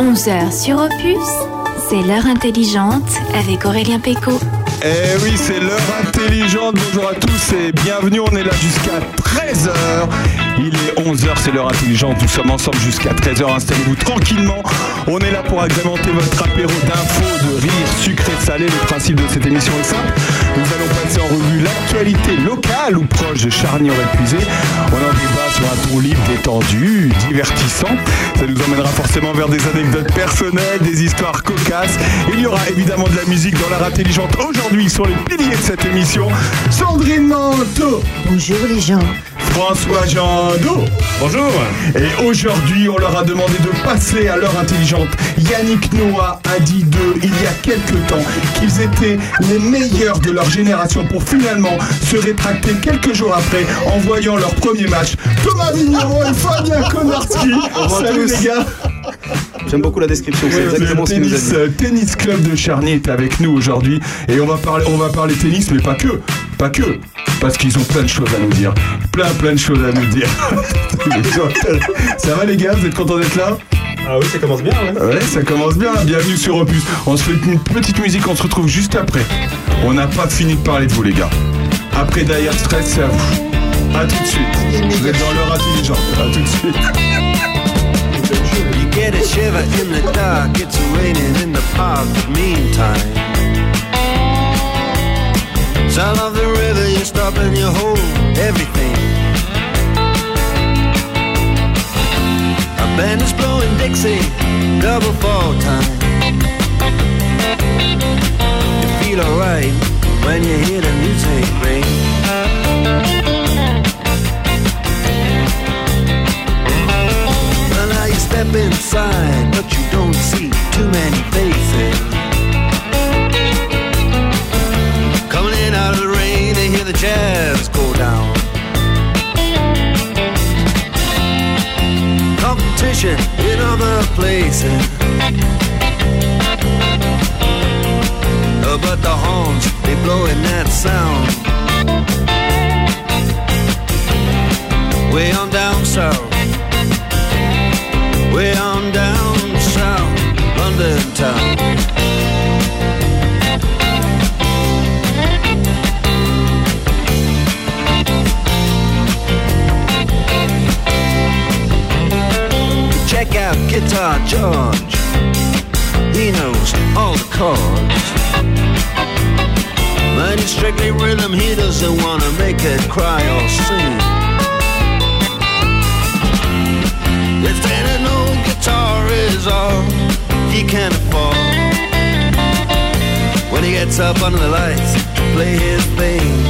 11h sur Opus, c'est l'heure intelligente avec Aurélien Péco. Eh oui, c'est l'heure intelligente. Bonjour à tous et bienvenue. On est là jusqu'à 13h. Il est 11h, c'est l'heure intelligente. Nous sommes ensemble jusqu'à 13h. Installez-vous tranquillement. On est là pour agrémenter votre apéro d'infos, de rire, sucré, salé. Le principe de cette émission est simple. Nous allons passer en revue l'actualité locale ou proche de charnières épuisées. On en débat sur un ton libre, détendu, divertissant. Ça nous emmènera forcément vers des anecdotes personnelles, des histoires cocasses. Il y aura évidemment de la musique dans l'heure intelligente aujourd'hui sur les piliers de cette émission. Sandrine Manteau. Bonjour les gens. François Jandot. Bonjour. Et aujourd'hui, on leur a demandé de passer à l'heure intelligente. Yannick Noah a dit d'eux, il y a quelques temps, qu'ils étaient les meilleurs de leur génération pour finalement se rétracter quelques jours après en voyant leur premier match. Thomas Vigneron et Fabien Konarski. Salut les gars. J'aime beaucoup la description, c'est exactement ce qu'il nous a tennis, dit. euh, tennis Club de Charny est avec nous aujourd'hui et on va parler, on va parler tennis, mais pas que, pas que, parce qu'ils ont plein de choses à nous dire, plein plein de choses à nous dire. ça va les gars, vous êtes contents d'être là? Ah oui, ça commence bien, ouais. Ouais, ça commence bien. Bienvenue sur Opus. On se fait une petite musique, on se retrouve juste après. On n'a pas fini de parler de vous les gars. Après Dire Stress, c'est à vous. A tout de suite. Vous êtes dans l'heure intelligente. A tout de suite. You get a shiver in the dark, it's raining in the park, but meantime. Sound of the river, you stop and you hold everything. A band is blowing Dixie, double fall time. You feel alright when you hear the music ring. Step inside, but you don't see too many faces. Out of the rain to hear the jazz go down. Competition in other places. Oh, but the horns, they blowing that sound. Way on down south. Way on down south, London town. Check out Guitar George. He knows all the chords. It's strictly rhythm, he doesn't wanna make it cry or sing. An old guitar is all he can afford When he gets up under the lights play his thing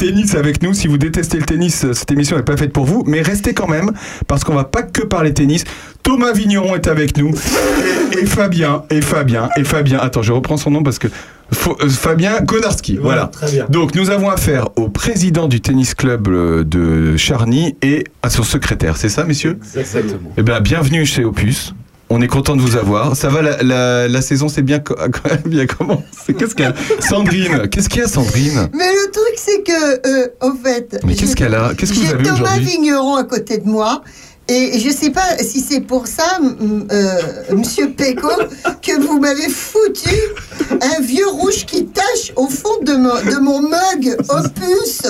tennis avec nous. Si vous détestez le tennis, cette émission n'est pas faite pour vous. Mais restez quand même parce qu'on va pas que parler tennis. Thomas Vigneron est avec nous et, et Fabien et Fabien et Fabien. Attends, je reprends son nom parce que euh, Fabien Konarski. Voilà. Très bien. Donc nous avons affaire au président du tennis club euh, de Charny et à son secrétaire. C'est ça, messieurs? Exactement. eh bien, bienvenue chez Opus. On est content de vous avoir. Ça va, la, la- la saison s'est bien, bien commencé. Qu'est-ce qu'il y a Sandrine, qu'est-ce qu'il y a, Sandrine? Mais le truc, c'est que, euh, en fait. Mais j'ai- qu'est-ce qu'elle a? Qu'est-ce que vous J'ai avez Thomas aujourd'hui? Vigneron à côté de moi. Et je sais pas si c'est pour ça, m- euh, Monsieur Péco, que vous m'avez foutu un vieux rouge qui tache au fond de mon, de mon mug Opus,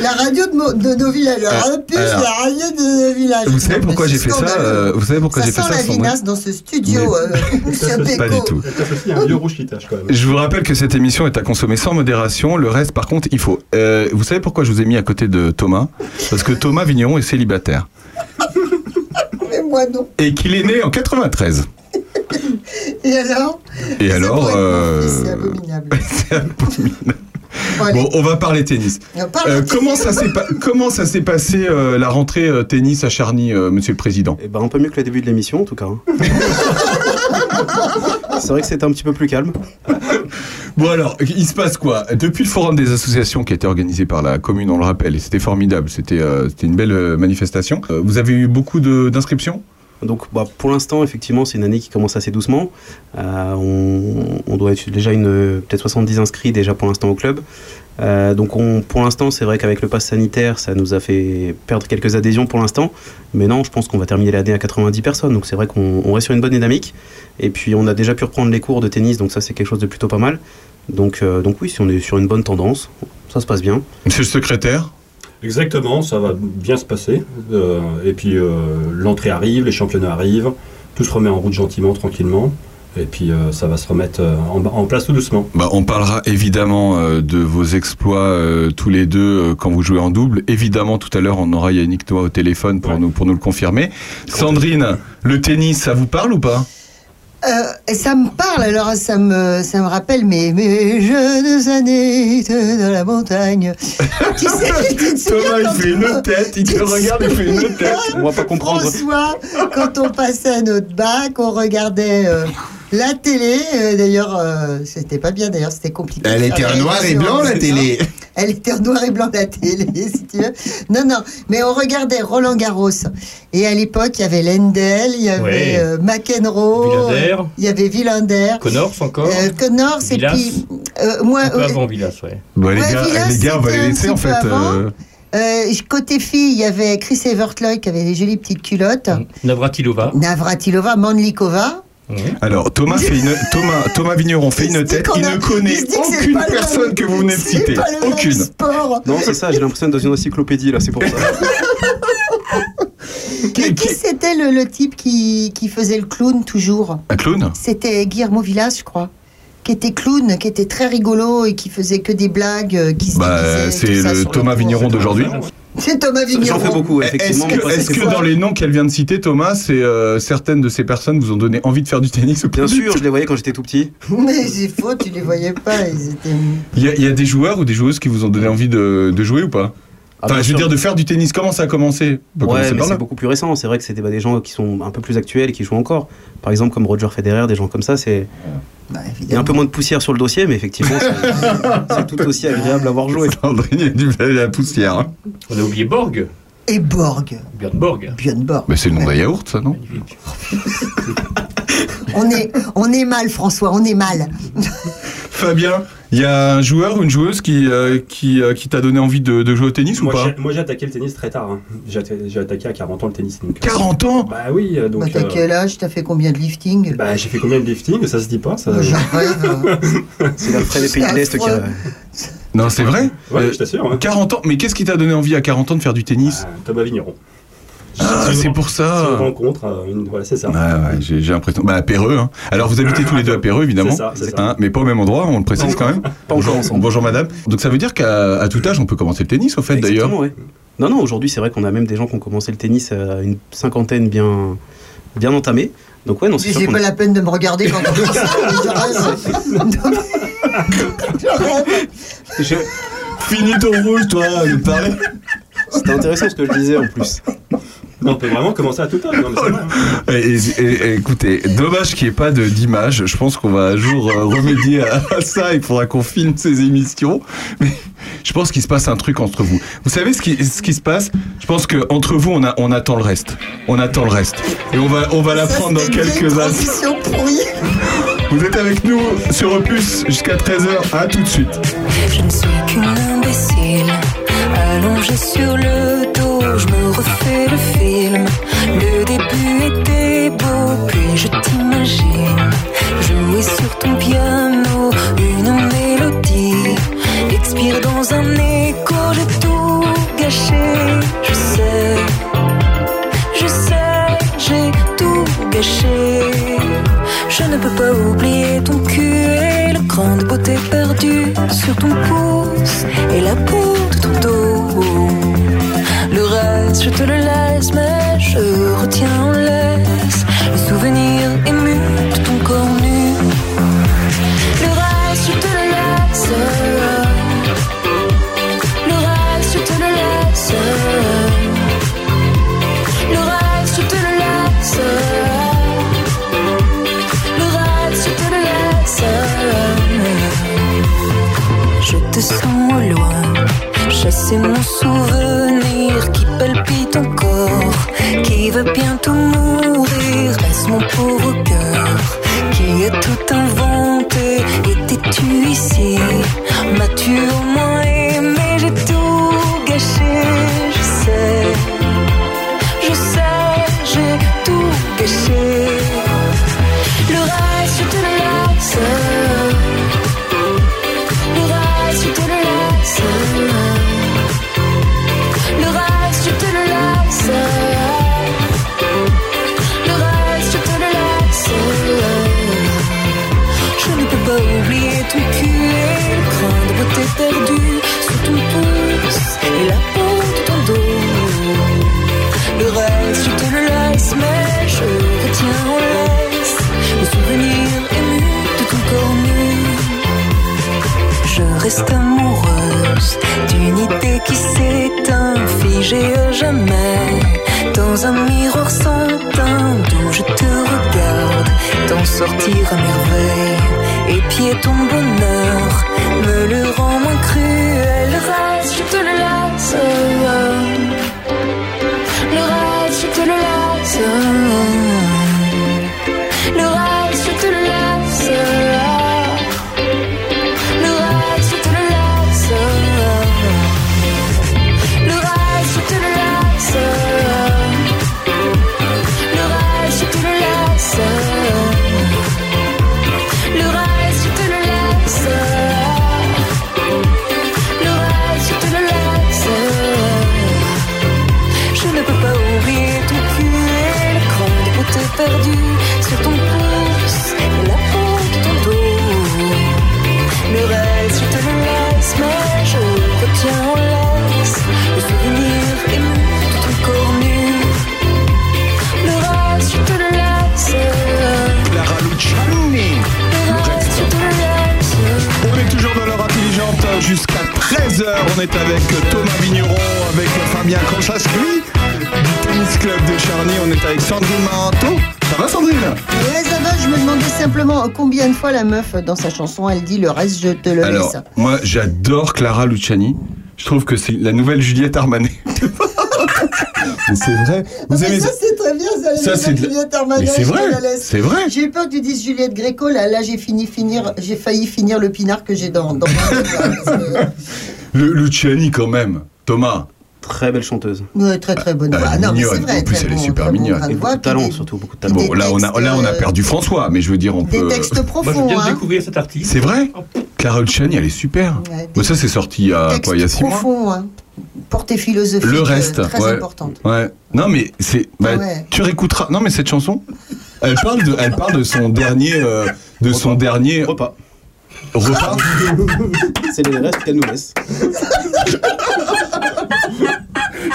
la radio de, mon- de nos villages. Ah, Opus, alors. la radio de nos villages. Vous savez mais pourquoi j'ai fait ça euh, Vous savez pourquoi Ça j'ai fait sent ça, la Sandrine vinasse dans ce studio, euh, Monsieur Péco. Pas du tout. Ça un vieux rouge qui tâche quand même. Je vous rappelle que cette émission est à consommer sans modération. Le reste, par contre, il faut. Euh, vous savez pourquoi je vous ai mis à côté de Thomas? Parce que Thomas Vigneron est célibataire Mais moi non. et qu'il est né en 93. Et alors? Et alors, euh, C'est abominable. c'est abominable. Bon, on va parler tennis. parle Euh, de- comment ça s'est pas- comment ça s'est passé euh, la rentrée euh, tennis à Charny, euh, Monsieur le Président? Eh ben, un peu mieux que le début de l'émission, en tout cas. hein. C'est vrai que c'était un petit peu plus calme. Bon alors, il se passe quoi? Depuis le forum des associations qui a été organisé par la commune, on le rappelle, et c'était formidable, c'était euh, une belle euh, manifestation. Euh, vous avez eu beaucoup d'inscriptions? Donc, bah, pour l'instant, effectivement, c'est une année qui commence assez doucement. Euh, on, doit être déjà une peut-être 70 inscrits déjà pour l'instant au club. Euh, donc, on, pour l'instant, c'est vrai qu'avec le pass sanitaire, ça nous a fait perdre quelques adhésions pour l'instant. Mais non, je pense qu'on va terminer l'année à 90 personnes. Donc, c'est vrai qu'on on reste sur une bonne dynamique. Et puis, on a déjà pu reprendre les cours de tennis, donc ça, c'est quelque chose de plutôt pas mal. Donc, euh, donc oui, si on est sur une bonne tendance, ça se passe bien. Monsieur le secrétaire Exactement, ça va bien se passer. Euh, et puis euh, l'entrée arrive, les championnats arrivent, tout se remet en route gentiment, tranquillement. Et puis euh, ça va se remettre euh, en, en place tout doucement. bah, On parlera évidemment euh, de vos exploits tous les deux quand vous jouez en double. Évidemment, tout à l'heure, on aura Yannick Noah au téléphone pour, Ouais. nous, pour nous le confirmer. Sandrine, le tennis, ça vous parle ou pas? Euh, ça me parle, alors ça me, ça me rappelle mes, mes jeunes années dans la montagne. tu sais, tu te souviens Thomas, il quand fait on- une tête, il te tu te regarde, il fait une tête. On va pas comprendre. François, quand on passait à notre bac, on regardait euh, la télé. euh, d'ailleurs, euh, c'était pas bien, d'ailleurs, c'était compliqué. Elle était en noir et blanc, la télé. Elle était en noir et blanc, la télé, si tu veux. Non, non, mais on regardait Roland Garros. Et à l'époque, il y avait Lendl, il y avait Ouais. euh, McEnroe, il y avait Villander. Connors encore Euh, Connors, et puis euh, moi, Un peu euh, avant Villas, ouais. Bon, les, Ouais, gars, Villas, les gars, on va les laisser en fait. euh, côté fille, il y avait Chris Evertloy qui avait des jolies petites culottes, Navratilova. Navratilova, Mandlikova. Ouais. Alors, Thomas, fait une, Thomas, Thomas Vigneron fait une tête. Il a- ne connaît que aucune même- personne que vous venez de citer. pas le même Aucune. sport. Non, c'est ça, j'ai l'impression d'être dans une encyclopédie, là, c'est pour ça. Qui- Mais qui- c'était le, le type qui, qui faisait le clown toujours Un clown C'était Guillermo Villas, je crois. Qui était clown, qui était très rigolo et qui faisait que des blagues, euh, qui se Bah, c'est le Thomas. Vigneron d'aujourd'hui. C'est Thomas Vigneron. J'en fais beaucoup, effectivement. que, est-ce que dans les noms qu'elle vient de citer, Thomas, c'est euh, certaines de ces personnes vous ont donné envie de faire du tennis ou pas Bien sûr, je les voyais quand j'étais tout petit. Mais c'est faux, tu les voyais pas. Ils étaient... Il y, a- il y a des joueurs ou des joueuses qui vous ont donné envie de, de jouer ou pas? Enfin, bien je veux dire de faire du tennis. Comment ça a commencé Ouais, c'est beaucoup plus récent. C'est vrai que c'était bah, des gens qui sont un peu plus actuels et qui jouent encore. Par exemple, comme Roger Federer, des gens comme ça, c'est Bah, il y a un peu moins de poussière sur le dossier, mais effectivement, c'est tout aussi agréable à voir jouer. Sandrine, il y a du a la poussière. hein. On a oublié Borg. Et Borg. Björn Borg. Björn Borg. Mais c'est le nom d'un yaourt, ça, non Magnifique. On est, on est mal, François, on est mal. Fabien, il y a un joueur ou une joueuse qui, euh, qui, euh, qui t'a donné envie de, de jouer au tennis ou Moi, pas j'ai- moi j'ai attaqué le tennis très tard. hein. J'ai atta- j'ai attaqué à 40 ans le tennis. Donc, euh, 40 ans Bah oui, donc. Bah, T'as euh, quel âge? T'as fait combien de lifting? Bah, j'ai fait combien de lifting? Ça se dit pas ça... J'en rêve. C'est la des pays de l'Est qui a. Non, c'est vrai? Ouais, Euh, je t'assure. hein. 40 ans Mais qu'est-ce qui t'a donné envie à 40 ans de faire du tennis? Thomas Vigneron. Ah, c'est pour si on ça rencontre, euh, une- voilà, c'est ça. Ouais, ouais, j'ai j'ai l'impression. Bah, à Péreux. Hein. Alors, vous habitez tous les deux à Péreux, évidemment. C'est ça, c'est ça. Hein, mais pas au même endroit, on le précise quand même. Pas Bonjour, ensemble. bonjour madame. Donc ça veut dire qu'à à tout âge, on peut commencer le tennis, au fait, d'ailleurs Exactement, ouais. Non, non, aujourd'hui, c'est vrai qu'on a même des gens qui ont commencé le tennis à une cinquantaine bien, bien entamée. Donc, ouais, non, c'est sûr qu'on pas a- la peine de me regarder quand on dit ça. mais je mais- Finis ton rouge, toi, de parler. C'était intéressant ce que je disais en plus. On peut vraiment commencer à tout âge. Non, mais hein. Et, et- écoutez, dommage qu'il n'y ait pas d'image. Je pense qu'on va un jour euh, remédier à, à ça. Il faudra qu'on filme ces émissions. Mais je pense qu'il se passe un truc entre vous. Vous savez ce qui, ce qui se passe? Je pense que entre vous, on, a, on attend le reste. On attend le reste. Et on va, on va l'apprendre dans quelques instants. Vous êtes avec nous sur Opus jusqu'à 13h. À tout de suite. Je ne suis qu'une imbécile, allongée sur le je me refais le film. Le début était beau, puis je t'imagine jouer sur ton piano une mélodie, expire dans un écho, j'ai tout gâché, je sais, je sais, j'ai tout gâché. Je ne peux pas oublier ton cul et la grande beauté perdue sur ton pouce et la peau de ton dos. Le reste, je te le laisse, mais je retiens en laisse le souvenir ému de ton corps nu. Le reste, je te le laisse. Le reste, je te le laisse. Le reste, je te le laisse. Le reste, je te le laisse. Je te sens au loin, chasser mon souvenir bientôt mourir. Reste mon pauvre cœur qui a tout sortir à merveille. Et pied ton bonheur me le rend moins cruel. Reste, je te le laisse. 13h. On est avec Thomas Vigneron, avec Fabien Conchascui du Tennis Club de Charny. On est avec Sandrine Manteau. Ça va Sandrine? Ouais, ça va, je me demandais simplement combien de fois la meuf, dans sa chanson, elle dit le reste, je te le Alors, laisse. moi j'adore Clara Luciani. Je trouve que c'est la nouvelle Juliette Armanet. Mais c'est vrai. Vous Mais aimez ça, c'est très bien, ça, c'est de Juliette Armanet, c'est vrai, c'est vrai. J'ai eu peur que tu dises Juliette Gréco, là, là j'ai fini finir, j'ai failli finir le pinard que j'ai dans, dans Luciani quand même. Thomas. Très belle chanteuse. Ouais, très très bonne voix. Ah, non, c'est mignonne. vrai. En plus, elle est super mignonne. Et beaucoup de talent, des- surtout beaucoup de talent. des Bon, là on, a, là, on a euh, perdu François, mais je veux dire, on Des peut. textes Moi, je profonds, de hein. découvrir cet artiste. C'est vrai Clara Luciani, elle est super. Ouais, des ça, c'est sorti il y a textes quoi, il y a six mois profonds, hein. Portée philosophique Le euh, reste, très ouais. importante. Ouais. Non, mais c'est. bah, Ah ouais. Tu réécouteras. Non, mais cette chanson, elle parle de, elle parle de son dernier, euh, de son dernier Repas. Repas. C'est les restes qu'elle nous laisse.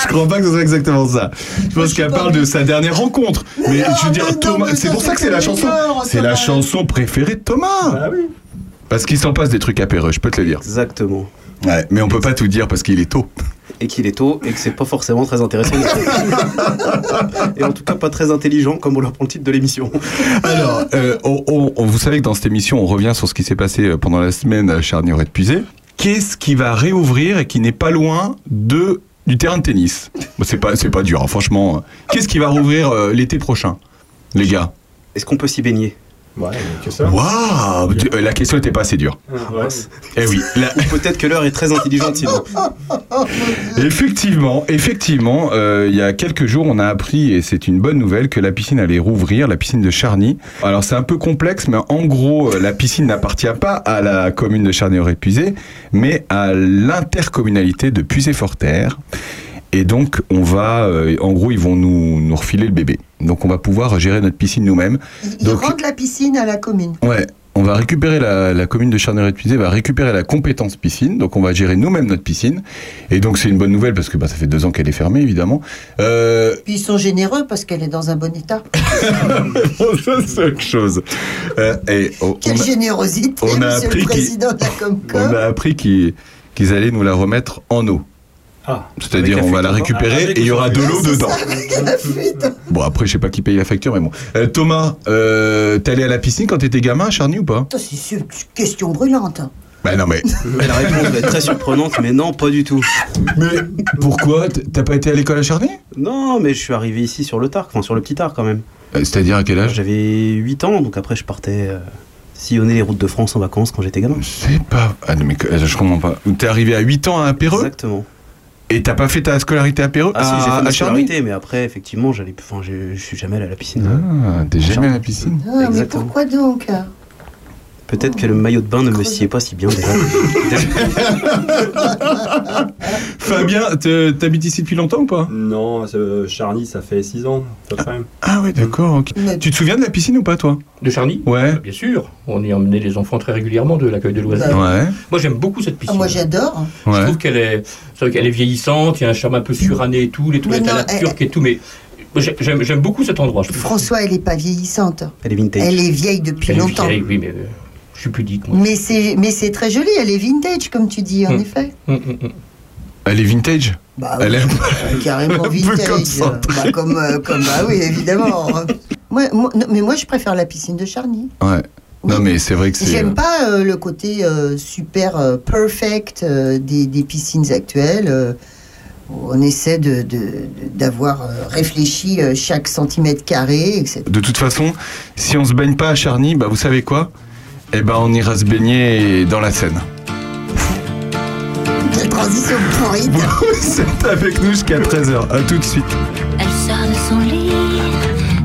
Je crois pas que ce soit exactement ça. Je pense qu'elle parle de sa dernière rencontre. Mais Non, je veux dire, Thomas, c'est pour ça que c'est la chanson. C'est la chanson préférée de Thomas. Ah oui. Parce qu'il s'en passe des trucs apéreux, je peux te le dire. Exactement. Ouais, mais on peut pas tout dire parce qu'il est tôt. Et qu'il est tôt et que c'est pas forcément très intéressant. et en tout cas pas très intelligent comme on l'apprend le titre de l'émission. Alors, euh, on- on- on- vous savez que dans cette émission, on revient sur ce qui s'est passé euh, pendant la semaine à Charnier et Puisé. Qu'est-ce qui va réouvrir et qui n'est pas loin de du terrain de tennis? C'est pas, c'est pas dur, hein, franchement. Qu'est-ce qui va rouvrir euh, l'été prochain, les gars? Est-ce qu'on peut s'y baigner? Ouais, que ça. Waouh tu- euh, La question n'était pas assez dure. Ah, ouais. Eh oui, la- Ou peut-être que l'heure est très intelligente sinon. Effectivement, effectivement, euh, il y a quelques jours, on a appris, et c'est une bonne nouvelle, que la piscine allait rouvrir, la piscine de Charny. Alors c'est un peu complexe, mais en gros, euh, la piscine n'appartient pas à la commune de Charny-Auray-Puisé, mais à l'intercommunalité de Puisé-Forterre. Et donc, on va, euh, en gros, ils vont nous, nous refiler le bébé. Donc, on va pouvoir gérer notre piscine nous-mêmes. Ils Donc- rendent la piscine à la commune. Ouais, on va récupérer la, la commune de Charneret-Puisé va récupérer la compétence piscine, donc on va gérer nous-mêmes notre piscine. Et donc c'est une bonne nouvelle parce que bah, ça fait deux ans qu'elle est fermée évidemment. Euh, Puis ils sont généreux parce qu'elle est dans un bon état. ça c'est autre chose. Euh, et on, Quelle on a, générosité, on a monsieur appris le président de la on Comcom. a appris qu'ils qu'ils allaient nous la remettre en eau. Ah, C'est-à-dire on va la récupérer et il y aura de l'eau C'est dedans. ça. Bon après je sais pas qui paye la facture mais bon. Euh, Thomas, euh, t'es allé à la piscine quand t'étais gamin à Charny ou pas? C'est une question brûlante. Bah non mais la réponse va être très surprenante, mais non, pas du tout. mais pourquoi? T'as pas été à l'école à Charny? Non, mais je suis arrivé ici sur le tard, enfin sur le petit tard quand même. Euh, C'est-à-dire à quel âge? J'avais 8 ans, donc après je partais sillonner les routes de France en vacances quand j'étais gamin. Je sais pas. Ah non, mais je comprends pas. T'es arrivé à 8 ans à Péreux Exactement. Et t'as pas fait ta scolarité à Péreux Ah si, j'ai fait ma scolarité, mais après, effectivement, j'allais, enfin, je je suis jamais allé à la piscine. Ah, t'es jamais à la piscine Ah, mais Exactement. pourquoi donc Peut-être que le maillot de bain ne me sied pas si bien déjà. Fabien, te- t'habites ici depuis longtemps ou pas? Non, ce Charny, ça fait 6 ans, peu près. Ah ouais, d'accord. Tu te souviens de la piscine ou pas, toi? De Charny? Ouais. Bien sûr, on y emmenait les enfants très régulièrement de l'accueil de loisirs. Ouais. Moi j'aime beaucoup cette Ah, piscine. Moi j'adore. Je trouve qu'elle est, qu'elle est vieillissante, il y a un charme un peu suranné et tout, les toilettes non, à la elle- turque et tout, mais j'aime beaucoup cet endroit. François, elle est pas vieillissante. Elle est vintage. Elle est vieille depuis Elle est longtemps. vieille, oui, mais euh, je suis pudique. Moi. Mais c'est mais c'est très joli. Elle est vintage comme tu dis en Mm. effet. Hum, hum. Elle est vintage Bah, Elle est... oui, carrément un peu vintage. concentrée. Bah, comme euh, comme bah oui évidemment. Moi, moi- non, mais moi je préfère la piscine de Charny. Ouais. Oui. Non, mais c'est vrai que c'est... J'aime pas euh, le côté euh, super euh, perfect euh, des, des piscines actuelles. euh, on essaie de- de- de- d'avoir euh, réfléchi euh, chaque centimètre carré, etc. De toute façon, si on se baigne pas à Charny, bah vous savez quoi? Eh ben on ira se baigner dans la Seine. Quelle transition pourrie c'est avec nous jusqu'à 13h. À tout de suite. Elle sort de son lit,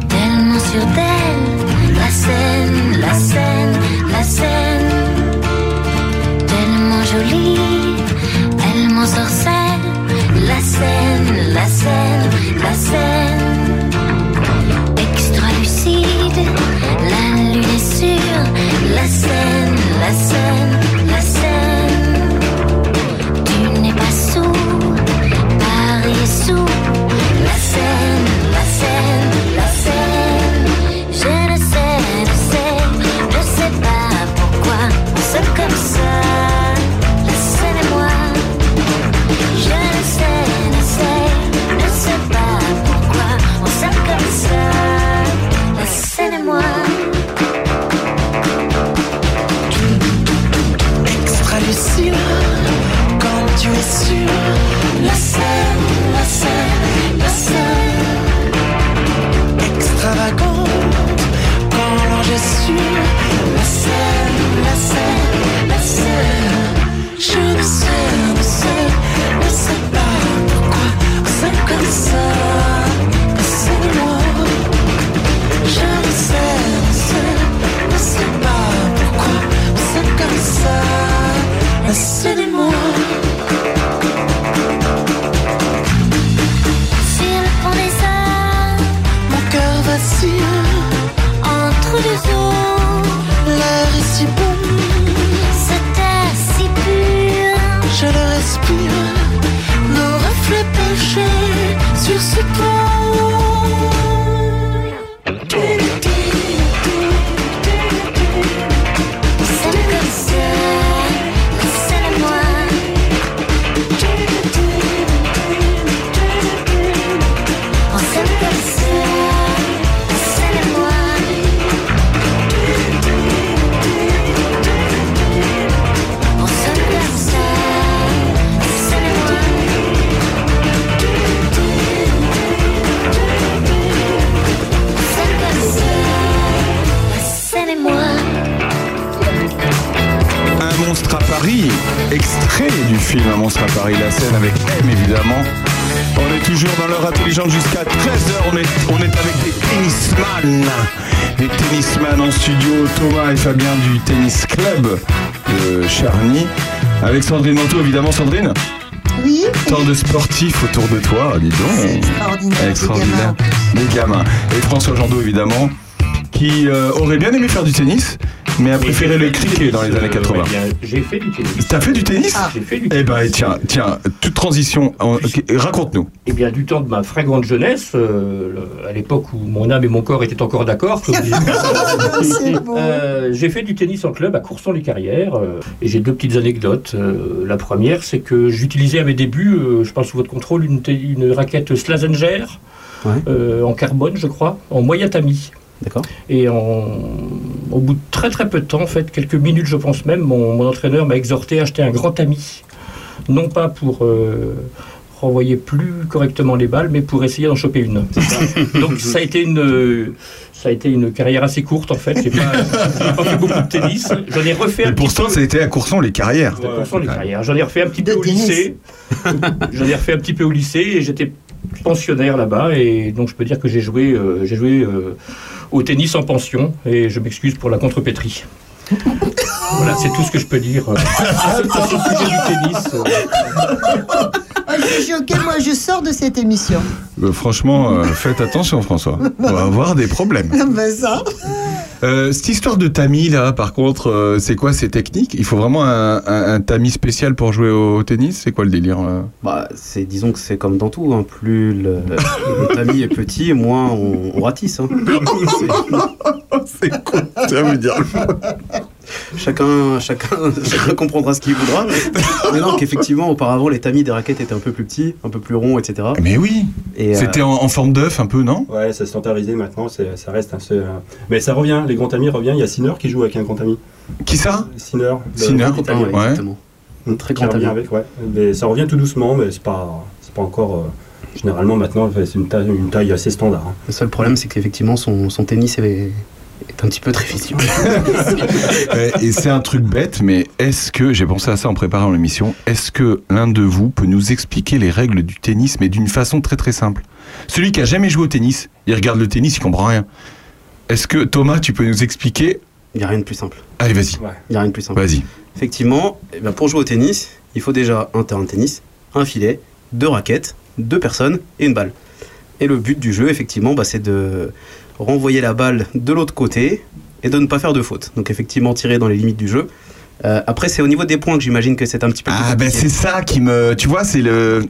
tellement sûre d'elle. La scène, la scène, la scène. Tellement jolie, elle m'ensorcelle. La scène, la scène, cœur vacille, entre deux eaux, l'air est si bon, cette terre si pure. je le respire. Nos reflets marcher sur ce pont. Film Un monstre à Paris, la scène avec M évidemment. On est toujours dans l'heure intelligente jusqu'à 13h. On est, on est avec des tennisman. Des tennisman en studio, Thomas et Fabien du Tennis Club de Charny. Avec Sandrine Manteau, évidemment. Sandrine, Oui, tant de sportifs autour de toi, dis c'est donc. extraordinaire. Extraordinaire. Des gamins. Et François Jandot, évidemment, qui euh, aurait bien aimé faire du tennis, mais a préféré le cricket dans les années 80. Eh bien, J'ai fait du tennis. T'as fait du tennis Ah. J'ai fait du Eh ben tiens, tiens, toute transition, raconte-nous. Eh bien, du temps de ma fringante jeunesse, euh, à l'époque où mon âme et mon corps étaient encore d'accord. Euh, j'ai fait du tennis en club à Courson-les-Carrières euh, et j'ai deux petites anecdotes. Euh, la première, c'est que j'utilisais à mes débuts, euh, je pense sous votre contrôle, une, te- une raquette Slazenger Ouais. euh, en carbone, je crois, en moyatami. D'accord. Et en- au bout de très très peu de temps, en fait, quelques minutes, je pense même, mon, mon entraîneur m'a exhorté à acheter un grand tamis. Non pas pour euh, renvoyer plus correctement les balles, mais pour essayer d'en choper une. Donc ça a été une, euh, ça a été une carrière assez courte en fait. J'ai pas, fait beaucoup de tennis. J'en ai refait un Et petit pourtant, peu. c'était à Courson les carrières. Courson, les carrières. J'en ai refait un petit De peu au lycée. J'en ai refait un petit peu au lycée et j'étais pensionnaire là-bas et donc je peux dire que j'ai joué, euh, j'ai joué euh, au tennis en pension et je m'excuse pour la contrepétrie. Voilà, c'est tout ce que je peux dire euh, à ce à ce sujet du tennis. euh. Ah, je suis choquée, moi je sors de cette émission. Euh, franchement, euh, faites attention, François. On va avoir des problèmes. ben ça. Euh, cette histoire de tamis, là, par contre, euh, c'est quoi ces techniques? Il faut vraiment un, un- un tamis spécial pour jouer au tennis? C'est quoi le délire là Bah, c'est, disons que c'est comme dans tout. hein. Plus le, le tamis est petit, moins on, on ratisse. hein. C'est quoi Ça veut dire Chacun, chacun, chacun comprendra ce qu'il voudra. Mais, mais non, qu'effectivement, auparavant, les tamis des raquettes étaient un peu plus petits, un peu plus ronds, etc. Mais oui Et, euh, C'était en, en forme d'œuf un peu, non? Ouais, c'est standardisé maintenant, c'est- ça reste assez. euh, Mais ça revient, les grands amis reviennent. Il y a Sinner qui joue avec un grand ami. Qui ça? Sinner. Sinner, ouais, exactement. Mm, Très qui grand ami. avec, ouais. Mais ça revient tout doucement, mais c'est pas, c'est pas encore. euh, généralement, maintenant, c'est une taille, une taille assez standard. hein. Le seul problème, c'est qu'effectivement, son, son tennis est, est un petit peu très physique. Euh, Et c'est un truc bête, mais est-ce que, j'ai pensé à ça en préparant l'émission, est-ce que l'un de vous peut nous expliquer les règles du tennis, mais d'une façon très très simple? Celui qui a jamais joué au tennis, il regarde le tennis, il comprend rien. Est-ce que Thomas, tu peux nous expliquer? Il n'y a rien de plus simple. Allez, vas-y, Ouais. Il n'y a rien de plus simple. vas-y. Effectivement, eh ben, pour jouer au tennis, il faut déjà un terrain de tennis, un filet, deux raquettes, deux personnes et une balle. Et le but du jeu, effectivement, bah, c'est de renvoyer la balle de l'autre côté et de ne pas faire de faute. Donc effectivement, tirer dans les limites du jeu. Euh, après, c'est au niveau des points que j'imagine que c'est un petit peu Ah ben c'est ça qui me, tu vois, c'est le,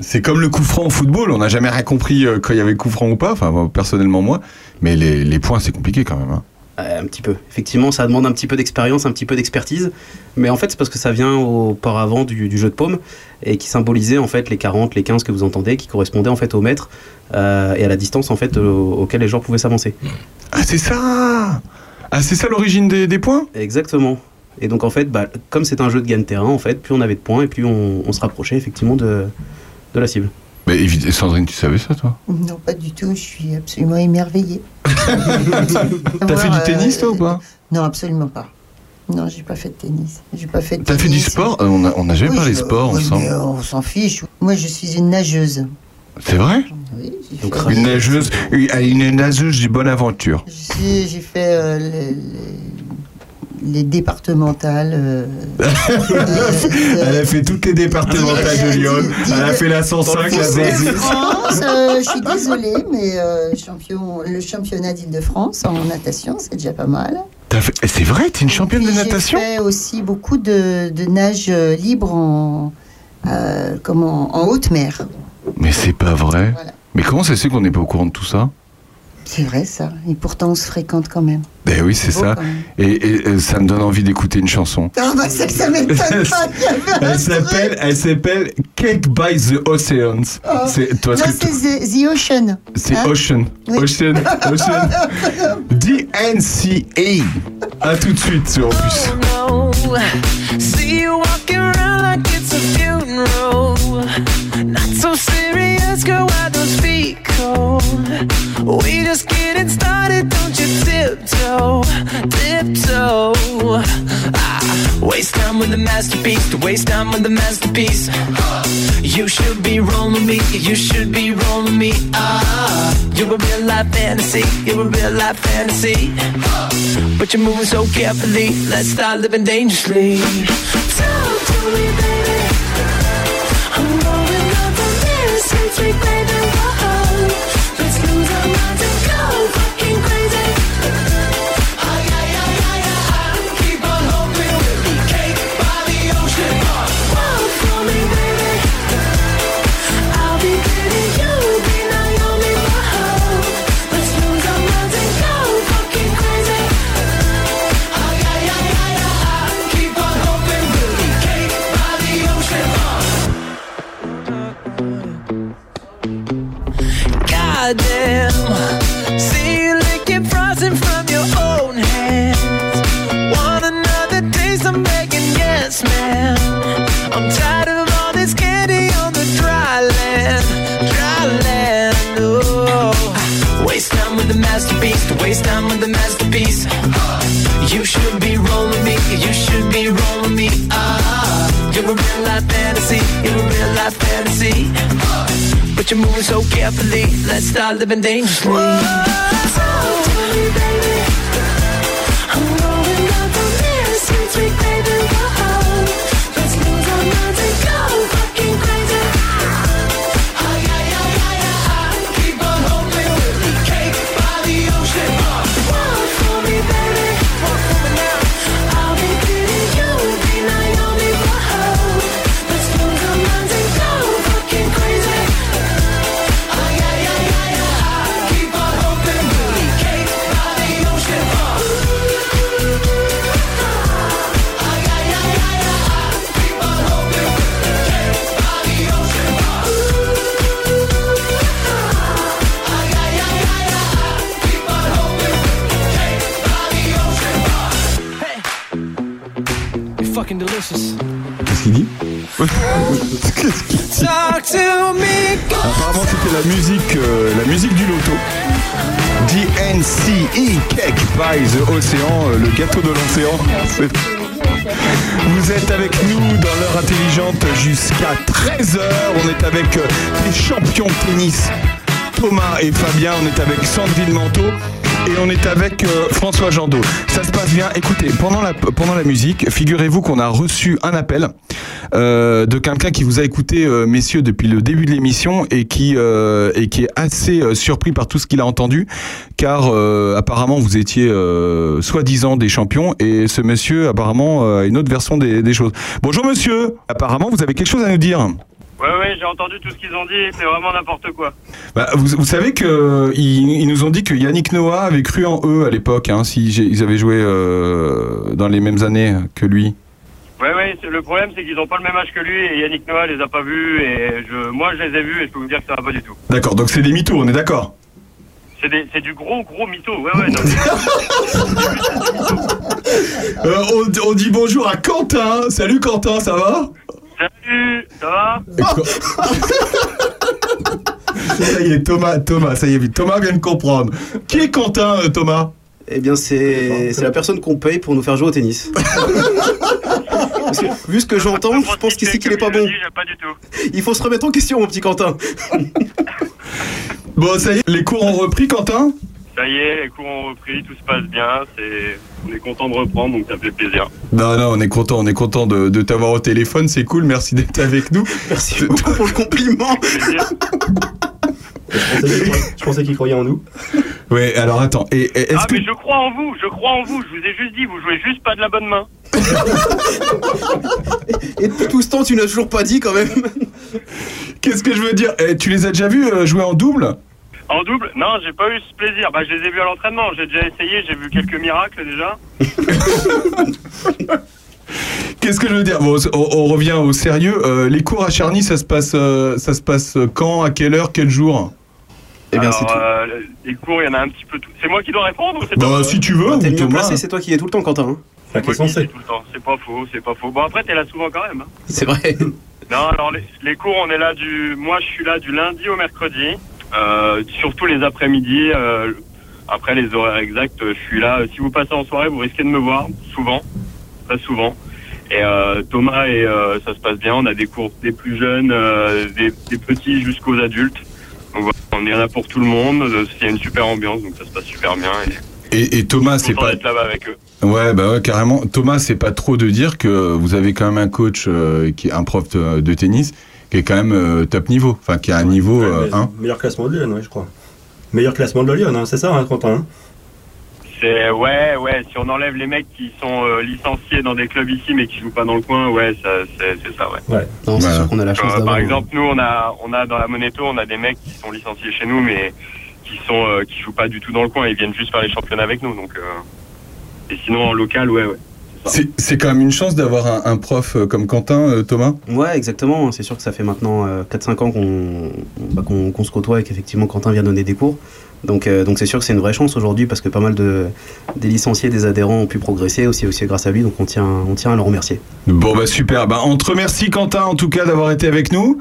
c'est comme le coup franc au football. On n'a jamais rien compris euh, quand il y avait coup franc ou pas. Enfin, personnellement moi, mais les, les points c'est compliqué quand même. hein. Euh, un petit peu. Effectivement, ça demande un petit peu d'expérience, un petit peu d'expertise. Mais en fait, c'est parce que ça vient auparavant du, du jeu de paume et qui symbolisait en fait les 40, les 15 que vous entendez, qui correspondaient en fait au mètre euh, et à la distance en fait au- auquel les joueurs pouvaient s'avancer. Ah c'est ça. Ah c'est ça l'origine des, des points? Exactement. Et donc en fait, bah, comme c'est un jeu de gain de terrain, en fait, plus on avait de points et plus on, on se rapprochait effectivement de, de la cible. Mais évidemment, Sandrine, tu savais ça toi? Non, pas du tout, je suis absolument émerveillée. T'as fait du tennis toi ou pas? Non, absolument pas. Non, j'ai pas fait de tennis. J'ai pas fait T'as fait du sport? Euh, On a, on a jamais Oui, parlé je- sport oui, ensemble. euh, on s'en fiche. Moi, je suis une nageuse. C'est vrai? Oui, j'ai Donc, fait, Une nageuse, une nageuse du bonne aventure. j'ai fait euh, les, les- les départementales. euh, Elle a fait toutes les départementales de Lyon. Elle a fait la 105, la de 106. France, euh, je suis désolée, mais euh, champion, le championnat d'Île-de-France en natation, c'est déjà pas mal. C'est vrai, t'es une championne de natation J'ai fait aussi beaucoup de, de nage euh, libre en, euh, comment, en haute mer. Mais c'est pas vrai. Voilà. Mais comment ça se fait qu'on n'est pas au courant de tout ça C'est vrai ça. Et pourtant on se fréquente quand même. Ben oui, c'est ça. Et, et, ça me donne envie d'écouter une chanson. Ah bah ça, ça m'étonne pas Elle s'appelle, elle s'appelle Cake by the Oceans. Oh. C'est, toi, c'est The, The Ocean. c'est Hein Ocean. Oui. Ocean. Ocean. DNCA. À tout de suite sur Opus. no. See you walking around like it's a funeral. Not so serious, girl. Why those feet cold? We just getting started, don't you tiptoe, tiptoe. Ah, waste time with the masterpiece, to waste time with the masterpiece. You should be rolling me, you should be rolling me. Ah, you're a real life fantasy, you're a real life fantasy. But you're moving so carefully. Let's start living dangerously. 是最快的。Moving so carefully. Let's start living dangerously. Talk to me, baby. La musique, euh, la musique du loto. DNCE Cake by the Océan, euh, le gâteau de l'océan. Vous êtes avec nous dans l'heure intelligente jusqu'à 13h. On est avec euh, les champions de tennis, Thomas et Fabien. On est avec Sandrine Manteau. Et on est avec François Jandot. Ça se passe bien. Écoutez, pendant la, pendant la musique, figurez-vous qu'on a reçu un appel euh, de quelqu'un qui vous a écouté, euh, messieurs, depuis le début de l'émission et qui euh, et qui est assez surpris par tout ce qu'il a entendu, car apparemment vous étiez soi-disant des champions et ce monsieur apparemment a une autre version des, des choses. Bonjour monsieur, apparemment vous avez quelque chose à nous dire. Ouais, ouais, j'ai entendu tout ce qu'ils ont dit, c'est vraiment n'importe quoi. Bah, vous, vous savez que ils, ils nous ont dit que Yannick Noah avait cru en eux à l'époque, hein, si ils avaient joué euh, dans les mêmes années que lui. Ouais, ouais, c'est- le problème c'est qu'ils ont pas le même âge que lui et Yannick Noah les a pas vus et je, moi je les ai vus et je peux vous dire que ça va pas du tout. D'accord, donc c'est des mythos, on est d'accord. C'est des- c'est du gros gros mytho, ouais, ouais. non, Euh, on, on dit bonjour à Quentin. Salut Quentin, ça va Salut, ça va Ça y est, Thomas, Thomas, ça y est, Thomas vient de comprendre. Qui est Quentin, euh, Thomas Eh bien, c'est c'est la personne qu'on paye pour nous faire jouer au tennis. Parce que, vu ce que j'entends, je pense qu'ici qu'il est pas bon. Pas du tout. Il faut se remettre en question, mon petit Quentin. Bon, ça y est, les cours ont repris, Quentin? Ça y est, les cours ont repris, tout se passe bien, c'est, on est content de reprendre donc ça fait plaisir. Non, non, on est content, on est content de, de t'avoir au téléphone, c'est cool, merci d'être avec nous. Merci beaucoup pour le compliment. Je pensais qu'il croyait en nous. Ouais, alors attends, et, et est-ce Ah que... mais je crois en vous, je crois en vous, je vous ai juste dit, vous jouez juste pas de la bonne main. Et depuis tout ce temps, tu n'as toujours pas dit quand même. Qu'est-ce que je veux dire? Eh, Tu les as déjà vus euh, jouer en double? En double? Non, j'ai pas eu ce plaisir. Bah, je les ai vus à l'entraînement. J'ai déjà essayé, j'ai vu quelques miracles déjà. Qu'est-ce que je veux dire? Bon, on, on revient au sérieux. Euh, les cours à Charny, ça se passe, euh, ça se passe quand, à quelle heure, quel jour? Eh bien, Alors, c'est tout. euh, les cours, il y en a un petit peu tout. C'est moi qui dois répondre ou c'est Bah, pas si tu veux, T'es mieux Thomas. placé, c'est toi qui es tout le temps, Quentin. hein. C'est moi qui dis tout le temps. C'est pas faux, c'est pas faux. Bon, après, t'es là souvent quand même. hein. C'est vrai. Non, alors les, les cours, on est là du. Moi, je suis là du lundi au mercredi, euh, surtout les après-midi. euh, après les horaires exacts, je suis là. Si vous passez en soirée, vous risquez de me voir souvent, très souvent. Et euh, Thomas et euh, ça se passe bien. On a des cours des plus jeunes, euh, des, des petits jusqu'aux adultes. Voilà, on est là pour tout le monde. Euh, Il y a une super ambiance, donc ça se passe super bien. Et Et, et Thomas, c'est pas. d'être là-bas avec eux. Ouais, bah ouais, carrément. Thomas, c'est pas trop de dire que vous avez quand même un coach, euh, qui est un prof de, de tennis, qui est quand même euh, top niveau. Enfin, qui a un niveau euh, Mais- 1. Meilleur classement de Lyon, ouais, je crois. Meilleur classement de Lyon, hein, c'est ça, hein, Quentin hein? C'est ouais, ouais. Si on enlève les mecs qui sont euh, licenciés dans des clubs ici mais qui jouent pas dans le coin, ouais, ça, c'est c'est ça, ouais. Ouais. Non, c'est sûr qu'on a la chance Euh, par exemple, nous, on a, on a dans la Moneto, on a des mecs qui sont licenciés chez nous, mais qui sont, euh, qui jouent pas du tout dans le coin. Ils viennent juste faire les championnats avec nous. Donc, euh, et sinon en local, ouais, ouais. C'est c'est quand même une chance d'avoir un, un prof comme Quentin, euh, Thomas Ouais, exactement. C'est sûr que ça fait maintenant euh, 4-5 ans qu'on bah, qu'on qu'on se côtoie et qu'effectivement Quentin vient donner des cours. Donc euh, donc c'est sûr que c'est une vraie chance aujourd'hui parce que pas mal de des licenciés, des adhérents ont pu progresser aussi aussi grâce à lui. Donc on tient on tient à le remercier. Bon, bah super. Bah, on te remercie, Quentin, en tout cas, d'avoir été avec nous.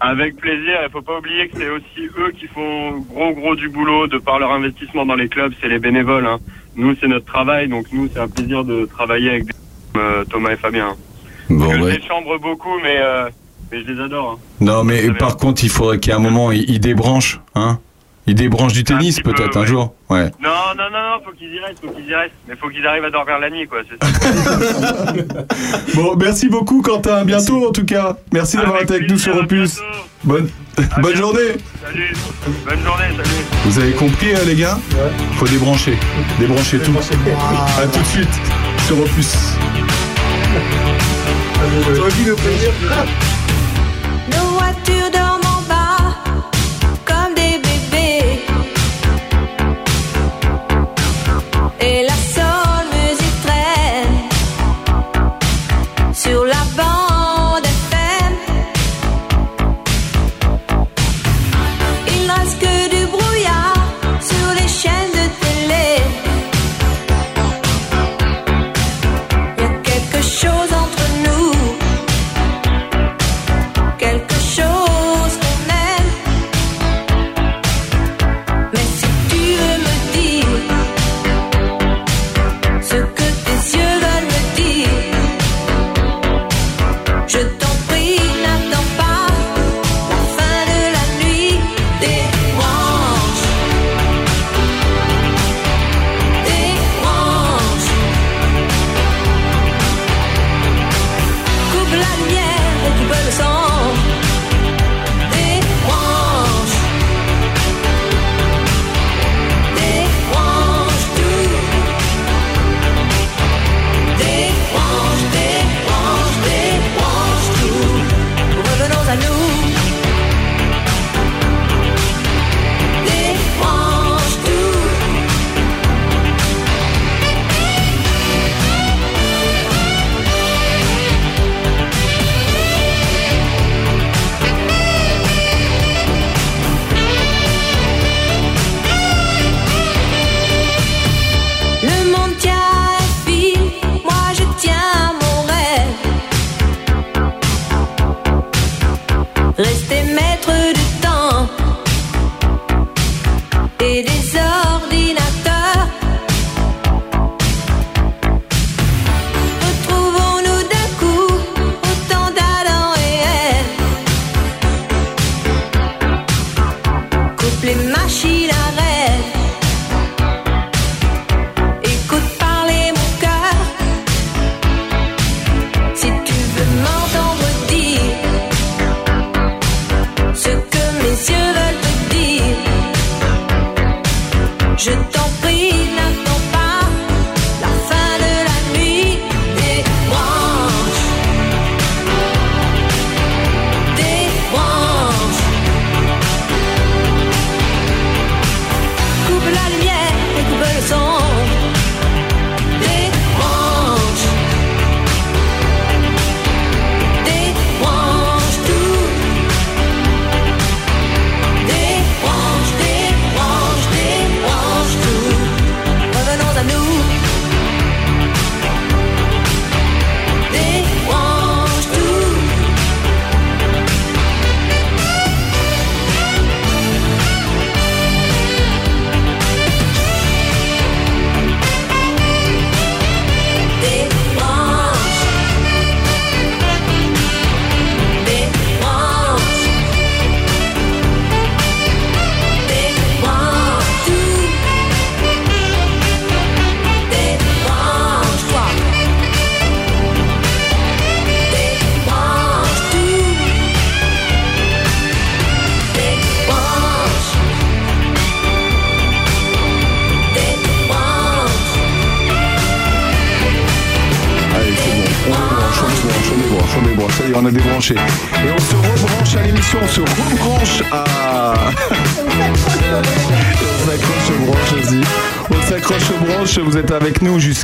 Avec plaisir. Il faut pas oublier que c'est aussi eux qui font gros gros du boulot de par leur investissement dans les clubs. C'est les bénévoles. hein. Nous, c'est notre travail. Donc nous, c'est un plaisir de travailler avec des, euh, Thomas et Fabien. Bon, je ouais. les chambre beaucoup, mais euh, mais je les adore. hein. Non, mais par contre, il faudrait qu'il y ait un moment, il, il débranche, hein Il débranche du tennis, peu, peut-être, un ouais. jour. Ouais. Non, non, non, non, faut qu'ils y restent, faut qu'ils y restent. Mais faut qu'ils arrivent à dormir la nuit, quoi. C'est ça. Bon, merci beaucoup, Quentin. Bientôt, en tout cas. Merci d'avoir Avec été avec nous sur Opus. Bonne, À bonne bientôt. journée. Salut. Bonne journée, salut. Vous avez compris, euh, les gars Faut débrancher. Débrancher tout. À tout de suite sur Opus.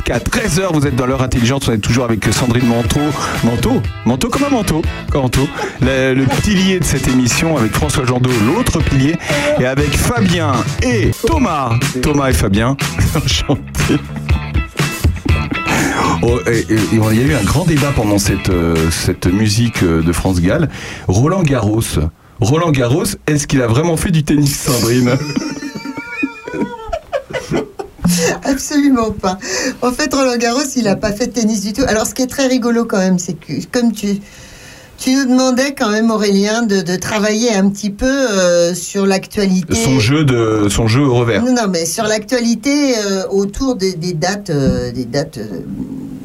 Jusqu'à 13h, vous êtes dans l'heure intelligente, on est toujours avec Sandrine Manteau. Manteau? Manteau comme un manteau, manteau. Le, le pilier de cette émission avec François Jandot, l'autre pilier, et avec Fabien et Thomas. Thomas et Fabien. Enchanté. Oh, il y a eu un grand débat pendant cette, euh, cette musique euh, de France Gall. Roland Garros. Roland Garros, est-ce qu'il a vraiment fait du tennis, Sandrine? Absolument pas. En fait, Roland Garros, il n'a pas fait de tennis du tout. Alors, ce qui est très rigolo quand même, c'est que comme tu, tu nous demandais quand même, Aurélien, de, de travailler un petit peu euh, sur l'actualité. son jeu, de, son jeu au revers. Non, non, mais sur l'actualité euh, autour des, des dates, euh, des dates euh,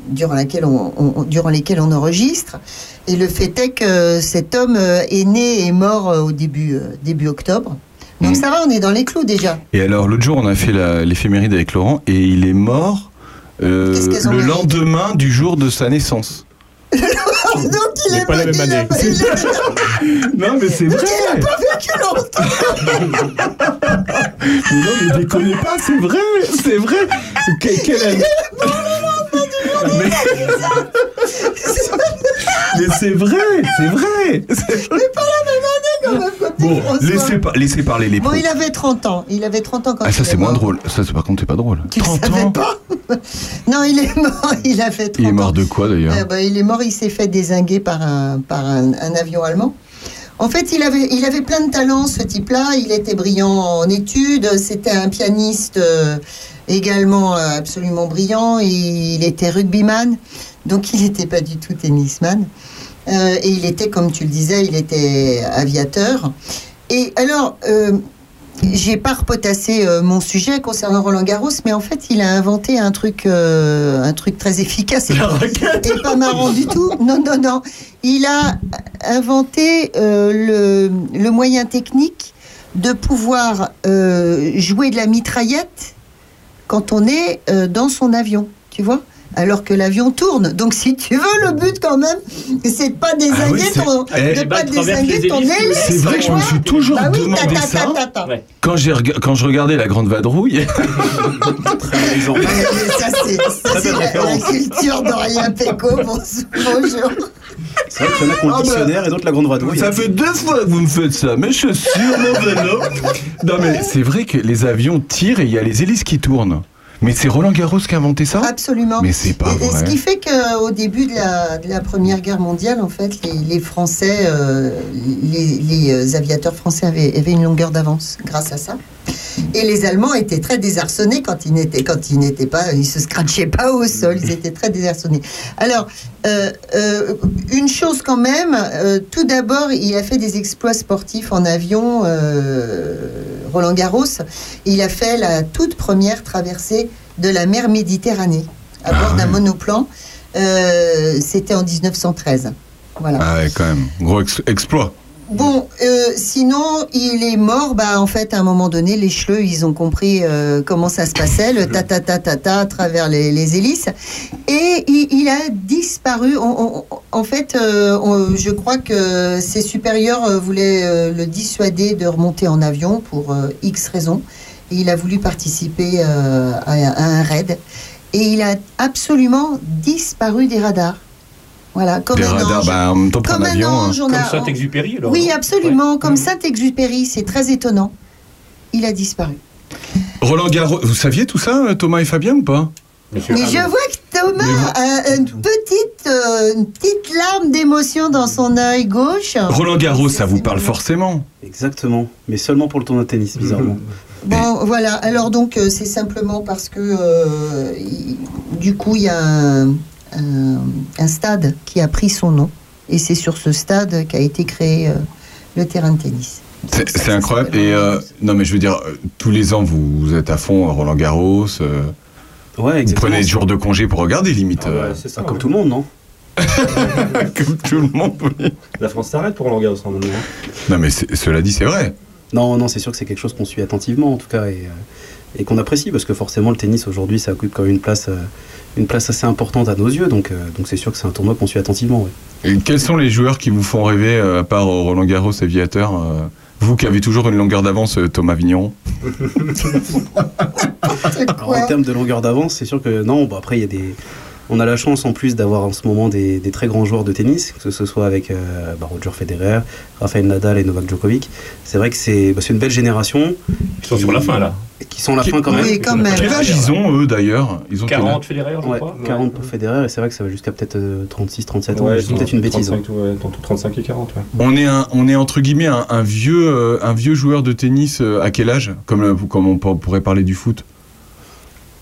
durant, laquelle on, on- durant lesquelles on enregistre. Et le fait est que cet homme est né et mort au début, début octobre. Donc ça va, on est dans les clous déjà. Et alors, l'autre jour, on a fait l'éphéméride avec Laurent et il est mort euh, le lendemain du jour de sa naissance. Donc il est pas la même année. Non, mais c'est vrai il a pas vécu longtemps. Mais non, mais déconnez pas, c'est vrai C'est vrai Que- Quelle année mais... mais c'est vrai, c'est vrai c'est vrai. pas la même année quand même. Bon, laissez, parler les Bon, pros. il avait 30 ans. Il avait 30 ans quand Ah, ça c'est est moins mort. drôle. Ça, c'est par contre, c'est pas drôle. Tu le 30 savais ans pas Non, il est mort. Il a fait 30 Il est ans. mort de quoi d'ailleurs Eh ben, il est mort, il s'est fait désinguer par un, par un, un avion allemand. En fait, il avait, il avait plein de talents, ce type-là. Il était brillant en études. C'était un pianiste euh, également euh, absolument brillant. Il était rugbyman, donc il n'était pas du tout tennisman. Euh, et il était, comme tu le disais, il était aviateur. Et alors, euh, j'ai pas repotassé euh, mon sujet concernant Roland Garros, mais en fait, il a inventé un truc, euh, un truc très efficace et, et pas marrant du tout. Non, non, non. Il a inventé le, le moyen technique de pouvoir jouer de la mitraillette quand on est dans son avion, tu vois alors que l'avion tourne. Donc, si tu veux, le but quand même, c'est de pas désinguer Ah oui, c'est- ton, Eh, de les pas traversent désinguer ton hélice. C'est vrai que je me suis toujours Bah oui, demandé ta, ta, ça. ta, ta, ta. Ouais. Quand, quand je regardais La Grande Vadrouille. Mais ça, c'est la, la culture d'Aurélien Péco. Bon- Bonjour. C'est vrai qu'il y en a qui ont Ah le bah, dictionnaire et d'autres la grande vadrouille. ça fait deux fois que vous me faites ça, mes chaussures, mon vélo. Non mais c'est vrai que les avions tirent et il y a les hélices qui tournent. Mais c'est Roland Garros qui a inventé ça? Absolument. Mais c'est pas Et- et Ce vrai. qui fait qu'au début de la, de la Première Guerre mondiale, en fait, les, les Français, euh, les, les, euh, aviateurs français avaient, avaient une longueur d'avance grâce à ça. Et les Allemands étaient très désarçonnés quand ils n'étaient quand ils n'étaient pas, ils se scratchaient pas au sol, ils étaient très désarçonnés. Alors, euh, euh, une chose quand même, euh, tout d'abord, il a fait des exploits sportifs en avion, Roland Garros. Il a fait la toute première traversée de la mer Méditerranée à bord d'un monoplan. Euh, C'était en 1913. Voilà. Ah ouais, quand même. Gros ex- exploit. Bon, euh, sinon, il est mort. Bah, en fait, à un moment donné, les chleux, ils ont compris euh, comment ça se passait, le ta ta ta ta ta à travers les, les hélices, et il, il a disparu. On- on- en fait, euh, on- je crois que ses supérieurs voulaient le dissuader de remonter en avion pour X raisons. Il a voulu participer euh, à, à un raid, et il a absolument disparu des radars. Voilà, comme Des un radars, ange. bah, en même temps, pour un Comme un avion. hein. ange, on Comme a- Saint-Exupéry, alors oui, absolument. Ouais. Comme Mm. Saint-Exupéry, c'est très étonnant. Il a disparu. Roland Garros, vous saviez tout ça, euh, Thomas et Fabien, ou pas? Mais je vois que Thomas a une petite, euh, une petite larme d'émotion dans son œil gauche. Roland Garros, ça vous parle forcément. Exactement. Mais seulement pour le tournoi de tennis, bizarrement. Bon, voilà. Alors donc, euh, c'est simplement parce que euh, il- du coup, il y a un, un- un stade qui a pris son nom, et c'est sur ce stade qu'a été créé euh, le terrain de tennis. C'est incroyable. Et euh, non, mais je veux dire, tous les ans, vous, vous êtes à fond à Roland Garros. euh, Ouais, vous prenez des jours de congé pour regarder, limite. Ah ouais, c'est ça. Ah, comme ouais. tout le monde, non comme tout le monde. oui. La France s'arrête pour Roland Garros en moment. Non, mais cela dit, c'est vrai. Non, non, c'est sûr que c'est quelque chose qu'on suit attentivement, en tout cas. Et, euh, et qu'on apprécie parce que forcément le tennis aujourd'hui ça occupe quand même une place, euh, une place assez importante à nos yeux donc euh, donc c'est sûr que c'est un tournoi qu'on suit attentivement. ouais. Et quels sont les joueurs qui vous font rêver, euh, à part Roland Garros et Viateur euh, Vous qui avez toujours une longueur d'avance, Thomas Vigneron? Alors, en termes de longueur d'avance, c'est sûr que non. Bon, après, il y a des. On a la chance en plus d'avoir en ce moment des, des très grands joueurs de tennis, que ce soit avec euh, bah, Roger Federer, Rafael Nadal et Novak Djokovic. C'est vrai que c'est bah, c'est une belle génération. Ils sont sur la fin là. Qui sont à la Qui- fin quand même. Oui, quand même. Quel âge ils ont, eux, d'ailleurs Ils ont quel âge 40 fédéraires, je Ouais, crois. 40 pour Federer et c'est vrai que ça va jusqu'à peut-être euh, 36, 37 ans. Ouais, dis peut-être une bêtise. 35, ouais, entre 35 et 40. Ouais. on est, un, on est entre guillemets un, un vieux, euh, un vieux joueur de tennis euh, à quel âge? Comme, euh, comme on pour- pourrait parler du foot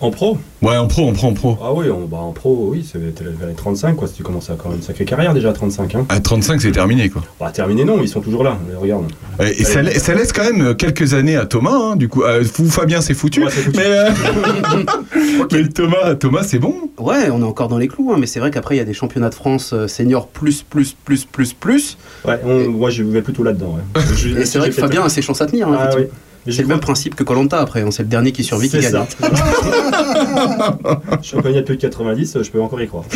En pro Ouais, en pro, en pro, en pro. Ah oui, en, bah, en pro, oui, c'est vers les 35, quoi. Si tu commences à avoir une sacrée carrière déjà à 35. Hein. À 35, c'est terminé, quoi. Bah, terminé, non, ils sont toujours là. Mais regarde. Et, et ça, la- ça laisse quand même euh, quelques années à Thomas, hein, du coup. Euh, vous, Fabien, c'est foutu. Ouais, c'est foutu. Mais, euh, mais Thomas, Thomas c'est bon. Ouais, on est encore dans les clous, hein, mais c'est vrai qu'après il y a des championnats de France euh, seniors plus, plus, plus, plus, plus. Ouais, on- moi, je vais plutôt là-dedans. Ouais. C'est vrai que Fabien a ses chances à tenir. hein, Ah oui. C'est le même principe que Colanta après, hein, c'est le dernier qui survit qui C'est gagne. ça. Je suis un depuis 90, je peux encore y croire.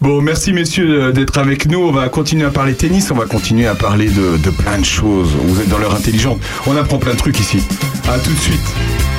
Bon, merci messieurs euh, d'être avec nous. On va continuer à parler tennis, on va continuer à parler de, de plein de choses. Vous êtes dans l'heure intelligente. On apprend plein de trucs ici. À tout de suite.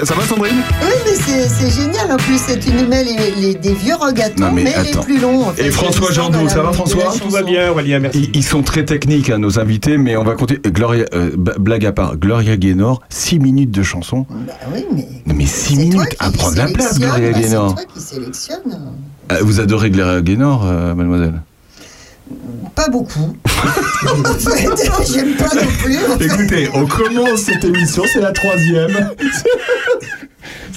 Ça, ça va, Sandrine Oui, mais c'est génial. En plus, c'est une met les, les- des vieux rogatons, Non, mais mais, les plus longs. en fait. Et François de ça va, François Tout chanson. bien, Aurélien, merci. Ils, ils sont très techniques, hein, nos invités, mais on va continuer. Gloria, euh, blague à part, Gloria Gaynor, 6 minutes de chanson. Bah oui, mais Non, mais 6 c'est toi minutes à prendre la place, Gloria bah, Gaynor. C'est toi qui sélectionne. Euh, vous adorez Gloria Gaynor, euh, mademoiselle Pas beaucoup. en fait, j'aime pas non plus. en fait. Écoutez, on commence cette émission, c'est la troisième.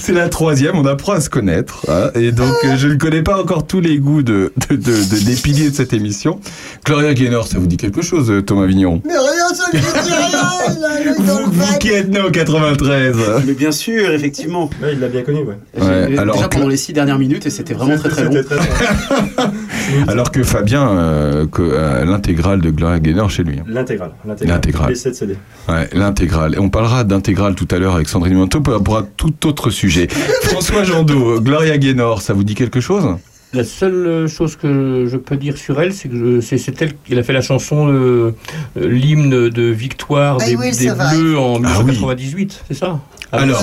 C'est la troisième, on apprend à se connaître. hein, et donc, euh, je ne connais pas encore tous les goûts de, de, de- de- des piliers de cette émission. Gloria Gaynor, ça vous dit quelque chose, euh, Thomas Vigneron? Mais rien, ça ne dit rien. Vous bac. qui êtes né en 93 Mais bien sûr, effectivement. Ouais, il l'a bien connu, ouais. Ouais, alors déjà que- pendant les six dernières minutes et c'était vraiment très très long. Très. Alors que Fabien, euh, que, euh, l'intégrale de Gloria Gaynor chez lui. hein. L'intégrale. L'intégrale. L'intégrale. Les 7 CD. Ouais, l'intégrale. Et on parlera d'intégrale tout à l'heure avec Sandrine Manteau pour, pour un tout autre sujet. François Jandot, Gloria Gaynor, ça vous dit quelque chose? La seule euh, chose que je peux dire sur elle, c'est que c'est c'est elle qui a fait la chanson, euh, euh, l'hymne de victoire I des. Bleus en Ah oui. 1998, c'est ça? Ah, Alors-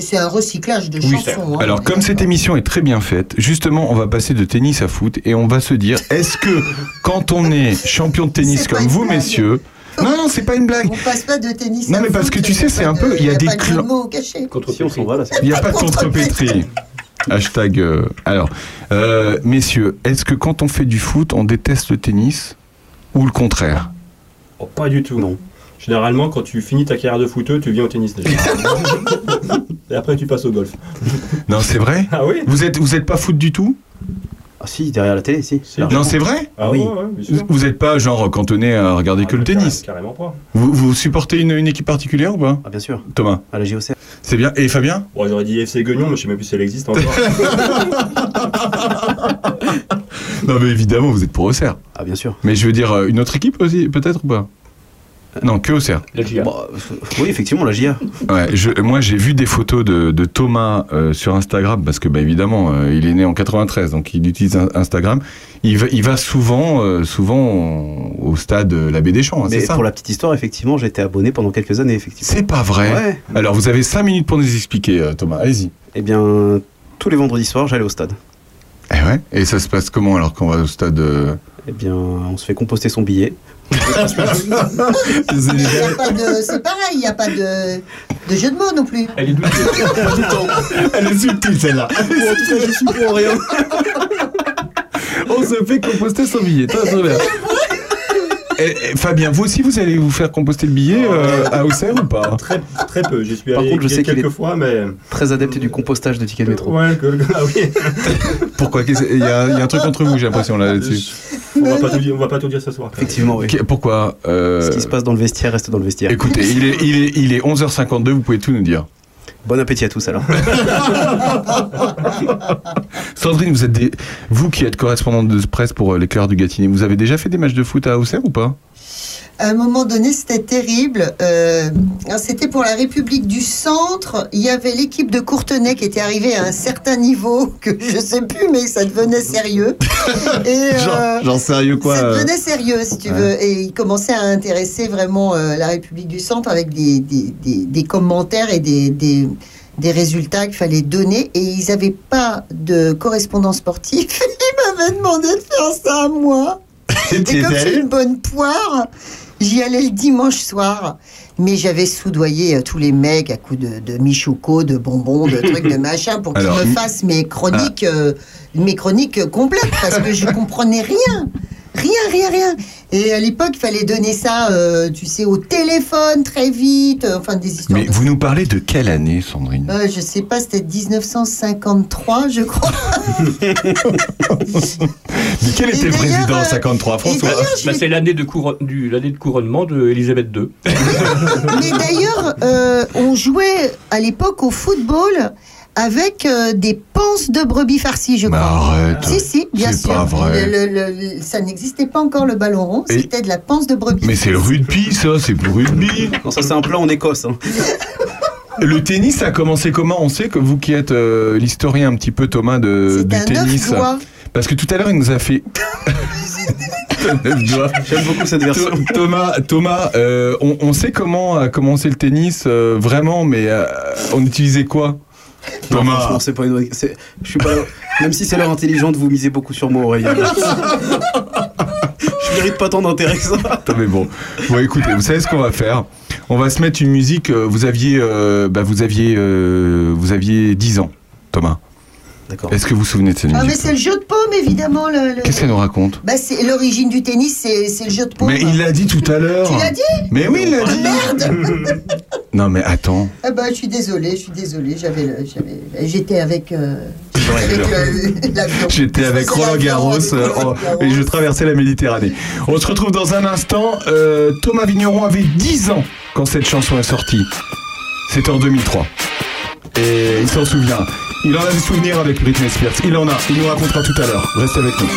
c'est un recyclage de Oui, chansons. hein. Alors, comme cette émission est très bien faite, justement, on va passer de tennis à foot et on va se dire est-ce que quand on est champion de tennis comme vous, messieurs. Non, non, c'est pas une blague. On passe pas de tennis. Non, mais parce que tu sais, c'est un peu- il y a des pas de jeu cla- de mots cachés. Contre Si on s'en va là, c'est Il n'y a pas de contrepétrie. Hashtag. euh, alors, euh, messieurs, est-ce que quand on fait du foot, on déteste le tennis ou le contraire? Oh, pas du tout. Non. Généralement, quand tu finis ta carrière de footeux, tu viens au tennis déjà. Et après, tu passes au golf. Non, c'est vrai? Ah oui? Vous êtes, vous êtes pas foot du tout? Ah si, derrière la télé, si. Non, c'est vrai Ah oui. ouais. Vous n'êtes pas genre cantonné à regarder que Ah, le carré- tennis Carrément pas. vous, vous supportez une, une équipe particulière ou pas Ah bien sûr, Thomas à la JOC. C'est bien. Et Fabien Bon, j'aurais dit FC Guignon, mais je sais même plus si elle existe encore. Non, mais évidemment, vous êtes pour Auxerre. Ah bien sûr. Mais je veux dire, euh, une autre équipe aussi, peut-être ou pas Non, que Auxerre. La GIA. Bon, euh, oui, effectivement, la. Ouais, je, moi, j'ai vu des photos de, de Thomas euh, sur Instagram parce que, bah, évidemment, euh, il est né en 93, donc il utilise un- Instagram. Il va, il va souvent, euh, souvent au stade La Baie des Champs, hein, Mais c'est ça pour la petite histoire, effectivement, été abonné pendant quelques années, effectivement. C'est pas vrai. Ouais. Alors, vous avez 5 minutes pour nous expliquer, euh, Thomas. Allez-y. Eh bien, tous les vendredis soirs, j'allais au stade. Eh ouais. Et ça se passe comment alors qu'on va au stade euh Eh bien, on se fait composter son billet. C'est pareil, il n'y a pas de, de jeu de mots non plus. Elle est douce. Elle est subtile, celle-là. je suis pour rien. On se fait composter son billet. Très, très bien. Et, et Fabien, vous aussi, vous allez vous faire composter le billet euh, à Auxerre ou pas? Très, très peu. J'y suis Par allé contre, je sais qu'il quelques est- fois, mais. Très adepte du compostage de tickets de métro. Ouais, que- ah oui. Pourquoi? Qu'est-ce- Il y, a il y a un truc entre vous, j'ai l'impression là- là-dessus. on, va pas tout dire, on va pas tout dire ce soir. Effectivement, oui. Qu- Pourquoi euh, Ce qui se passe dans le vestiaire reste dans le vestiaire. Écoutez, il est, il, est, il est 11h52, vous pouvez tout nous dire. Bon appétit à tous alors. Sandrine, vous êtes vous qui êtes correspondante de presse pour euh, l'éclair du Gâtinais, vous avez déjà fait des matchs de foot à Auxerre ou pas? À un moment donné, c'était terrible. Euh, c'était pour la République du Centre. Il y avait l'équipe de Courtenay qui était arrivée à un certain niveau que je sais plus, mais ça devenait sérieux. Et, euh, Genre sérieux quoi ça euh, devenait sérieux, si tu Ouais. veux. Et il commençait à intéresser vraiment euh, la République du Centre avec des, des, des- des commentaires et des, des, des résultats qu'il fallait donner. Et ils n'avaient pas de correspondant sportif. Ils m'avaient demandé de faire ça à moi. Et comme c'est une bonne poire, j'y allais le dimanche soir. Mais j'avais soudoyé euh, tous les mecs à coups de, de michouco, de bonbons, de trucs, de machin, pour qu'ils Alors, me fassent mes chroniques, euh, mes chroniques euh, complètes, parce que je comprenais rien. Rien, rien, rien. Et à l'époque, il fallait donner ça, euh, tu sais, au téléphone très vite, euh, enfin des histoires. Mais de- vous nous parlez de quelle année, Sandrine Euh, je sais pas, c'était 1953, je crois. Mais quel était le président en euh, 53 et François Bah, c'est l'année de, couron- du- l'année de couronnement de Elisabeth II. Mais d'ailleurs, euh, on jouait à l'époque au football avec euh, des panses de brebis farcies, je Mais crois. arrête. Si, si, bien C'est sûr. pas vrai. Le- le- le- ça n'existait pas encore le ballon rond, Et- c'était de la panse de brebis. Mais c'est le rugby, ça, c'est pour rugby. Non, ça c'est un plan en Écosse. hein. Le tennis, a commencé comment? On sait que vous qui êtes euh, l'historien un petit peu, Thomas, de, du un tennis. Parce que tout à l'heure, il nous a fait. J'aime beaucoup cette version. Thomas, Thomas euh, on, on sait comment a commencé le tennis, euh, vraiment, mais euh, on utilisait quoi? Non, Thomas franchement, c'est pas une. c'est- Je suis pas. Même si c'est l'heure intelligente, vous misez beaucoup sur moi, Aurélien. Je mérite pas tant d'intérêt que ça. Mais bon. Bon, écoutez, vous savez ce qu'on va faire? On va se mettre une musique. euh, Vous aviez, euh, bah, vous aviez, euh, vous aviez 10 ans, Thomas. D'accord. Est-ce que vous vous souvenez de cette Ah, mais c'est le jeu de paume, évidemment. Le, le- Qu'est-ce qu'elle nous raconte Bah, c'est l'origine du tennis, c'est c'est le jeu de paume. Mais il l'a dit tout à l'heure. Tu l'as dit Mais oui, il l'a Ah, dit. merde Non, mais attends. Ah bah, je suis désolée, je suis désolée. J'avais, le- j'avais, j'étais avec, euh, avec le- l'avion. J'étais avec Roland l'avion Garros avec euh, Roland en- Garros. et je traversais la Méditerranée. On se retrouve dans un instant. Euh, Thomas Vigneron avait 10 ans quand cette chanson est sortie. C'était en 2003. Et il s'en souvient. Il en a des souvenirs avec Britney Spears. Il en a. Il nous racontera tout à l'heure. Restez avec nous.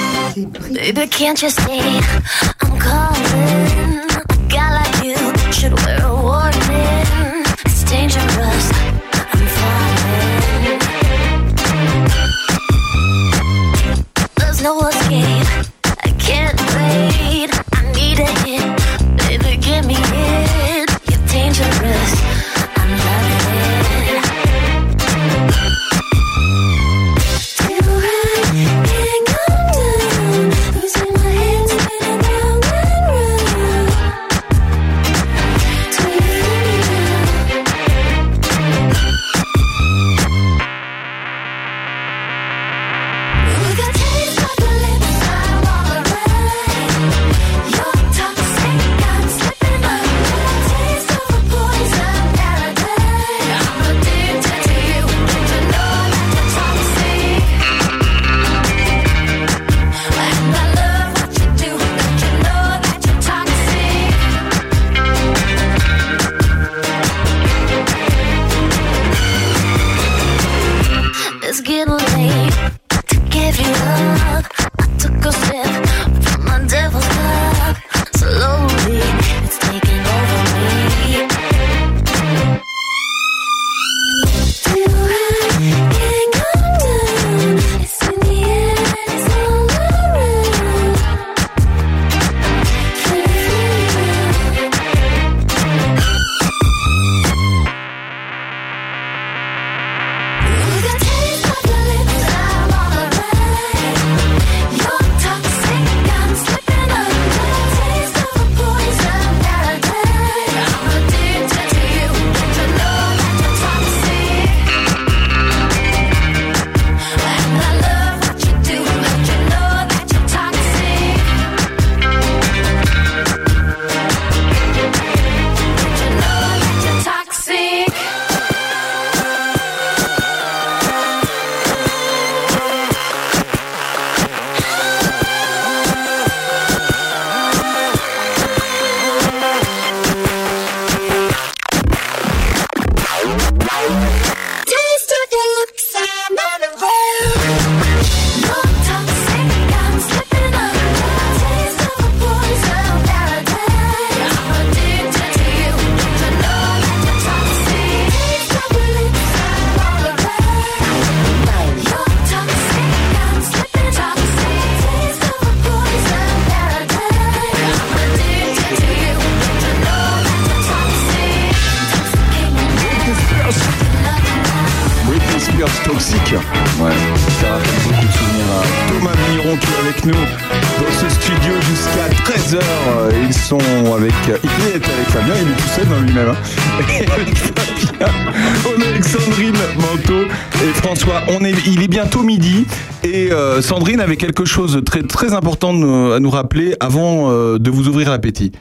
Euh, Sandrine avait quelque chose de très, très important nous- à nous rappeler avant euh, de vous ouvrir l'appétit.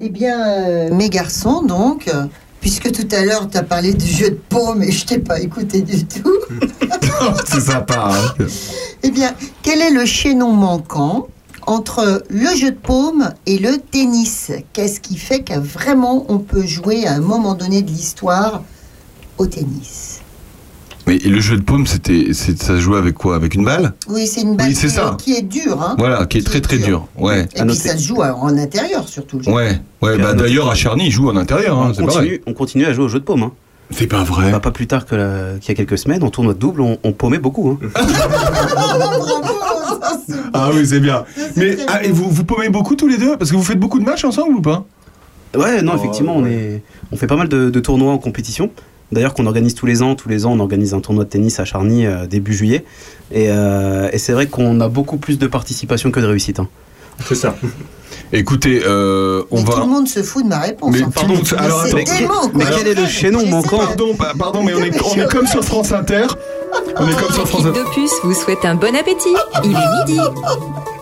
Eh bien, euh, mes garçons, donc, euh, puisque tout à l'heure, tu as parlé du jeu de paume et je t'ai pas écouté du tout, C'est sympa. hein. eh bien, quel est le chaînon manquant entre le jeu de paume et le tennis? Qu'est-ce qui fait que vraiment on peut jouer à un moment donné de l'histoire au tennis? Mais et le jeu de paume, c'était, c'est- ça se jouait avec quoi? Avec une balle? Oui, c'est une balle Oui, c'est qui, ça. est, qui est dure. Hein Voilà, qui est très très dur. Ouais. et puis ça se joue en intérieur surtout. le jeu. Ouais, ouais. Bah d'ailleurs à Charny, ils jouent en intérieur, hein, on, continue, on continue à jouer au jeu de paume. hein. C'est pas vrai. Bah, pas plus tard que la- qu'il y a quelques semaines, en tournoi de double, on, on paumait beaucoup. hein. Ah oui, c'est bien. Mais ah, et vous, vous paumez beaucoup tous les deux? Parce que vous faites beaucoup de matchs ensemble ou pas? Ouais, non, effectivement, on, est, on fait pas mal de, de tournois en compétition. D'ailleurs, qu'on organise tous les ans. Tous les ans, on organise un tournoi de tennis à Charny euh, début juillet. Et, euh, et c'est vrai qu'on a beaucoup plus de participation que de réussite. hein. C'est ça. Écoutez, euh, on Mais va. tout le monde se fout de ma réponse. Mais pardon, Mais alors c'est attends. dément, quoi. Mais quel est le chaînon manquant Pardon, pa- pardon, mais on est, on est comme sur France Inter. On est comme sur France Inter. d'Opus vous souhaite un bon appétit. Il est midi.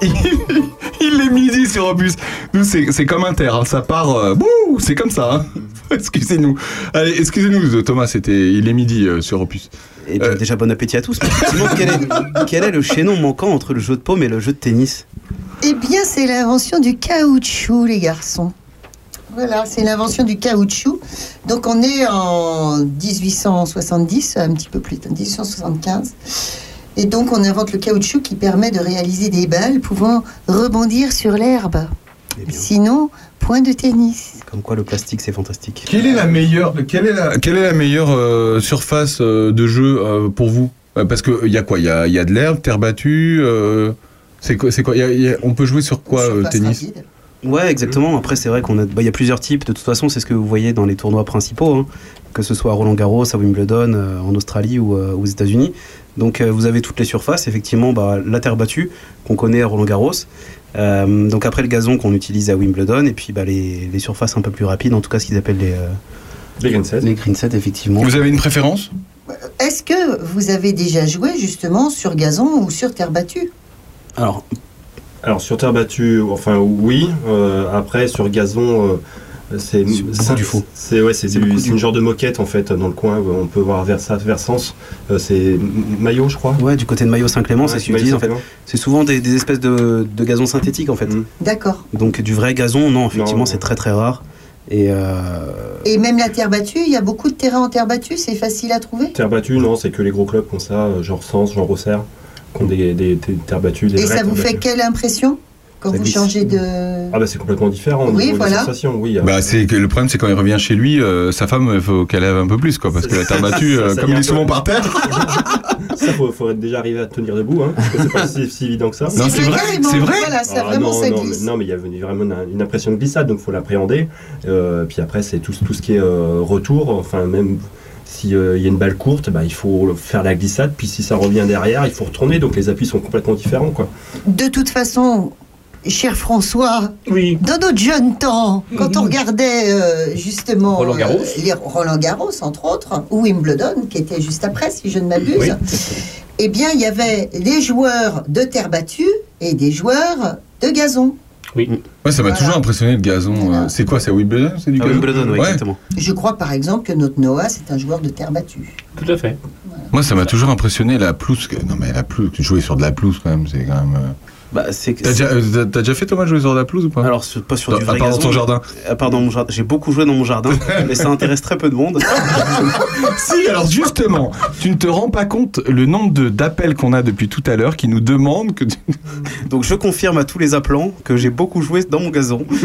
Il est midi sur Opus. Nous, c'est c'est comme Inter. hein, Ça part. euh, bouh, c'est comme ça. hein. Excusez-nous. Allez, excusez-nous, Thomas. C'était. Il est midi euh, sur Opus. Et puis, déjà, bon appétit à tous. Mais effectivement, quel est, quel est le chaînon manquant entre le jeu de paume et le jeu de tennis? Eh bien, c'est l'invention du caoutchouc, les garçons. Voilà, c'est l'invention du caoutchouc. Donc, on est en 1870, un petit peu plus tard, 1875. Et donc, on invente le caoutchouc qui permet de réaliser des balles pouvant rebondir sur l'herbe. Sinon, point de tennis. Comme quoi, le plastique, c'est fantastique. Quelle est la meilleure, quelle est la, quelle est la meilleure euh, surface euh, de jeu euh, pour vous? Parce que il y a quoi? Il y a, il y a de l'herbe, terre battue. euh, c'est quoi, c'est quoi? Il y a- il y a- On peut jouer sur quoi euh, tennis? Ouais, exactement. Après, c'est vrai qu'on a, bah, il y a plusieurs types. De toute façon, c'est ce que vous voyez dans les tournois principaux, hein. que ce soit à Roland Garros, à Wimbledon, euh, en Australie ou euh, aux États-Unis. Donc, euh, vous avez toutes les surfaces. Effectivement, bah, la terre battue qu'on connaît à Roland Garros. Euh, donc après le gazon qu'on utilise à Wimbledon et puis bah, les, les surfaces un peu plus rapides, en tout cas ce qu'ils appellent les, euh, les green sets. Les green sets, effectivement. Vous avez une préférence? Est-ce que vous avez déjà joué justement sur gazon ou sur terre battue? Alors, Alors sur terre battue, enfin oui. euh, après sur gazon, euh, c'est c'est du faux. C'est ouais, c'est du- c'est une genre de moquette en fait dans le coin. où On peut voir Versa, Versance. euh, c'est Maillot, je crois. Ouais, du côté de Maillot Saint-Clément, Ouais, Maillot utilisent en fait. C'est souvent des, des espèces de, de gazon synthétique en fait. D'accord. Donc du vrai gazon, non, effectivement, c'est très très rare. Et euh, Et même la terre battue, il y a beaucoup de terrain en terre battue, c'est facile à trouver? Terre battue, non, c'est que les gros clubs comme ça, euh, genre Sens, genre Auxerre, qui ont des, des- des terres battues. Des Et ça vous fait quelle impression? Quand vous changez de... Ah bah c'est complètement différent Oui, voilà. oui. Bah, c'est que le problème, c'est quand il revient chez lui, euh, sa femme, il faut qu'elle lève un peu plus, quoi, parce que la terre battue, euh, comme il est souvent par terre. Ça, faut, faudrait déjà arriver à tenir debout, hein, parce que c'est pas si, si évident que ça. Non, c'est vrai, c'est vrai voilà, ça, vraiment, non, ça non, mais- non, mais il y a vraiment une, une impression de glissade, donc faut l'appréhender. Euh, puis après, c'est tout, tout ce qui est euh, retour, enfin même s'il y a une balle courte, bah, il faut faire la glissade, puis si ça revient derrière, il faut retourner, donc les appuis sont complètement différents. Quoi. De toute façon, cher François, dans notre jeune temps, quand on regardait euh, justement Roland Garros. euh, les Roland Garros, entre autres, ou Wimbledon, qui était juste après, si je ne m'abuse, Oui. eh bien, il y avait les joueurs de terre battue et des joueurs de gazon. Oui. Ouais, ça m'a toujours impressionné le gazon. euh, C'est quoi C'est Wimbledon C'est du gazon Wimbledon, ouais, exactement. Je crois par exemple que notre Noah, c'est un joueur de terre battue. Tout à fait. Moi, ça m'a toujours impressionné la pelouse. Non, mais la pelouse, jouer sur de la pelouse quand même, c'est quand même. euh, Bah, c'est T'as déjà, euh, t'as- déjà fait Thomas jouer sur la pelouse ou pas? Alors, pas sur du à vrai part dans ton jardin. À part dans mon jardin. J'ai beaucoup joué dans mon jardin, mais ça intéresse très peu de monde. Si, alors justement, tu ne te rends pas compte le nombre d'appels qu'on a depuis tout à l'heure qui nous demandent que. tu- Donc je confirme à tous les appelants que j'ai beaucoup joué dans mon gazon.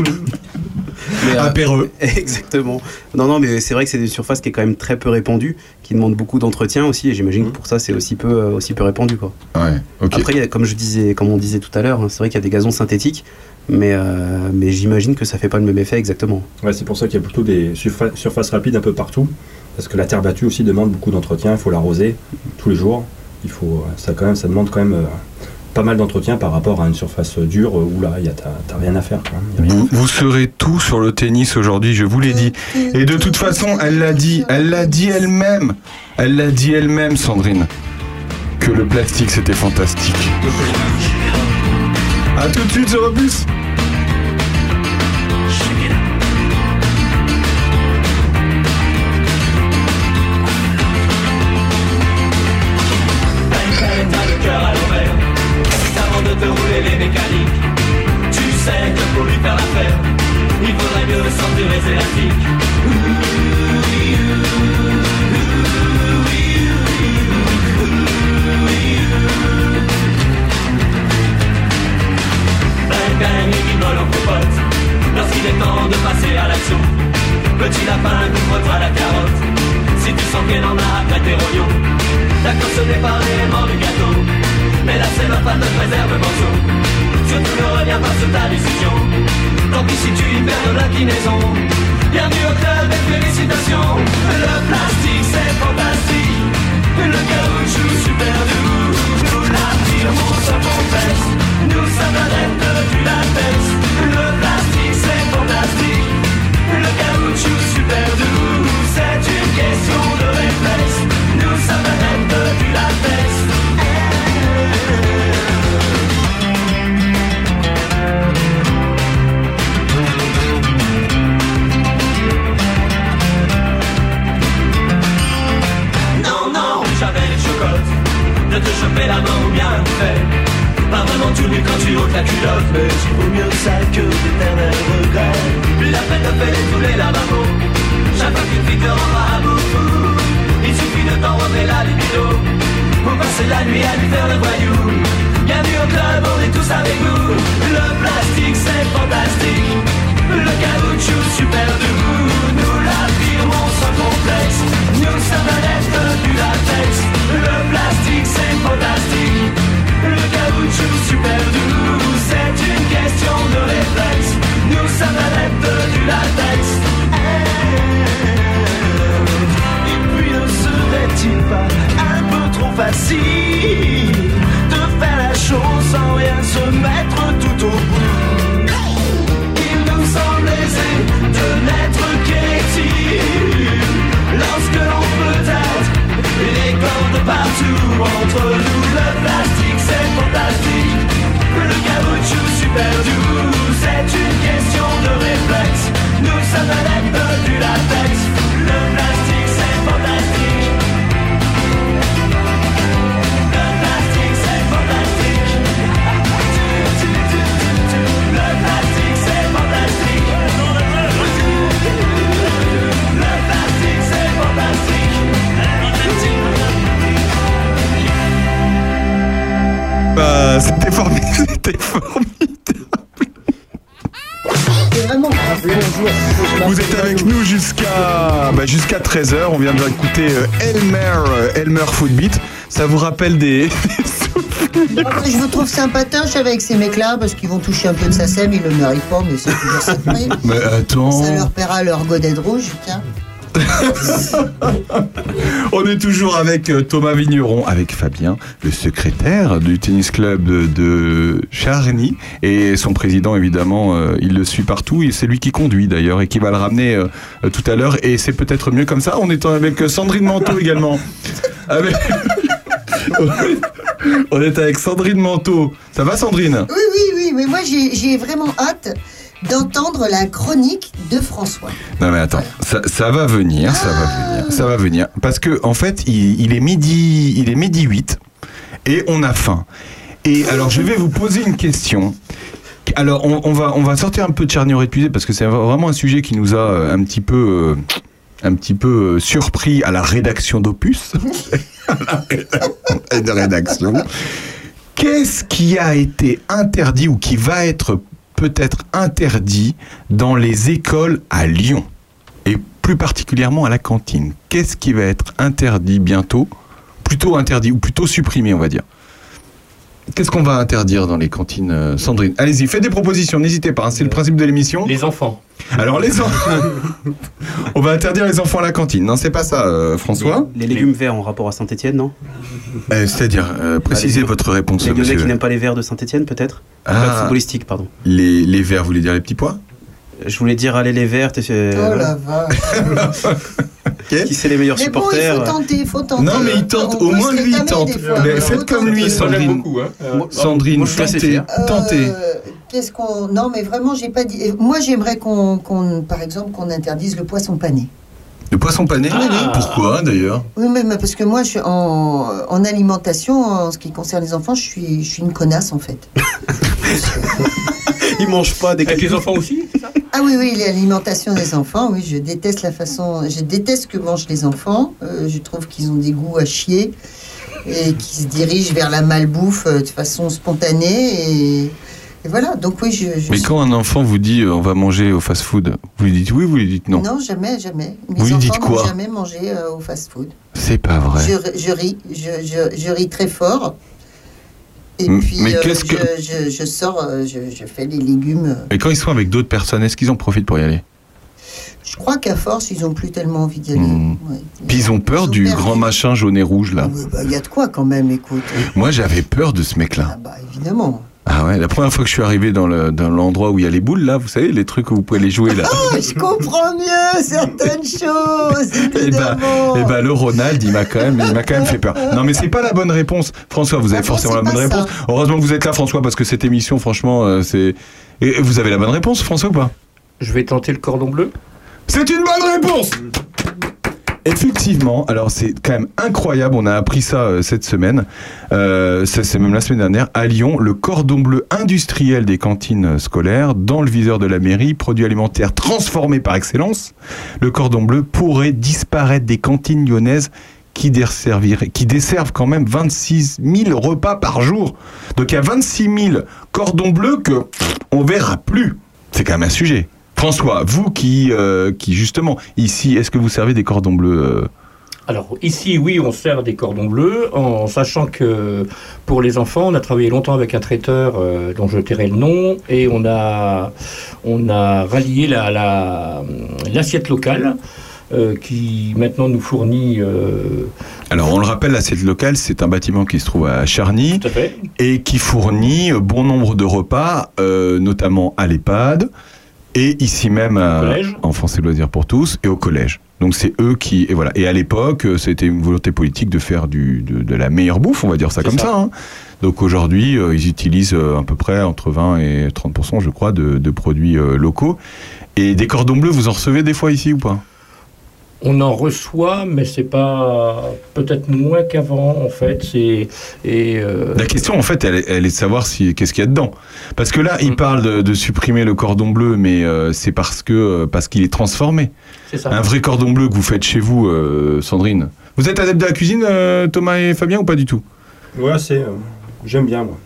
Mais, À Péreux. Exactement. Non, non, mais c'est vrai que c'est une surface qui est quand même très peu répandue, qui demande beaucoup d'entretien aussi, et j'imagine que pour ça c'est aussi peu, euh, aussi peu répandu. Quoi. Ouais. Après, il y a- comme, je disais, comme on disait tout à l'heure, hein, c'est vrai qu'il y a des gazons synthétiques, mais, euh, mais j'imagine que ça fait pas le même effet exactement. Ouais, c'est pour ça qu'il y a plutôt des surfa- surfaces rapides un peu partout, parce que la terre battue aussi demande beaucoup d'entretien, il faut l'arroser tous les jours. Il faut, ça, quand même, ça demande quand même euh, pas mal d'entretien par rapport à une surface dure où là, il y a- t'as rien à faire. quoi. Rien à Vous, vous serez tout sur le tennis aujourd'hui, je vous l'ai dit. Et de toute façon, elle l'a dit, elle l'a dit elle-même. Elle l'a dit elle-même, Sandrine. Que le plastique, c'était fantastique. A tout de suite sur Opus. Mieux de l'inclinaison. Bienvenue au club et félicitations. Le plastique c'est fantastique. Le caoutchouc super doux. Nous l'affirmons sans complexe. Nous sommes adeptes choper la main ou bien fait Pas vraiment tout nu quand tu ôtes la culotte Mais il vaut mieux ça que d'éternels regrets Plus la peine de faire tous les lavabos Chaque fois qu'une fille te rendra bout Il suffit de t'enrober la libido. Pour passer la nuit à lui faire le voyou. Bienvenue au club, on est tous avec vous Le plastique c'est fantastique. Le caoutchouc super doux. Nous l'affirmons sans complexe Nous sommes adeptes du latex Le plastique c'est fantastique Le caoutchouc super doux C'est une question de réflexe Nous sommes adeptes du latex Et puis ne serait-il pas un peu trop facile De faire la chose sans rien se mettre tout au bout Il nous semble aisé de n'être partout Entre nous le plastique c'est fantastique. Le caoutchouc super doux C'est une question de réflexe. Nous sommes adeptes du latex Bah, c'était formidable. C'était formidable. C'est vraiment Vous êtes avec nous jusqu'à bah, jusqu'à 13h. On vient d'écouter euh, Elmer, euh, Elmer Footbeat. Ça vous rappelle des. Après, je vous trouve sympatoche avec ces mecs-là parce qu'ils vont toucher un peu de sa sème, ils le méritent pas, mais c'est toujours ça. Mais attends. Ça leur paiera leur godette rouge, tiens. On est toujours avec euh, Thomas Vigneron, avec Fabien, le secrétaire du tennis club de, de Charny, et son président évidemment, euh, il le suit partout, et c'est lui qui conduit d'ailleurs, et qui va le ramener euh, tout à l'heure, et c'est peut-être mieux comme ça. On est avec Sandrine Manteau également. Avec- On est avec Sandrine Manteau. Ça va Sandrine? Oui, oui, oui, mais moi j'ai vraiment hâte d'entendre la chronique de François. Non mais attends, ça, ça va venir, ça va venir, ça va venir. Parce que en fait, il, il est midi, il est midi 8 et on a faim. Et alors je vais vous poser une question. Alors on, on va, on va sortir un peu de charnière épuisée parce que c'est vraiment un sujet qui nous a euh, un petit peu, euh, un petit peu euh, surpris à la rédaction d'Opus. de rédaction. Qu'est-ce qui a été interdit ou qui va être peut-être interdit dans les écoles à Lyon et plus particulièrement à la cantine Qu'est-ce qui va être interdit bientôt? Plutôt interdit ou plutôt supprimé, on va dire. Qu'est-ce qu'on va interdire dans les cantines, euh, Sandrine? Allez-y, faites des propositions, n'hésitez pas, hein, c'est le principe de l'émission. Les enfants. Alors les enfants, on va interdire les enfants à la cantine. Non, c'est pas ça, euh, François? Les légumes verts en rapport à Saint-Etienne, non? Euh, C'est-à-dire, euh, précisez les- votre réponse, Les Lyonnais qui n'aiment pas les verts de Saint-Etienne, peut-être? Ah. Footballistique, pardon. Les, les verts, vous voulez dire les petits pois? Je voulais dire, allez les verts, t'es- euh, Oh voilà. la vache. qui c'est les meilleurs Mais bon, il supporters faut tenter, il faut tenter. Non, mais il tente, On au moins lui il tente. fois. Mais faites comme lui, Sandrine. Sandrine, Moi, tentez, tentez. Euh, Qu'est-ce qu'on. Non, mais vraiment, j'ai pas dit. euh, Moi, j'aimerais qu'on, par exemple, qu'on interdise le poisson pané. Le poisson pané Pourquoi d'ailleurs Oui, mais, mais parce que moi, je suis en, en alimentation, en ce qui concerne les enfants, je suis, je suis une connasse, en fait. Ils mangent pas des Avec les enfants aussi Ah oui, oui, l'alimentation des enfants, oui, je déteste la façon. Je déteste ce que mangent les enfants. Euh, je trouve qu'ils ont des goûts à chier et qu'ils se dirigent vers la malbouffe euh, de façon spontanée. Et, et voilà, donc oui, je. je Mais suis- quand un enfant vous dit euh, on va manger au fast-food, vous lui dites oui, vous lui dites non? Non, jamais, jamais. Mes Vous lui dites quoi? jamais mangé euh, au fast-food. C'est pas vrai. Je, je ris, je- je ris très fort. Et puis, mais euh, qu'est-ce que- je, je- je sors, euh, je, je fais les légumes. Et quand ils sont avec d'autres personnes, est-ce qu'ils en profitent pour y aller? Je crois qu'à force, ils n'ont plus tellement envie d'y aller. Hmm. Ouais. Puis ils ont peur du perdu. grand machin jaune et rouge là. Ouais, bah, Il y a de quoi quand même, écoute. Moi j'avais peur de ce mec-là. Bah, évidemment. Ah ouais, la première fois que je suis arrivé dans le- dans l'endroit où il y a les boules là, vous savez, les trucs où vous pouvez les jouer là. Ah, je comprends mieux certaines choses, Et bah, évidemment. et bah, le Ronald, il m'a quand même, il m'a quand même fait peur. Non, mais c'est pas la bonne réponse. François, vous avez Ah forcément la bonne réponse. ça. Heureusement que vous êtes là, François, parce que cette émission, franchement, euh, c'est. Et vous avez la bonne réponse, François, ou pas? Je vais tenter le cordon bleu. C'est une bonne réponse Effectivement, alors c'est quand même incroyable, on a appris ça euh, cette semaine, euh, c'est même la semaine dernière, à Lyon, le cordon bleu industriel des cantines scolaires, dans le viseur de la mairie, produit alimentaire transformé par excellence, le cordon bleu pourrait disparaître des cantines lyonnaises qui, desservent quand même 26 000 repas par jour. Donc il y a 26 000 cordons bleus que on verra plus. C'est quand même un sujet. François, vous qui, euh, qui justement, ici, est-ce que vous servez des cordons bleus euh, Alors ici, oui, on sert des cordons bleus, en sachant que pour les enfants, on a travaillé longtemps avec un traiteur euh, dont je tairai le nom, et on a, on a rallié la- la- l'assiette locale. euh, qui maintenant nous fournit euh, Alors, on le rappelle, l'assiette locale, c'est un bâtiment qui se trouve à Charny à et qui fournit bon nombre de repas, euh, notamment à l'EHPAD et ici même à collège. Enfance et Loisirs pour tous et au collège. Donc c'est eux qui et voilà. Et à l'époque, euh, c'était une volonté politique de faire du, de, de la meilleure bouffe, on va dire ça comme ça. ça. hein. Donc aujourd'hui, euh, ils utilisent euh, à peu près entre 20 et 30% je crois, de, de produits euh, locaux. Et des cordons bleus, vous en recevez des fois ici ou pas? On en reçoit, mais c'est pas peut-être moins qu'avant en fait. C'est et euh, La question, en fait, elle, est- elle est de savoir si qu'est-ce qu'il y a dedans. Parce que là, il parle de, de supprimer le cordon bleu, mais euh, c'est parce que euh, parce qu'il est transformé. c'est ça. Un vrai cordon bleu que vous faites chez vous, euh, Sandrine. Vous êtes adepte de la cuisine, euh, Thomas et Fabien, ou pas du tout? Ouais, c'est. euh, J'aime bien, moi.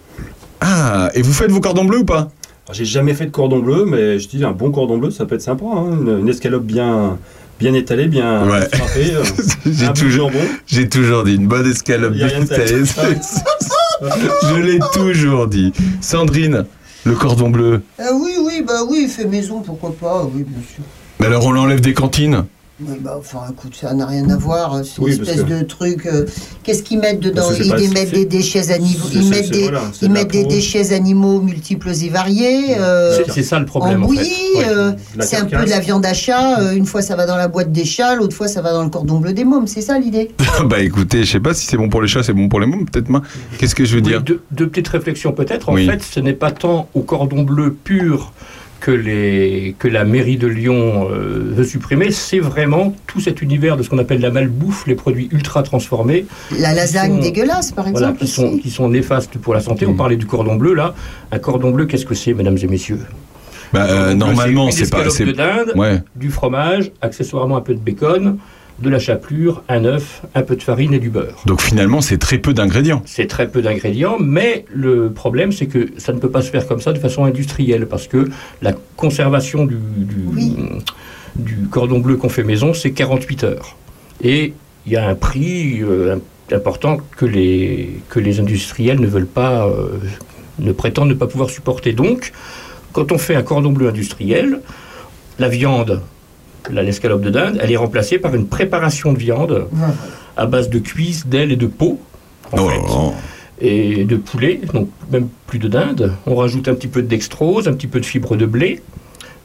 Ah, et vous faites vos cordons bleus ou pas? J'ai jamais fait de cordon bleu, mais je dis un bon cordon bleu, ça peut être sympa. hein. Une, une escalope bien, bien étalée, bien Ouais. euh, J'ai toujours, jambon. j'ai toujours dit une bonne escalope de bien tel. salée. Je l'ai toujours dit. Sandrine, le cordon bleu. Ah oui, oui, bah oui, fait maison, pourquoi pas, oui, bien sûr. Mais alors on l'enlève des cantines? Oui, bah, enfin, écoute, ça n'a rien à voir. C'est Oui, une espèce que- de truc. euh, Qu'est-ce qu'ils mettent dedans? c'est Ils pas- mettent c'est- des déchets animaux. c'est- Ils c'est- mettent c'est- des, voilà, c'est ils mettent des déchets animaux multiples et variés. euh, C'est- c'est ça le problème en en fait. Ouais. euh, c'est un peu de la viande à chat. euh, une fois, ça va dans la boîte des chats. L'autre fois, ça va dans le cordon bleu des mômes. C'est ça l'idée? Bah écoutez, je sais pas si c'est bon pour les chats, c'est bon pour les mômes, peut-être moins. Qu'est-ce que je veux Oui, dire? deux, deux petites réflexions peut-être. En Oui. fait, ce n'est pas tant au cordon bleu pur que, les, que la mairie de Lyon euh, veut supprimer, c'est vraiment tout cet univers de ce qu'on appelle la malbouffe, les produits ultra transformés, La lasagne sont- dégueulasse, par voilà, exemple. qui, sont, aussi. qui sont néfastes pour la santé. On Mm. parlait du cordon bleu là. Un cordon bleu, qu'est-ce que c'est, mesdames et messieurs? Bah, euh, normalement, c'est pas. de dinde, Ouais. du fromage, accessoirement un peu de bacon, de la chapelure, un œuf, un peu de farine et du beurre. Donc finalement, c'est très peu d'ingrédients. C'est très peu d'ingrédients, mais le problème, c'est que ça ne peut pas se faire comme ça de façon industrielle, parce que la conservation du, du, Oui. du cordon bleu qu'on fait maison, c'est 48 heures. Et il y a un prix euh, important que les, que les industriels ne veulent pas, euh, ne prétendent ne pas pouvoir supporter. Donc, quand on fait un cordon bleu industriel, la viande, l'escalope de dinde, elle est remplacée par une préparation de viande à base de cuisses, d'ailes et de peau. en Oh, fait oh. et de poulet, donc même plus de dinde. On rajoute un petit peu de dextrose, un petit peu de fibre de blé.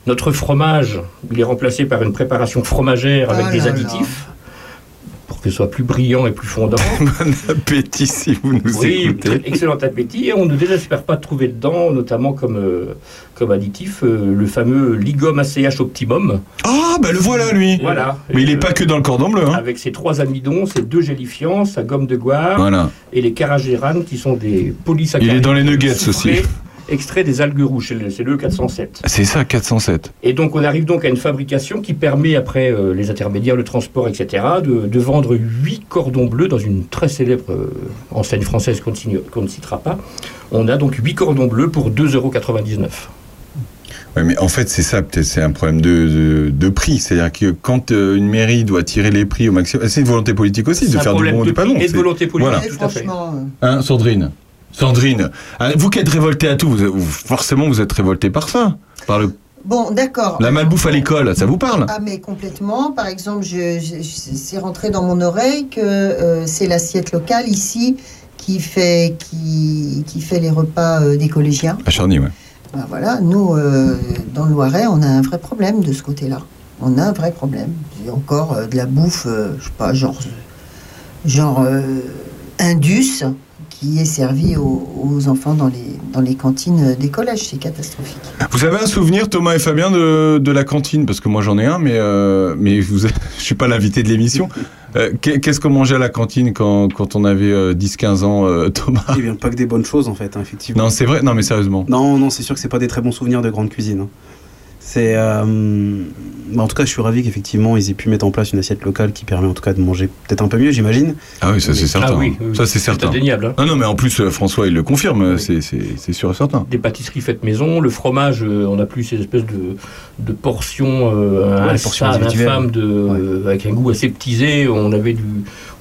Notre fromage, il est remplacé par une préparation fromagère avec Oh des là additifs que ce soit plus brillant et plus fondant. Bon appétit si vous nous oui, écoutez. excellent appétit. Et on ne désespère pas de trouver dedans, notamment comme, euh, comme additif, euh, le fameux Ligum ACH Optimum. Ah, bah le voilà lui Voilà. Mais il Et, est pas que dans le cordon bleu, hein Avec ses trois amidons, ses deux gélifiants, sa gomme de goire Voilà. et les caragéranes qui sont des polysaccharides. Il est dans les nuggets aussi. Extrait des algues rouges, c'est le- c'est le 407. C'est ça, 407. Et donc on arrive donc à une fabrication qui permet, après euh, les intermédiaires, le transport, etc., de, de vendre 8 cordons bleus dans une très célèbre euh, enseigne française qu'on ne, citera pas. On a donc 8 cordons bleus pour 2,99 euros. Ouais, mais en fait, c'est ça, peut-être, c'est un problème de, de, de prix. C'est-à-dire que quand euh, une mairie doit tirer les prix au maximum, c'est une volonté politique aussi de un faire du bon du pas bon. et de volonté politique. Voilà. Et tout à fait. franchement, Hein, Sandrine? Sandrine, ah, vous qui êtes révoltée à tout, vous, vous- forcément vous êtes révoltée par ça. Par le, Bon, d'accord. la malbouffe à l'école, ça vous parle? Ah mais complètement. Par exemple, je, c'est rentré dans mon oreille que euh, c'est l'assiette locale ici qui fait qui, qui fait les repas euh, des collégiens. À Charny, ouais. Ben voilà, nous euh, dans le Loiret, on a un vrai problème de ce côté-là. On a un vrai problème. A encore euh, de la bouffe, euh, je sais pas, genre genre euh, Indus qui est servi aux, aux enfants dans les dans les cantines des collèges. C'est catastrophique. Vous avez un souvenir, Thomas et Fabien, de, de la cantine? Parce que moi j'en ai un, mais, euh, mais vous, je suis pas l'invité de l'émission. Euh, qu'est- Qu'est-ce qu'on mangeait à la cantine quand, quand on avait euh, 10-15 ans, euh, Thomas? Eh bien, pas que des bonnes choses en fait, hein, effectivement. Non, c'est vrai, non mais sérieusement. Non, non, c'est sûr que c'est pas des très bons souvenirs de grande cuisine. hein. C'est, euh, bah, en tout cas, je suis ravi qu'effectivement ils aient pu mettre en place une assiette locale qui permet en tout cas de manger peut-être un peu mieux, j'imagine. Ah oui, ça c'est certain. Ah oui, oui, ça c'est certain. indéniable, hein. Non, non, mais en plus, euh, François, il le confirme, c'est- c'est c'est sûr et certain. Des pâtisseries faites maison, le fromage, euh, on n'a plus ces espèces de, de portions euh, Ouais, les portions infâmes, de, euh, avec un goût aseptisé. On avait du,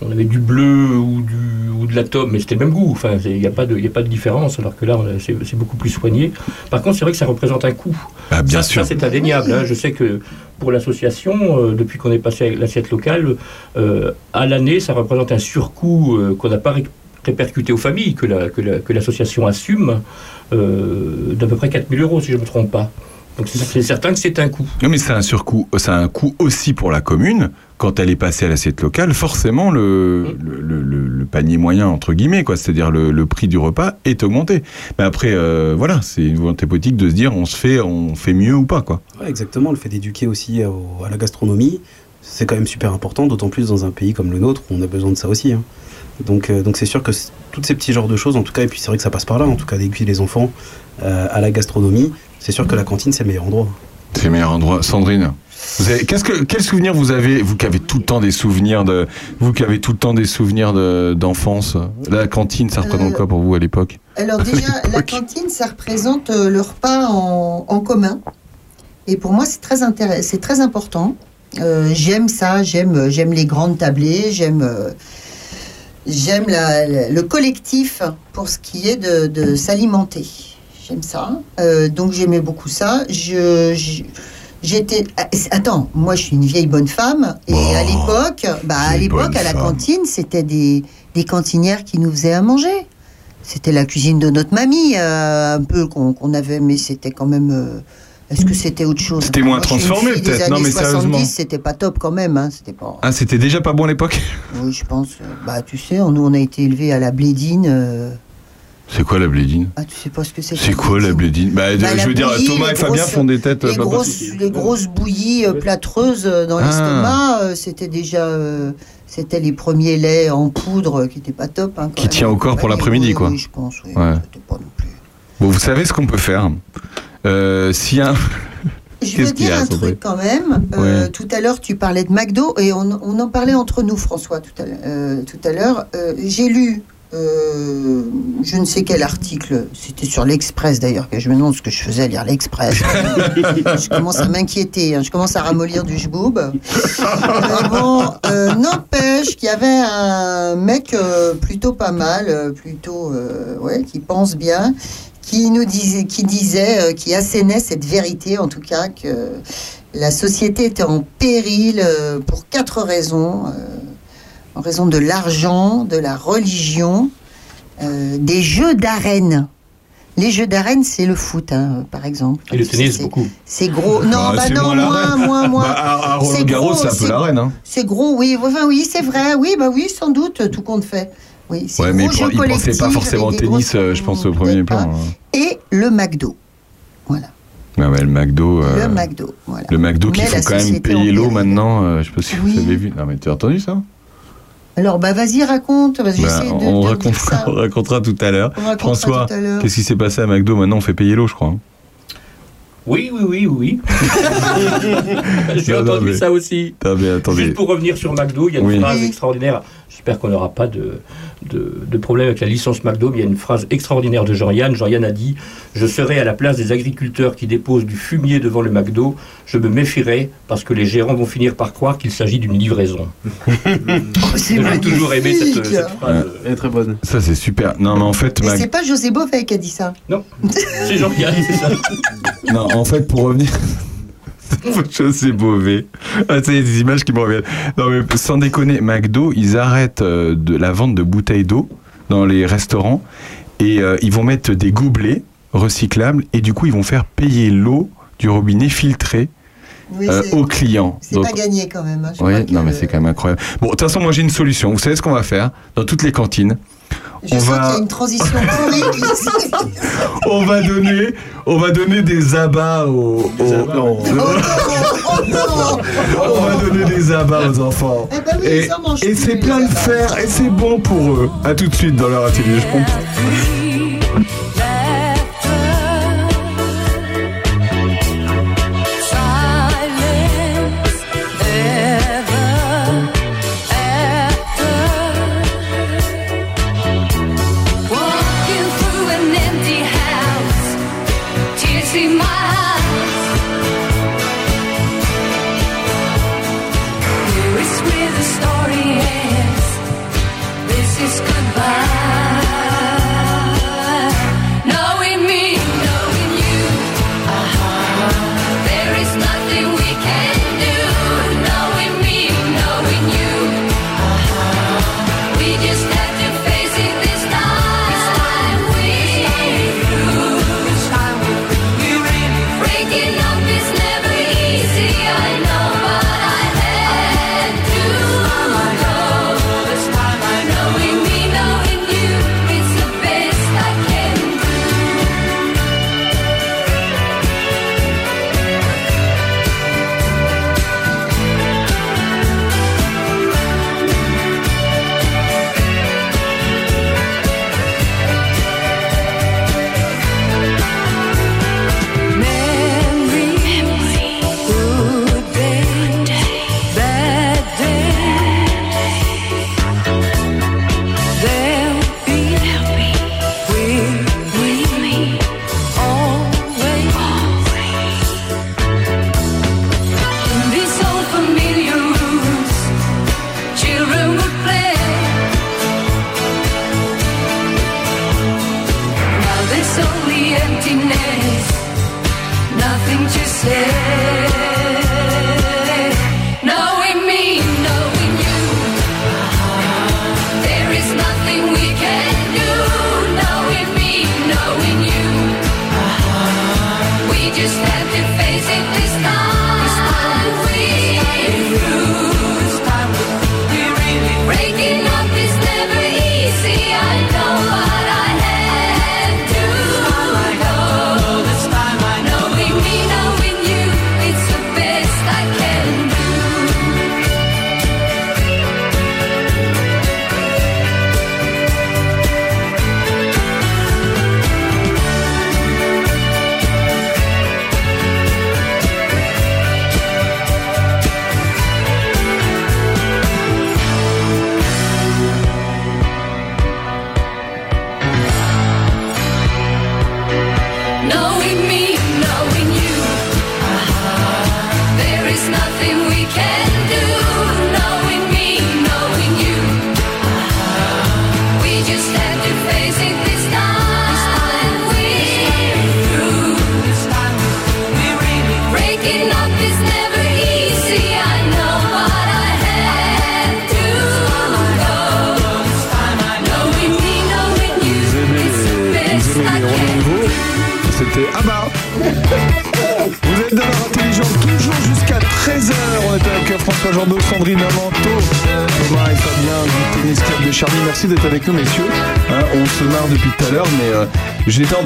on avait du bleu ou, du, ou de la tome, mais c'était le même goût. Enfin, il n'y a, pas de- y a pas de différence, alors que là, c'est c'est beaucoup plus soigné. Par contre, c'est vrai que ça représente un coût. Ah, bien ça, sûr. ça, c'est indéniable. hein. Je sais que pour l'association, euh, depuis qu'on est passé à l'assiette locale, euh, à l'année, ça représente un surcoût euh, qu'on n'a pas ré- répercuté aux familles, que la- que la- que l'association assume, d'à peu près 4000 euros, si je ne me trompe pas. Donc c'est certain que c'est un coût. Non, mais c'est un surcoût, c'est un coût aussi pour la commune. Quand elle est passée à l'assiette locale, forcément, le, le, le- le- le panier moyen, entre guillemets, quoi, c'est-à-dire le, le prix du repas, est augmenté. Mais après, euh, voilà, c'est une volonté politique de se dire on se fait, on fait mieux ou pas, quoi. Ouais, exactement, le fait d'éduquer aussi au- à la gastronomie, c'est quand même super important, d'autant plus dans un pays comme le nôtre où on a besoin de ça aussi. hein. Donc euh, donc c'est sûr que tous ces petits genres de choses, en tout cas, et puis c'est vrai que ça passe par là, en tout cas, d'éduquer les enfants euh, à la gastronomie, c'est sûr que la cantine, c'est le meilleur endroit. C'est le meilleur endroit. Sandrine, avez, qu'est-ce que, quel souvenir vous avez, vous qui avez tout le temps des souvenirs de, vous qui avez tout le temps des souvenirs de- d'enfance, la cantine, ça représente Euh, quoi pour vous à l'époque? Alors déjà, la cantine, ça représente euh, le repas en, en commun. Et pour moi, c'est très, intéress- c'est très important. Euh, j'aime ça, j'aime, j'aime les grandes tablées, j'aime, euh, j'aime le collectif pour ce qui est de, de s'alimenter. J'aime ça. Euh, donc j'aimais beaucoup ça. Je, je- j'étais. ah, Attends, moi je suis une vieille bonne femme et à l'époque, bah à l'époque à la femme. cantine, c'était des, des cantinières qui nous faisaient à manger. C'était la cuisine de notre mamie, euh, un peu qu'on avait, mais c'était quand même. euh, Est-ce que c'était autre chose? C'était moins Moi, transformé, peut-être. Non, mais sérieusement. 70, c'était pas top quand même. Hein, c'était pas. Ah, c'était déjà pas bon à l'époque? Oui, je pense. Bah, tu sais, nous on a été élevés à la blédine. euh, C'est quoi la blédine Ah, tu sais pas ce que c'est. C'est quoi la blédine bah, Bah, Je veux dire, bouillie, Thomas et Fabien font des têtes. les euh, pas grosses, possible. les grosses bouillies euh, plâtreuses euh, dans Ah. l'estomac, euh, c'était déjà. euh, c'était les premiers laits en poudre qui n'étaient pas top. hein, Qui même. tient au corps pour l'après-midi, quoi. Oui, je pense, oui. Ouais. Bon, vous savez ce qu'on peut faire a un- Je veux dire a, un truc quand même. Euh, Ouais. Tout à l'heure, tu parlais de McDo et on, on en parlait entre nous, François, tout à l'heure. euh, tout à l'heure. Euh, J'ai lu euh, je ne sais quel article, c'était sur l'Express d'ailleurs, que je me demande ce que je faisais à lire l'Express. je commence à m'inquiéter, hein, je commence à ramollir du jboub. Mais bon, euh, n'empêche qu'il y avait un mec euh, plutôt pas mal, euh, plutôt, ouais, qui pense bien, qui nous disait, qui disait, qui assénait cette vérité, en tout cas, que la société était en péril pour quatre raisons. En raison de l'argent, de la religion, euh, des jeux d'arène. Les jeux d'arène, c'est le foot, hein, par exemple. Et le tennis, c'est- beaucoup. C'est gros. Non, Bah, bah non, moins moins, moins, moins. Bah, à- Roland-Garros, gros, c'est un peu l'arène, hein. C'est gros, oui. Enfin, oui, c'est vrai. Oui, bah oui, sans doute, tout compte fait. Oui, c'est Ouais, mais gros il, pensait pas forcément au tennis, euh, je pense, au premier plan. hein. Et le McDo. Ah ouais, le McDo. euh, Le McDo, voilà. Le McDo qu'il faut quand même payer l'eau maintenant. euh, je sais pas si Oui. vous avez vu. Non, mais tu as entendu ça? Alors, bah vas-y, raconte. Que Bah, de, on, de racontera, ça. on racontera tout à l'heure. François, qu'est-ce qui s'est passé à McDo Maintenant, on fait payer l'eau, je crois. hein. Oui, oui, oui, oui. J'ai entendu mais- ça aussi. Mais attendez. Juste pour revenir sur McDo, il y a une Oui. phrase extraordinaire. J'espère qu'on n'aura pas de, de, de problème avec la licence McDo. mais Il y a une phrase extraordinaire de Jean-Yann. Jean-Yann a dit Je serai à la place des agriculteurs qui déposent du fumier devant le McDo. Je me méfierai parce que les gérants vont finir par croire qu'il s'agit d'une livraison. J'ai toujours aimé cette, cette phrase. Elle est très bonne. Ça, c'est super. Non, mais en fait, c'est pas José Beauvais qui a dit ça. Non, c'est Jean-Yann, c'est ça. non, en fait, pour revenir. Sais Beauvais. Ah, c'est des images qui me reviennent. Non, mais sans déconner, McDo, ils arrêtent euh, de la vente de bouteilles d'eau dans les restaurants et euh, ils vont mettre des gobelets recyclables et du coup, ils vont faire payer l'eau du robinet filtrée Oui, euh, c'est- aux clients. C'est pas gagné quand même. hein. Oui, non, mais c'est quand même incroyable. Bon, de toute façon, moi j'ai une solution. Vous savez ce qu'on va faire Dans toutes les cantines, Je on sens qu'il y va, a une transition on va donner, on va donner des abats aux, aux- Oh non on va donner des abats aux enfants. Eh ben oui, et et c'est plein de abats. fer et c'est bon pour eux. À tout de suite dans leur intelligence. Silence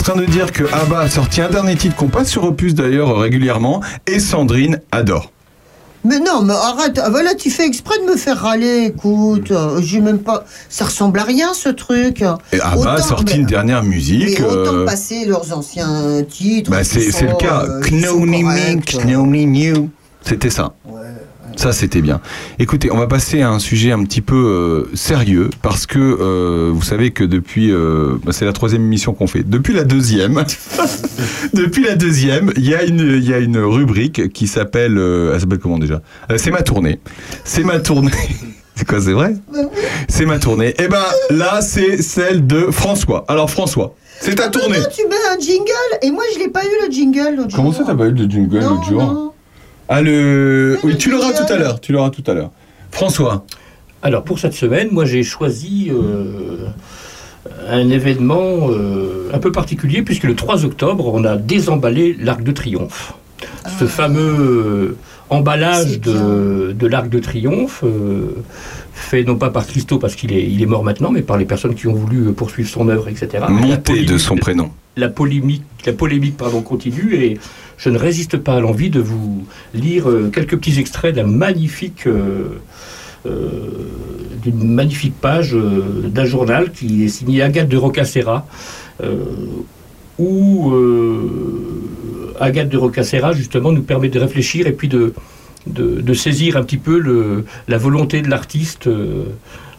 train de dire que Abba a sorti un dernier titre qu'on passe sur Opus d'ailleurs régulièrement, et Sandrine adore. Mais non, mais arrête. Ah, Voilà, tu fais exprès de me faire râler. Écoute, euh, j'ai même pas. Ça ressemble à rien ce truc. Et Abba a Autant- sorti mais- une dernière Mais musique. autant euh, passer leurs anciens titres. bah, c'est le cas. euh, Knowing you. C'était ça. Ça, c'était bien. Écoutez, on va passer à un sujet un petit peu euh, sérieux parce que euh, vous savez que depuis, euh, bah, c'est la troisième émission qu'on fait. Depuis la deuxième, depuis la deuxième, il y a une, il y a une rubrique qui s'appelle, euh, elle s'appelle comment déjà? Euh, C'est ma tournée. C'est ma tournée. C'est quoi, c'est vrai? C'est ma tournée. Et ben là, c'est celle de François. Alors François, c'est ta tournée. Non, tu mets un jingle et moi je l'ai pas eu le jingle l'autre Comment jour. ça, t'as pas eu de jingle l'autre jour? non. Ah le, oui, tu l'auras tout à l'heure. Tu l'auras tout à l'heure. François. Alors pour cette semaine, moi j'ai choisi euh, un événement euh, un peu particulier puisque le 3 octobre, on a désemballé l'Arc de Triomphe. Ce fameux euh, emballage de, de l'Arc de Triomphe, euh, fait non pas par Christo parce qu'il est, il est mort maintenant, mais par les personnes qui ont voulu poursuivre son œuvre, etc. La Montée de polémique- son prénom. la polémique, la polémique pardon, continue et je ne résiste pas à l'envie de vous lire euh, quelques petits extraits d'un magnifique, euh, euh, d'une magnifique page d'un journal qui est signé Agathe de Rocacera, euh, où Agathe de Rocacera justement nous permet de réfléchir et puis de, saisir un petit peu la volonté de l'artiste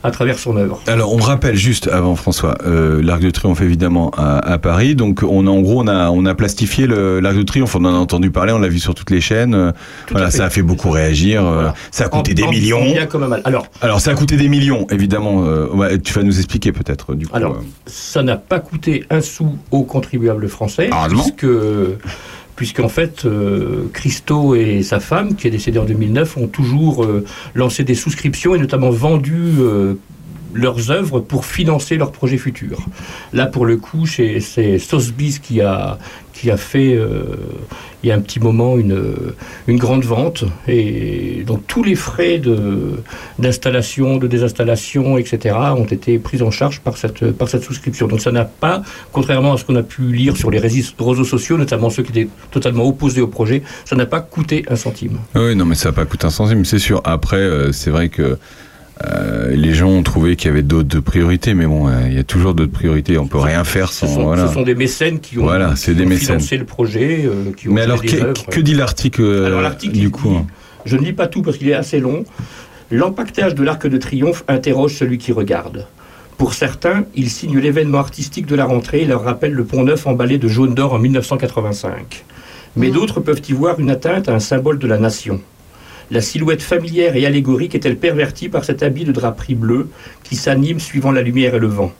à travers son œuvre. Alors, on rappelle juste avant François, euh, l'Arc de Triomphe évidemment à, à Paris. Donc, on a, en gros, on a, on a plastifié l'Arc de Triomphe. On en a entendu parler, on l'a vu sur toutes les chaînes. Euh, voilà, ça a fait beaucoup réagir. euh, Ça a coûté En- des en- millions. en bien comme en mal. Alors, Alors, ça a coûté des millions, évidemment. euh, ouais, tu vas nous expliquer peut-être du coup. Alors, euh. ça n'a pas coûté un sou aux contribuables français, Heureusement. puisque, puisqu'en fait, euh, Christo et sa femme, qui est décédée en 2009, ont toujours euh, lancé des souscriptions et notamment vendu euh, leurs œuvres pour financer leurs projets futurs. Là, pour le coup, c'est Sotheby's qui a, qui a fait, euh, il y a un petit moment, une, une grande vente. Et donc, tous les frais d'installation, de, désinstallation, etc., ont été pris en charge par cette, par cette souscription. Donc, ça n'a pas, contrairement à ce qu'on a pu lire sur les réseaux sociaux, notamment ceux qui étaient totalement opposés au projet, ça n'a pas coûté un centime. Oui, non, mais ça n'a pas coûté un centime, c'est sûr. Après, euh, c'est vrai que euh, les gens ont trouvé qu'il y avait d'autres priorités, mais bon, euh, il y a toujours d'autres priorités. On peut rien faire sans. Ce sont, voilà. ce sont des mécènes qui ont, Voilà, c'est qui des ont mécènes. financé le projet, euh, qui ont Mais alors, que, dit l'article du coup dit- hein Je ne lis pas tout parce qu'il est assez long. L'empaquetage de l'Arc de Triomphe interroge celui qui regarde. Pour certains, il signe l'événement artistique de la rentrée et leur rappelle le pont neuf emballé de jaune d'or en 1985. Mais d'autres peuvent y voir une atteinte à un symbole de la nation. La silhouette familière et allégorique est-elle pervertie par cet habit de draperie bleue qui s'anime suivant la lumière et le vent?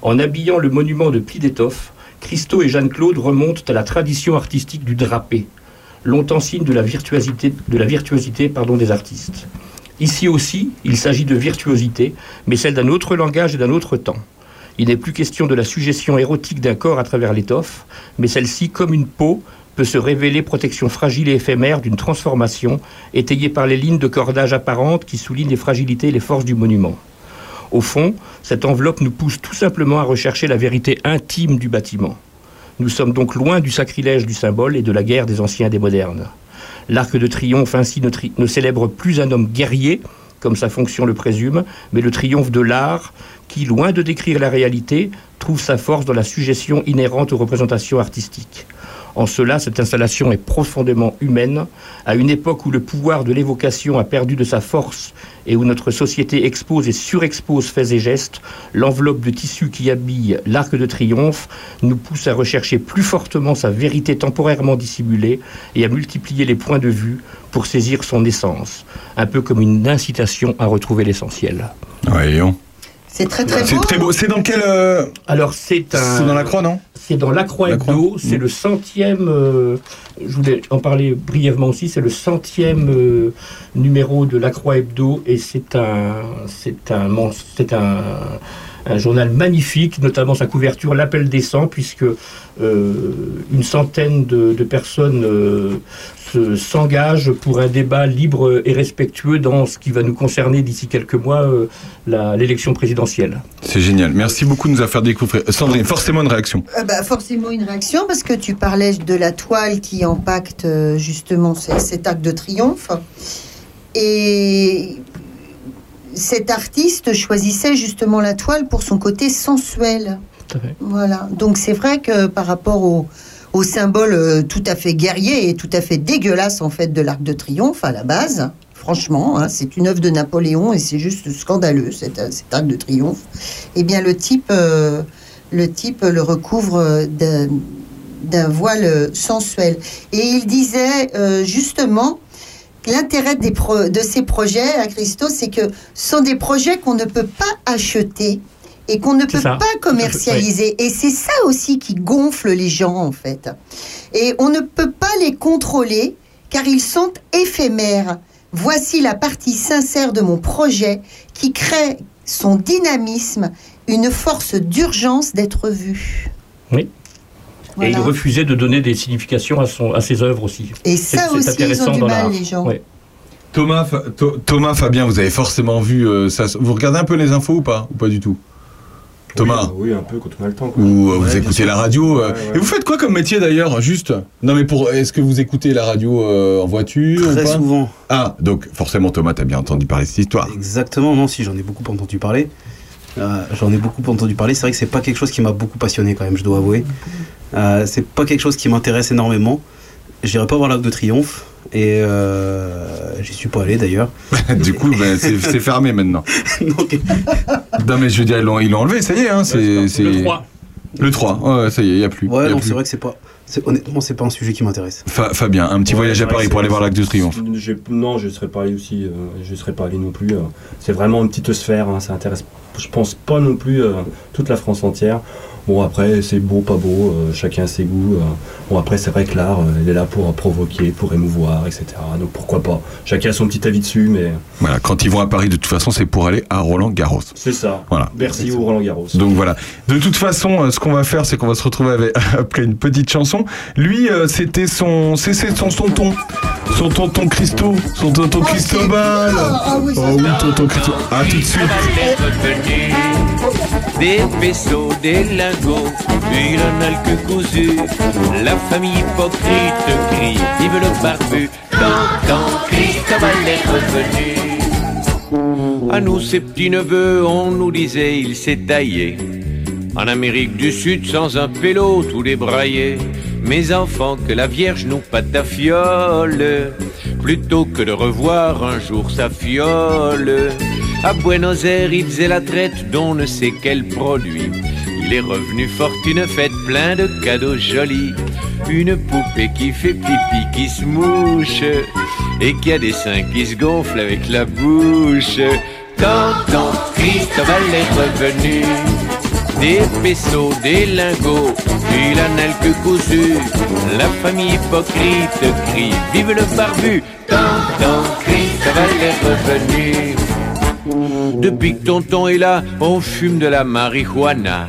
En habillant le monument de plis d'étoffe, Christo et Jeanne-Claude remontent à la tradition artistique du drapé, longtemps signe de la virtuosité, des artistes. Ici aussi, il s'agit de virtuosité, mais celle d'un autre langage et d'un autre temps. Il n'est plus question de la suggestion érotique d'un corps à travers l'étoffe, mais celle-ci, comme une peau, peut se révéler protection fragile et éphémère d'une transformation, étayée par les lignes de cordage apparentes qui soulignent les fragilités et les forces du monument. Au fond, cette enveloppe nous pousse tout simplement à rechercher la vérité intime du bâtiment. Nous sommes donc loin du sacrilège du symbole et de la guerre des anciens et des modernes. L'arc de triomphe ainsi ne, célèbre plus un homme guerrier, comme sa fonction le présume, mais le triomphe de l'art qui, loin de décrire la réalité, trouve sa force dans la suggestion inhérente aux représentations artistiques. En cela, cette installation est profondément humaine, à une époque où le pouvoir de l'évocation a perdu de sa force et où notre société expose et surexpose faits et gestes, l'enveloppe de tissu qui habille l'arc de triomphe nous pousse à rechercher plus fortement sa vérité temporairement dissimulée et à multiplier les points de vue pour saisir son essence, un peu comme une incitation à retrouver l'essentiel. Voyons. C'est très très C'est beau. très beau. C'est dans quel. euh, Alors c'est un. C'est dans la croix, non? C'est dans La Croix La Hebdo, c'est Mm. le centième, euh, je voulais en parler brièvement aussi, c'est le centième euh, numéro de La Croix Hebdo et c'est un, c'est un, c'est un, un journal magnifique, notamment sa couverture, l'appel des sangs, puisque euh, une centaine de, de personnes euh, se- s'engagent pour un débat libre et respectueux dans ce qui va nous concerner d'ici quelques mois, euh, l'élection présidentielle. C'est génial. Merci beaucoup de nous avoir fait découvrir. Sandrine, forcément une réaction. Euh, bah, forcément une réaction parce que tu parlais de la toile qui impacte justement ce- cet acte de triomphe. Et cet artiste choisissait justement la toile pour son côté sensuel. Tout à fait. Voilà. Donc c'est vrai que par rapport au, au symbole euh, tout à fait guerrier et tout à fait dégueulasse en fait de l'arc de triomphe à la base, franchement, hein, c'est une œuvre de Napoléon et c'est juste scandaleux, cet, cet arc de triomphe. Eh bien, le type, euh, le type le recouvre d'un voile sensuel. Et il disait euh, justement l'intérêt de ces projets à Christo, c'est que ce sont des projets qu'on ne peut pas acheter et qu'on ne peut ça. pas commercialiser. Et c'est ça aussi qui gonfle les gens, en fait. Et on ne peut pas les contrôler car ils sont éphémères. Voici la partie sincère de mon projet qui crée son dynamisme, une force d'urgence d'être vu. Oui. Et il refusait de donner des significations à, son, à ses œuvres aussi. Et ça aussi, ils ont du mal, les gens. Thomas, Thomas, Fabien, vous avez forcément vu euh, ça. Vous regardez un peu les infos ou pas Ou pas du tout? Thomas Oui, oui, un peu quand on a le temps. quoi. Ou euh, vous écoutez la radio euh, Ouais, ouais. Et vous faites quoi comme métier d'ailleurs Juste? Non mais pour est-ce que vous écoutez la radio euh, en voiture ou Très pas? souvent. Ah donc forcément Thomas t'as bien entendu parler de cette histoire. Exactement, non, si j'en ai beaucoup entendu parler. Euh, j'en ai beaucoup entendu parler. C'est vrai que c'est pas quelque chose qui m'a beaucoup passionné quand même, je dois avouer. Euh, c'est pas quelque chose qui m'intéresse énormément. J'irai pas voir l'Arc de Triomphe et euh, j'y suis pas allé d'ailleurs. du coup ben, c'est fermé maintenant. Non mais je veux dire ils l'ont enlevé ça y est hein, c'est Le 3. Le 3 ouais, ça y est il y a plus. ouais, non, c'est vrai que c'est pas. Honnêtement, c'est pas un sujet qui m'intéresse. Fa- Fabien un petit Ouais, voyage à Paris pour aller voir l'Arc de Triomphe. Non, je ne serais pas allé aussi. euh, je serais pas allé non plus. euh. c'est vraiment une petite sphère. hein, ça intéresse, je pense pas non plus euh, toute la France entière. Bon après, c'est beau, pas beau. euh, chacun a ses goûts. euh. bon après, c'est vrai que l'art, euh, il est là pour provoquer, pour émouvoir, etc. Donc pourquoi pas. Chacun a son petit avis dessus, mais Voilà quand ils vont à Paris de toute façon c'est pour aller à Roland Garros. c'est ça. Voilà. Bercy ou Roland Garros. Donc voilà. De toute façon, euh, ce qu'on va faire, c'est qu'on va se retrouver avec, après une petite chanson. Lui, euh, c'était son, c'est c'est son tonton, son tonton Christo, son tonton Cristobal. Oui, ça, Oh oui, tonton Christo. À tout de suite. Des pesos, des en a le que cousu. La famille hypocrite crie, vive le barbu. Tonton Cristobal est revenu. À nous, ses petits-neveux, on nous disait, il s'est taillé. En Amérique du Sud, sans un pélo, tout débraillé. Mes enfants, que la Vierge nous fiole, plutôt que de revoir un jour sa fiole. À Buenos Aires, il faisait la traite d'on ne sait quel produit. Il est revenu fortune faite, plein de cadeaux jolis. Une poupée qui fait pipi, qui se mouche, et qui a des seins qui se gonflent avec la bouche. Tonton Cristobal est revenu. Des pesos, des lingots, il en a cousu. La famille hypocrite crie Vive le barbu Tonton Cristobal est revenu. Depuis que tonton est là, on fume de la marijuana.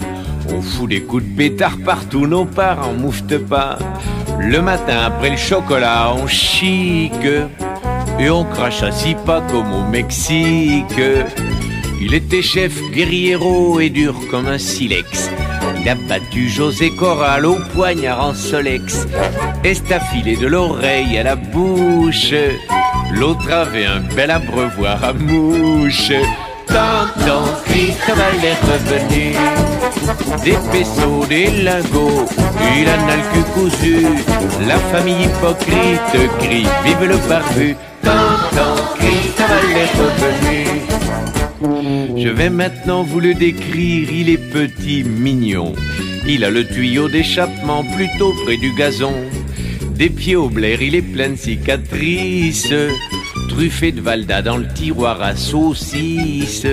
On fout des coups de pétard partout, nos parents mouftent pas. Le matin après le chocolat, on chique. Et on crache à six pas comme au Mexique. Il était chef guerriero et dur comme un silex. Il a battu José Corral au poignard en solex. Estafilé de l'oreille à la bouche. L'autre avait un bel abreuvoir à mouche. Tonton Cristobal est revenu. Des pesos, des lingots, il en a cousu. La famille hypocrite crie Vive le barbu. Tonton Cristobal est revenu. Je vais maintenant vous le décrire, il est petit, mignon. Il a le tuyau d'échappement plutôt près du gazon. Des pieds au blaire, il est plein de cicatrices. Truffé de Valda dans le tiroir à saucisses.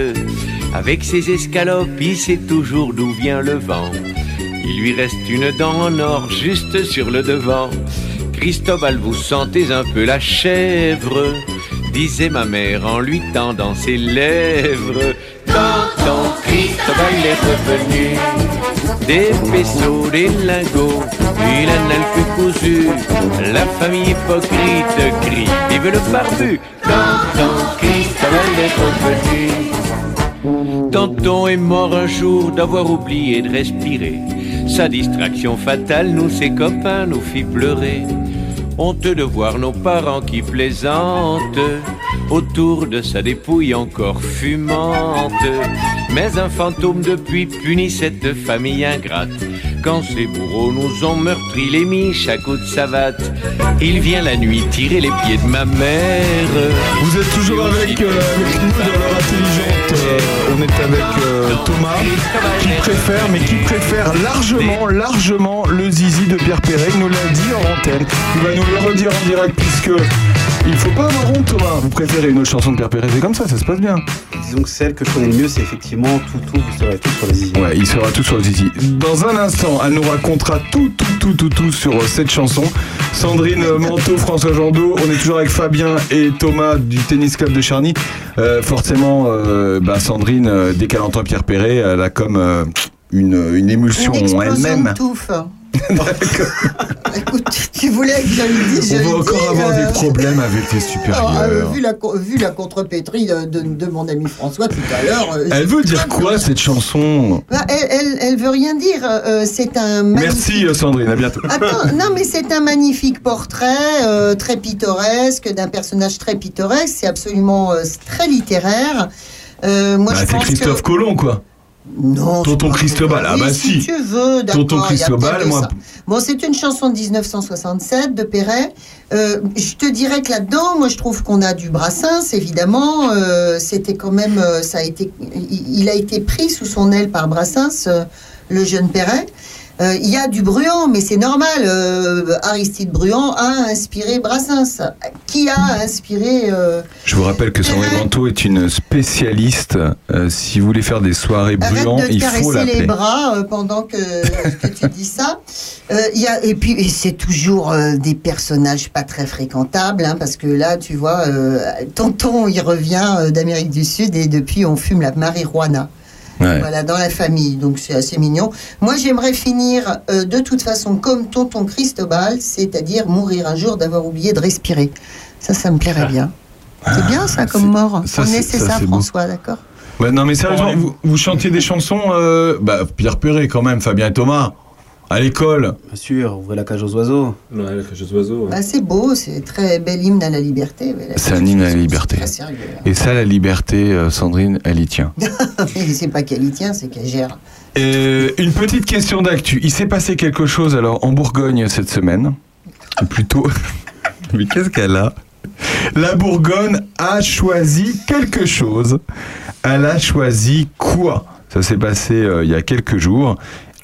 Avec ses escalopes, il sait toujours d'où vient le vent. Il lui reste une dent en or juste sur le devant. Cristobal, vous sentez un peu la chèvre disait ma mère en lui tendant ses lèvres. Cristobal est revenu. Des pesos, des lingots, il a le cousu. La famille hypocrite crie Vive le barbu Tonton Cristobal est revenu. Tonton est mort un jour d'avoir oublié de respirer. Sa distraction fatale, nous, ses copains, nous fit pleurer. Honte de voir nos parents qui plaisantent autour de sa dépouille encore fumante. Mais un fantôme depuis punit cette famille ingrate. quand ces bourreaux nous ont meurtris les miches à coups de savate. Il vient la nuit tirer les pieds de ma mère. Vous êtes toujours avec, euh, avec nous dans l'heure intelligente. Euh, on est avec euh, Thomas qui préfère, mais qui préfère largement, largement le zizi de Pierre Perret. Nous l'a dit en antenne. Il va nous le redire en direct puisque il faut pas avoir honte, Thomas. Vous préférez une autre chanson de Pierre Perret, c'est comme ça, ça se passe bien. Disons que celle que je connais le mieux, c'est effectivement tout, tout, vous serez tout sur les zizi. Ouais, il sera tout sur le zizi. Dans un instant, elle nous racontera tout, tout, tout, tout, tout sur euh, cette chanson. Sandrine euh, Manteau, François Jandot, on est toujours avec Fabien et Thomas du Tennis Club de Charny. Euh, forcément, euh, bah, Sandrine, euh, dès qu'elle entend Pierre Perret, elle a comme euh, une, une émulsion elle-même. Écoute, tu voulais que je le dise, je On va encore avoir euh, des problèmes avec les ah, euh, supérieurs. vu, la, vu la contrepétrie de, de- de mon ami François tout à l'heure. euh, Elle veut dire quoi cette chanson Bah, elle, elle, elle veut rien dire. euh, c'est un Merci euh, Sandrine, à bientôt. Attends, non, mais c'est un magnifique portrait, euh, très pittoresque, d'un personnage très pittoresque. C'est absolument euh, très littéraire. Euh, moi, Bah, je pense Christophe que... Colomb, quoi. Non. Tonton Cristobal, ah bah si si. tu veux, d'accord. Tonton Cristobal, moi. Bon, c'est une chanson de 1967 de Perret. Euh, je te dirais que là-dedans, moi, je trouve qu'on a du Brassens, évidemment. Euh, C'était quand même, euh, ça a été, il, il a été pris sous son aile par Brassens, euh, le jeune Perret. Euh, Il y a du Bruant, mais c'est normal. euh, Aristide Bruant a inspiré Brassens. Qui a inspiré euh, Je vous rappelle que Sandrine Manteau est une spécialiste. Si vous voulez faire des soirées brûlantes, de il faut caresser les l'appeler. bras pendant que, que tu dis ça. Il y a, et puis, et c'est toujours des personnages pas très fréquentables, hein, parce que là, tu vois, tonton, il revient d'Amérique du Sud et depuis, on fume la marijuana. Ouais. Voilà, dans la famille, donc c'est assez mignon. Moi, j'aimerais finir euh, de toute façon comme tonton Cristobal, c'est-à-dire mourir un jour d'avoir oublié de respirer. Ça, ça me plairait bien. C'est bien ça comme mort. ça, On c'est- essaie ça, ça. François, d'accord? Ouais, non mais sérieusement, vous, vous chantiez des chansons, euh, bah, Pierre Perret quand même, Fabien et Thomas, à l'école. Bien sûr, ouvrez la cage aux oiseaux. Ouais, la cage aux oiseaux. Bah, c'est beau, c'est très bel hymne à la liberté. la- C'est un hymne à la liberté. Très sérieux. Et ça, la liberté, euh, Sandrine, elle y tient. Mais c'est pas qu'elle y tient, c'est qu'elle gère. Euh, une petite question d'actu. Il s'est passé quelque chose alors en Bourgogne cette semaine. Ou plutôt. Mais qu'est-ce qu'elle a? La Bourgogne a choisi quelque chose. Elle a choisi quoi? Ça s'est passé euh, il y a quelques jours.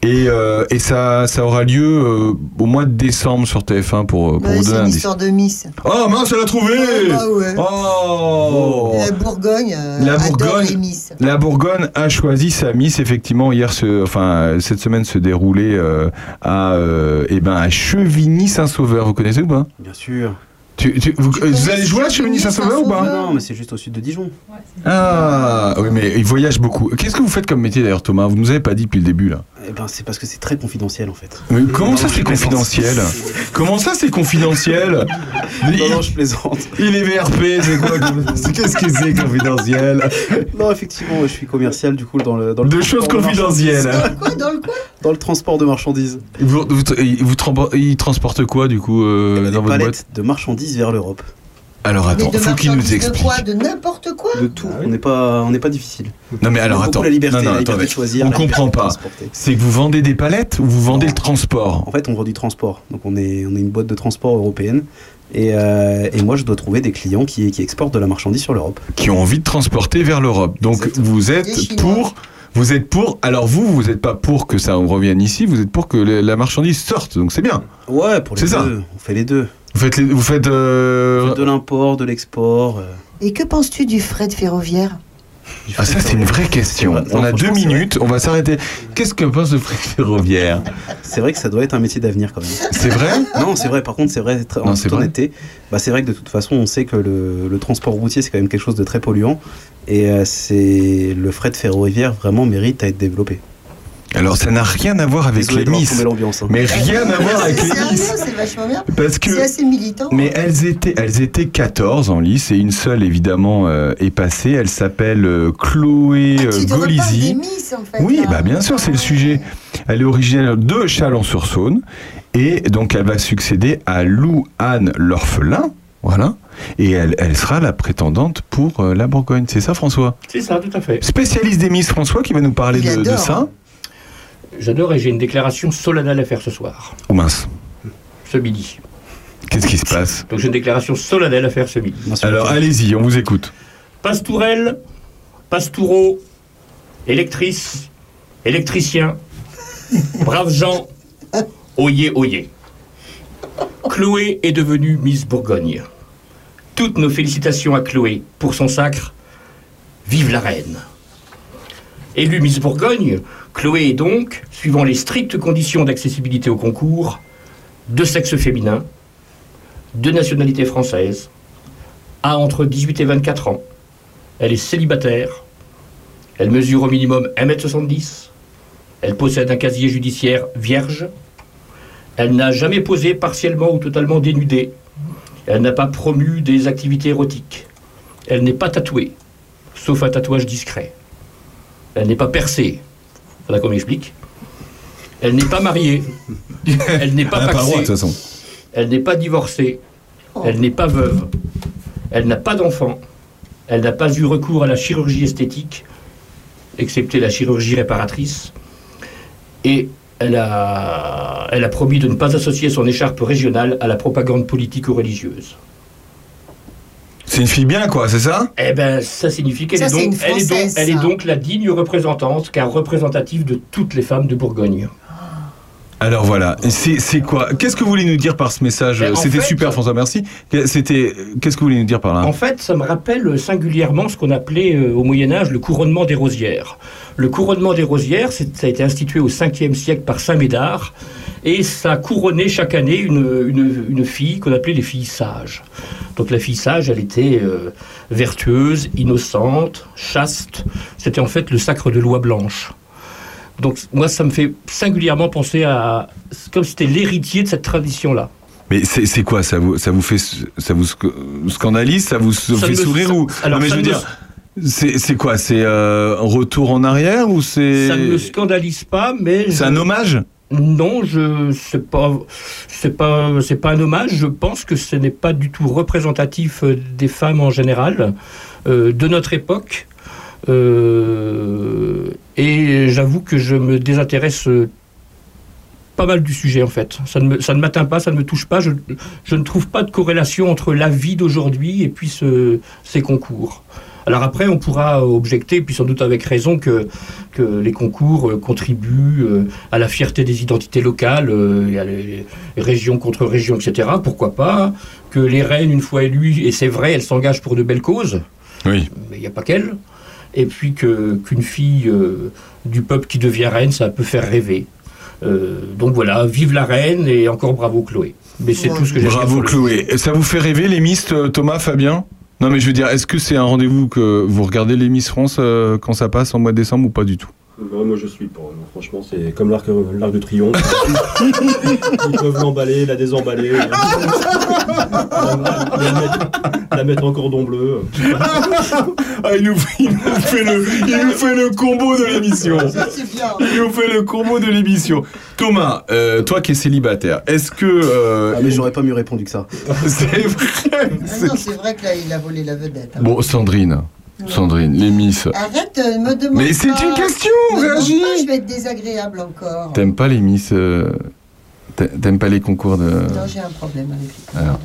Et, euh, et ça, ça aura lieu euh, au mois de décembre sur TF1 pour, euh, pour Ouais, vous c'est donner un histoire de Miss. Oh mince, elle a trouvé bah ouais. Oh La Bourgogne, euh, La adore Bourgogne, les Miss. la Bourgogne a choisi sa Miss. Effectivement, hier, enfin, cette semaine se déroulait euh, à, euh, eh ben, à Chevigny-Saint-Sauveur. Vous connaissez ou pas? Bien sûr. tu, tu- vous, vous allez jouer à Chevigny-Saint-Sauveur ou pas? Non, mais c'est juste au sud de Dijon. Ah, oui, mais il voyage beaucoup. Qu'est-ce que vous faites comme métier d'ailleurs, Thomas? Vous nous avez pas dit depuis le début là. Eh ben, c'est parce que c'est très confidentiel en fait. Mais comment ça c'est confidentiel? Comment ça c'est confidentiel? Non, non, je plaisante. Il est VRP, c'est quoi? Qu'est-ce que c'est confidentiel? Non, effectivement, je suis commercial du coup dans le. Dans le choses de confidentielles. Quoi, dans le quoi? Dans le transport de marchandises. Vous, vous, vous transpor- il transporte quoi du coup euh, Eh ben, dans des votre boîte? palettes de marchandises vers l'Europe. Alors attends, Mais de faut qu'il nous explique. De quoi De n'importe quoi De tout. On n'est pas, on n'est pas difficile. Non mais alors On a attends, beaucoup la liberté, non, non, la liberté attendez. de choisir, on la comprend pas. C'est que vous vendez des palettes ou vous vendez le transport En fait, on vend du transport. Donc, on est, on est une boîte de transport européenne. Et, euh, et moi, je dois trouver des clients qui, qui exportent de la marchandise sur l'Europe. qui ont envie de transporter vers l'Europe. Donc vous êtes pour, vous êtes pour. Alors vous, vous n'êtes pas pour que ça revienne ici. Vous êtes pour que la marchandise sorte. Donc c'est bien. Ouais, pour les ça. deux. On fait les deux. Vous faites, les- vous faites. euh, de l'import, de l'export. euh. Et que penses-tu du fret ferroviaire? Ah ça c'est une vraie question. On a deux minutes. On va s'arrêter. Qu'est-ce que pense le fret ferroviaire? C'est vrai que ça doit être un métier d'avenir quand même. C'est vrai? Non, c'est vrai. Par contre, c'est vrai, très- en Non, toute c'est vrai. honnêteté, bah, c'est vrai que de toute façon, on sait que le, le transport routier, c'est quand même quelque chose de très polluant. Et euh, c'est le fret ferroviaire vraiment mérite à être développé. Alors ça n'a rien à voir avec les Miss. hein. Mais rien à voir avec les Miss. c'est vachement bien. Parce que C'est assez militant. Mais elles étaient, elles étaient 14 en lice et une seule évidemment euh, est passée. Elle s'appelle euh, Chloé euh, Ah, Tu des. Miss, en fait. Oui, là. bah bien sûr, c'est le sujet. Elle est originaire de Chalon-sur-Saône et donc elle va succéder à Lou Anne l'orphelin. Voilà. Et elle, elle sera la prétendante pour euh, la Bourgogne. C'est ça, François? C'est ça, tout à fait. Spécialiste des Miss, François, qui va nous parler de, ça. J'adore et j'ai une déclaration solennelle à faire ce soir, Oh mince. ce midi. Qu'est-ce qui se passe Donc j'ai une déclaration solennelle à faire ce midi. Alors allez-y, on vous écoute. Pastourelle, pastoureau, électrice, électricien, braves gens, oyez, oyez. Chloé est devenue Miss Bourgogne. Toutes nos félicitations à Chloé pour son sacre. Vive la reine. Élue Miss Bourgogne, Chloé est donc, suivant les strictes conditions d'accessibilité au concours, de sexe féminin, de nationalité française, a entre 18 et 24 ans. Elle est célibataire. Elle mesure au minimum 1m70. Elle possède un casier judiciaire vierge. Elle n'a jamais posé partiellement ou totalement dénudée. Elle n'a pas promu des activités érotiques. Elle n'est pas tatouée, sauf un tatouage discret. Elle n'est pas percée. Voilà qu'on m'explique. Elle n'est pas mariée. Elle n'est pas Elle a pas le droit, de paxée. toute façon. Elle n'est pas divorcée. Elle n'est pas veuve. Elle n'a pas d'enfant. Elle n'a pas eu recours à la chirurgie esthétique, excepté la chirurgie réparatrice. Et elle a, elle a promis de ne pas associer son écharpe régionale à la propagande politique ou religieuse. C'est une fille bien, quoi, c'est ça? Eh ben, ça signifie qu'elle est, donc, elle est, donc, Française, elle est ça. donc la digne représentante, car représentative de toutes les femmes de Bourgogne. Alors voilà, c'est quoi? Qu'est-ce que vous voulez nous dire par ce message? Ben, en C'était super, François, merci. C'était Qu'est-ce que vous voulez nous dire par là? En fait, ça me rappelle singulièrement ce qu'on appelait euh, au Moyen Âge le couronnement des rosières. Le couronnement des rosières, ça a été institué au 5e siècle par Saint Médard, et ça couronnait chaque année une, une- une fille qu'on appelait les filles sages. Donc la fille sage, elle était euh, vertueuse, innocente, chaste. C'était en fait le sacre de loi blanche. Donc moi, ça me fait singulièrement penser à... Comme c'était l'héritier de cette tradition-là. Mais c'est c'est quoi? Ça vous, ça vous fait ça vous sc- scandalise? Ça vous Ça fait me- sourire ça- ou alors, Non, mais je veux me- dire, c'est c'est quoi? C'est euh, un retour en arrière ou c'est Ça ne me scandalise pas, mais... C'est je- un hommage? Non, je c'est pas un hommage. Je pense que ce n'est pas du tout représentatif euh, des femmes en général euh, de notre époque. Euh, et j'avoue que je me désintéresse pas mal du sujet en fait. Ça ne m'atteint pas, ça ne me touche pas. Je, ne trouve pas de corrélation entre la vie d'aujourd'hui et puis ce- ces concours. Alors après, on pourra objecter, puis sans doute avec raison, que, que les concours euh, contribuent euh, à la fierté des identités locales, euh, et à les régions contre régions, etc. Pourquoi pas Que les reines, une fois élues, et c'est vrai, elles s'engagent pour de belles causes, Oui. mais il n'y a pas qu'elles. Et puis que- qu'une fille euh, du peuple qui devient reine, ça peut faire rêver. Euh, donc voilà, vive la reine et encore bravo Chloé. Mais c'est tout ce que j'ai à dire Bravo Chloé. Ça vous fait rêver les Miss euh, Thomas, Fabien? Non mais je veux dire, est-ce que c'est un rendez-vous que vous regardez les Miss France euh, quand ça passe en mois de décembre ou pas du tout? Ouais, moi je suis pas. non. Franchement, c'est comme l'arc l'arc de triomphe. Ils peuvent l'emballer, la désemballer. la, la mettre, la mettre en cordon bleu. Ah, il nous, fait, il nous fait le, il nous fait le combo de l'émission. C'est. Il nous fait le combo de l'émission. Thomas, euh, toi qui es célibataire, est-ce que. euh, Ah, mais j'aurais pas mieux répondu que ça. c'est vrai Ah non, c'est vrai que là, il a volé la vedette. hein. Bon, Sandrine. Sandrine, les Miss. Arrête, euh, me demande Mais c'est une question, réagis. pas, Je vais être désagréable encore. T'aimes pas les Miss euh, t'a- T'aimes pas les concours de. Non, j'ai un problème avec les Alors,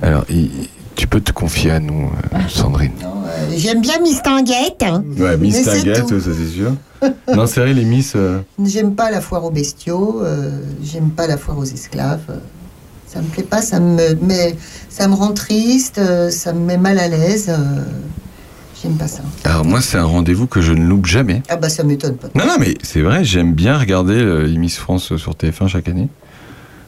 alors il- tu peux te confier à nous, euh, Sandrine. Euh, J'aime bien Miss Tinguette. hein. Ouais, Miss Tinguette, ça c'est sûr. non, c'est vrai, les Miss. J'aime pas la foire aux bestiaux, j'aime pas la foire aux esclaves. ça me plaît pas, ça me, met, ça me rend triste, ça me met mal à l'aise. Euh, j'aime pas ça. Alors, moi, c'est un rendez-vous que je ne loupe jamais. Ah bah ça m'étonne pas. Non, non, mais c'est vrai, j'aime bien regarder euh, Miss France sur TF1 chaque année.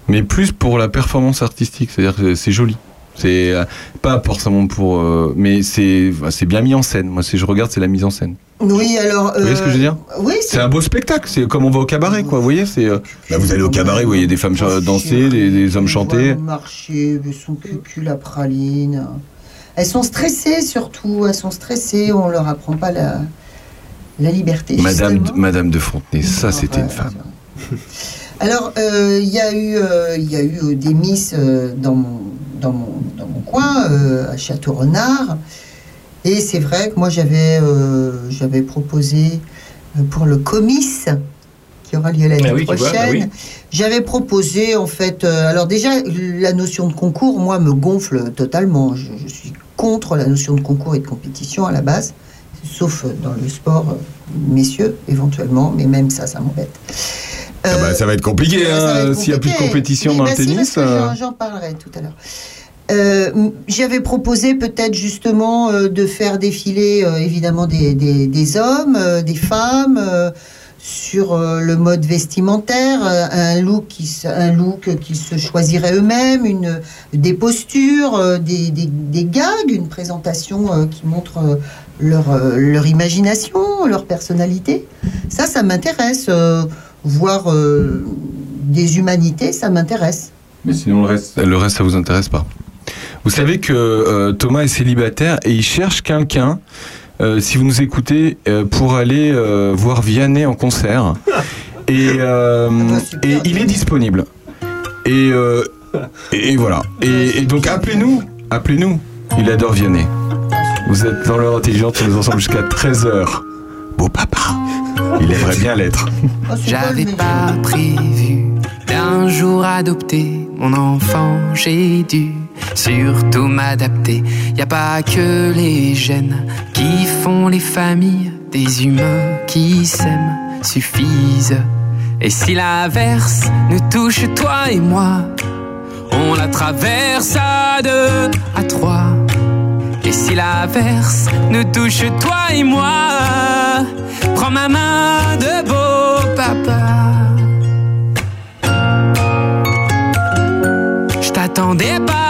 Mais plus pour la performance artistique, c'est-à-dire que c'est joli. C'est euh, pas forcément pour. euh, mais c'est c'est bien mis en scène. Moi, si je regarde, c'est la mise en scène. Oui, alors. Vous voyez ce que je veux dire Oui, C'est un beau spectacle. C'est comme on va au cabaret, quoi. Vous voyez, c'est. euh, là, vous allez au cabaret, vous voyez des femmes danser, des, des hommes chanter. marcher, son cucul à praline. Elles sont stressées surtout, elles sont stressées, on leur apprend pas la, la liberté. Madame. Madame de Fontenay, ça, c'était une femme. Alors, euh, il y a eu, euh, il y a eu euh, des miss euh, dans, mon, dans, mon, dans mon coin, euh, à Château-Renard. Et c'est vrai que moi, j'avais euh, j'avais proposé pour le comice, qui aura lieu l'année Ah oui, prochaine. bah oui. J'avais proposé, en fait, euh, alors déjà, la notion de concours, moi, me gonfle totalement. Je, je suis contre la notion de concours et de compétition à la base, sauf dans le sport, messieurs, éventuellement, mais même ça, ça m'embête. Ah bah, ça va être compliqué hein, s'il n'y a plus de compétition dans bah le si, tennis. euh, j'en- parlerai tout à l'heure. Euh, J'avais proposé peut-être justement euh, de faire défiler évidemment des, des- des hommes, des femmes sur euh, le mode vestimentaire, euh, un look qui un look qu'ils se choisiraient eux-mêmes, une des postures, euh, des, des- gags, une présentation qui montre leur leur imagination, leur personnalité. Ça, ça m'intéresse. voir des humanités, ça m'intéresse. Mais sinon, le reste, le reste, ça vous intéresse pas. Vous savez que Thomas est célibataire et il cherche quelqu'un, euh, si vous nous écoutez, euh, pour aller euh, voir Vianney en concert. Et, euh, et il est disponible. Et, euh, et, et voilà. Et, et donc appelez-nous, appelez-nous. Il adore Vianney. Vous êtes dans l'heure intelligente, nous ensemble jusqu'à 13h. Beau papa. Il aimerait bien l'être. J'avais pas prévu d'un jour adopter mon enfant, j'ai dû surtout m'adapter. Y a pas que les gènes qui font les familles, des humains qui s'aiment suffisent. Et si l'averse nous touche toi et moi, on la traverse à deux, à trois. Et si l'averse nous touche toi et moi, prends ma main de beau papa. Je t'attendais pas,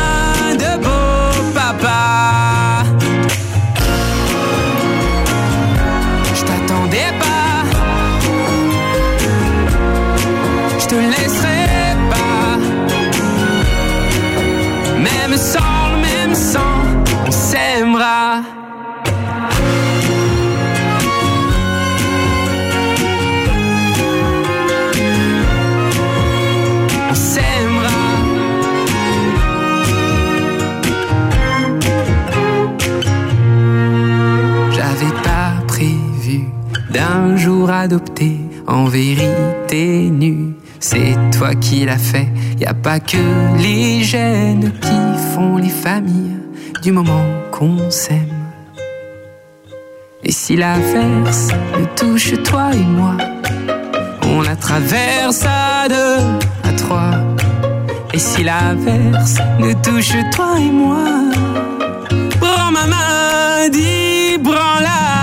vérité nu. C'est toi qui l'as fait, y a pas que les gènes qui font les familles du moment qu'on s'aime. Et si l'averse nous touche toi et moi, on la traverse à deux, à trois. Et si l'averse nous touche toi et moi, prends ma main, dis branla.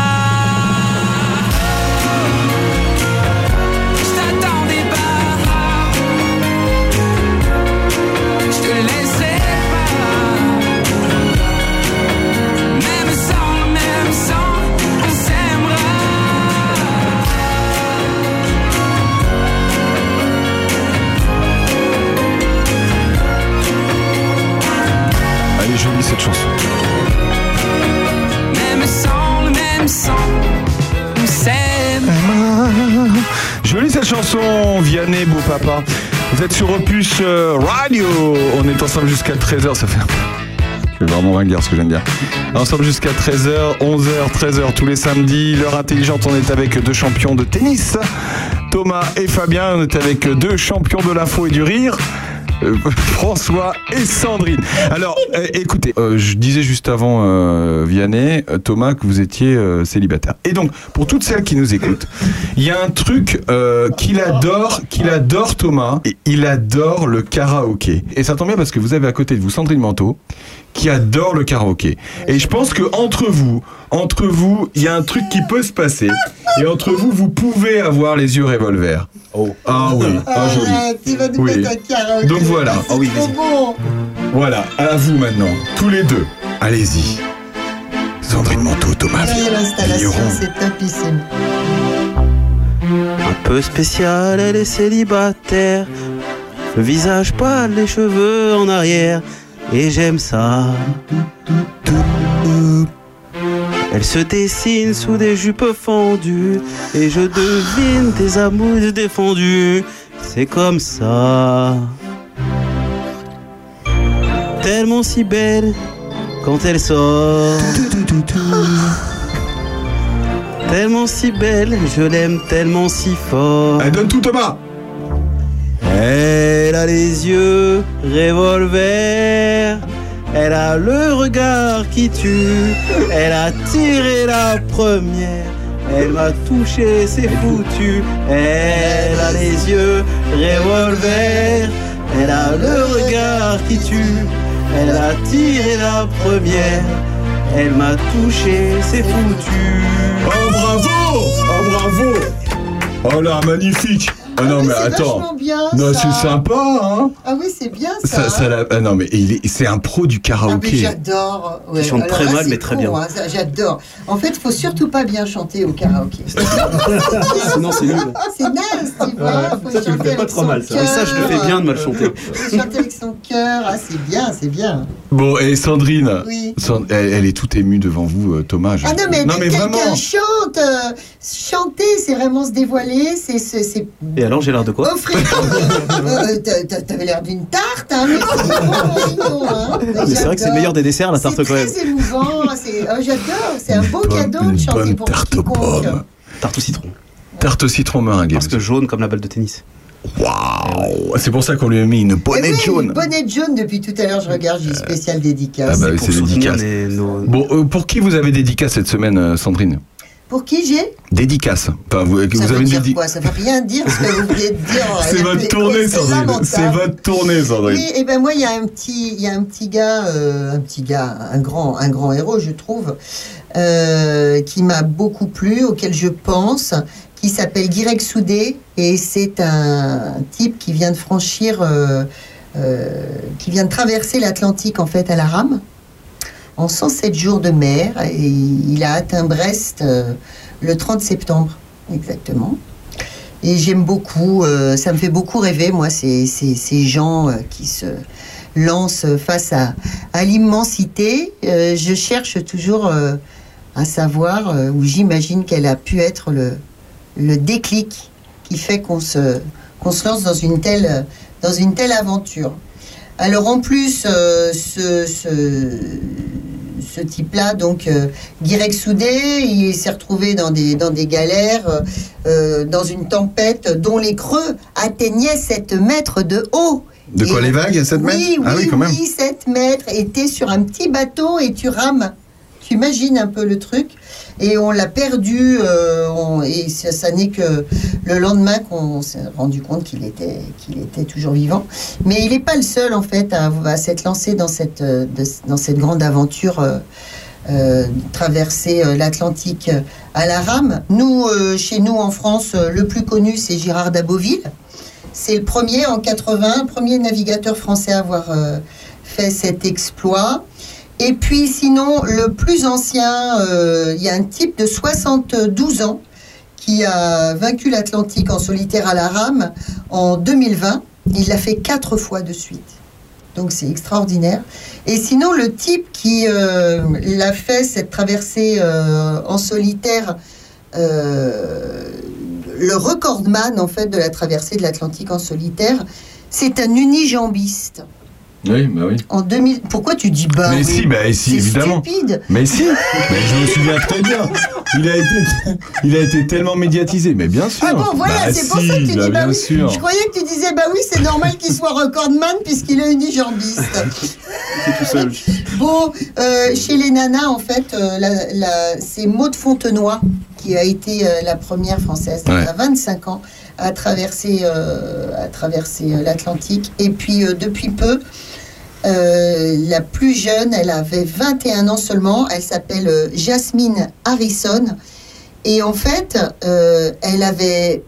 Cette chanson. Même le même sang, on s'aime. Jolie cette chanson, Vianney, beau papa. Vous êtes sur Opus euh, Radio. On est ensemble jusqu'à 13h, ça fait. Je vais vraiment ringuer ce que j'aime bien. Ensemble jusqu'à 13h, 11h, 13h tous les samedis. L'heure intelligente, on est avec deux champions de tennis. Thomas et Fabien, on est avec deux champions de l'info et du rire. Euh, François et Sandrine. Alors, euh, écoutez, euh, je disais juste avant Vianney, Thomas, que vous étiez célibataire. Et donc, pour toutes celles qui nous écoutent, il y a un truc qu'il adore, qu'il adore Thomas, et il adore le karaoké. Et ça tombe bien parce que vous avez à côté de vous Sandrine Manteau, qui adore le karaoké. Et je pense que entre vous, entre vous, il y a un truc qui peut se passer. Et entre vous, vous pouvez avoir les yeux revolver. Oh. Ah oui, ah joli. Arrête, tu vas nous Oui. mettre un karaoké. Donc voilà. C'est trop bon. Voilà, à vous maintenant, tous les deux. Allez-y. Sandrine Manteau, Thomas c'est topissime. Un peu spécial, elle est célibataire. Le visage pâle, les cheveux en arrière. Et j'aime ça. Elle se dessine sous des jupes fendues. Et je devine tes amours défendus. C'est comme ça. Tellement si belle quand elle sort. Tellement si belle, je l'aime tellement si fort. Elle donne tout Thomas. Elle a les yeux revolver. Elle a le regard qui tue. Elle a tiré la première. Elle m'a touché, c'est foutu. Elle a les yeux revolver. Elle a le regard qui tue. Elle a tiré la première. Elle m'a touché, c'est foutu. Oh bravo Oh bravo Oh là, magnifique Ah non mais c'est attends. vachement bien, Non, c'est sympa, hein Ah oui, c'est bien ça. ça, ça l'a- ah non mais il est- c'est un pro du Ah, mais karaoké. j'adore. Ouais, chante alors très là, mal, mais très bien. hein, j'adore. En fait, il faut surtout pas bien chanter au karaoké. Sinon, c'est nul. C'est naze, tu vois. Faut Ça, tu le fais pas trop mal, ça. Ça, je le fais bien de mal chanter. Chanter avec son cœur. Ah, c'est bien, c'est bien. Bon, et Sandrine, Oui. Elle, elle est toute émue devant vous, euh, Thomas. je- Ah non, mais, non, mais quelqu'un vraiment. chante. euh, chanter, c'est vraiment se dévoiler. C'est. C'est- c'est alors, j'ai l'air de quoi offrir. Euh, t'as- t'as- T'avais l'air d'une tarte, hein, mais c'est hein. Mais c'est vrai que c'est le meilleur des desserts, la tarte C'est quand même. très émouvant. c'est- oh, J'adore. C'est un beau cadeau de chanter bonne pour tarte aux pommes. Tarte au citron. Tarte au citron meringue. Parce que jaune comme la balle de tennis. Waouh C'est pour ça qu'on lui a mis une bonnette oui, jaune. Bonnette jaune, depuis tout à l'heure, je regarde, j'ai une spéciale dédicace. Ah bah c'est dédicace. Bon, euh, pour qui vous avez dédicace cette semaine, euh, Sandrine? Pour qui j'ai Dédicace. Enfin, vous, Ça vous veut avez une dire dédi- quoi? Ça veut rien dire ce que vous de dire. C'est votre tournée, Sandrine. C'est votre tournée, Sandrine. Oui, et ben moi, il y a un petit, il y a un petit gars, euh, un petit gars, un grand, un grand héros, je trouve, euh, qui m'a beaucoup plu, auquel je pense, qui s'appelle Guirec Soudé, et c'est un type qui vient de franchir, euh, qui vient de traverser l'Atlantique en fait à la rame, en 107 jours de mer, et il a atteint Brest euh, le 30 septembre, exactement. Et j'aime beaucoup, euh, ça me fait beaucoup rêver, moi, ces, ces, gens euh, qui se lancent face à, à l'immensité. Je cherche toujours à savoir, ou j'imagine qu'elle a pu être le, le déclic qui fait qu'on se, qu'on se lance dans une telle, dans une telle aventure. Alors en plus, euh, ce, ce, ce type-là, donc euh, Guirec Soudé, il s'est retrouvé dans des, dans des galères, euh, euh, dans une tempête dont les creux atteignaient 7 mètres de haut. De quoi, Et- les vagues, 7 mètres Oui, oui, Ah oui, quand même. 7 mètres. Et t'es sur un petit bateau et tu rames. Tu imagines un peu le truc. Et on l'a perdu. euh, et ça, n'est que le lendemain qu'on s'est rendu compte qu'il était, qu'il était toujours vivant. Mais il n'est pas le seul, en fait, à, s'être lancé dans cette, dans cette grande aventure. euh, euh, traverser euh, l'Atlantique à la rame. Nous, chez nous en France, le plus connu, c'est Girard d'Aboville. C'est le premier en 80, le premier navigateur français à avoir fait cet exploit. Et puis sinon, le plus ancien, euh, il y a un type de 72 ans qui a vaincu l'Atlantique en solitaire à la rame en 2020. Il l'a fait quatre fois de suite. Donc c'est extraordinaire. Et sinon, le type qui euh, l'a fait, cette traversée euh, en solitaire, le recordman en fait de la traversée de l'Atlantique en solitaire, c'est un unijambiste. Oui, bah oui. En 2000, pourquoi tu dis bah mais oui si, bah si, évidemment. stupide. Mais si, mais je me souviens très bien. Il a été, il a été tellement médiatisé, mais bien sûr. Ah bon, voilà, Bah c'est pour si, ça que tu bah dis bah oui. sûr. Je croyais que tu disais bah oui, c'est normal qu'il soit recordman puisqu'il est unijambiste. C'est tout seul. Bon, euh, chez les nanas, en fait, euh, la- la- c'est Maud Fontenoy qui a été euh, la première française Ouais. à 25 ans à traverser, euh, euh, l'Atlantique. Et puis, euh, depuis peu, la plus jeune, elle avait 21 ans seulement. Elle s'appelle Jasmine Harrison. Et en fait, elle avait,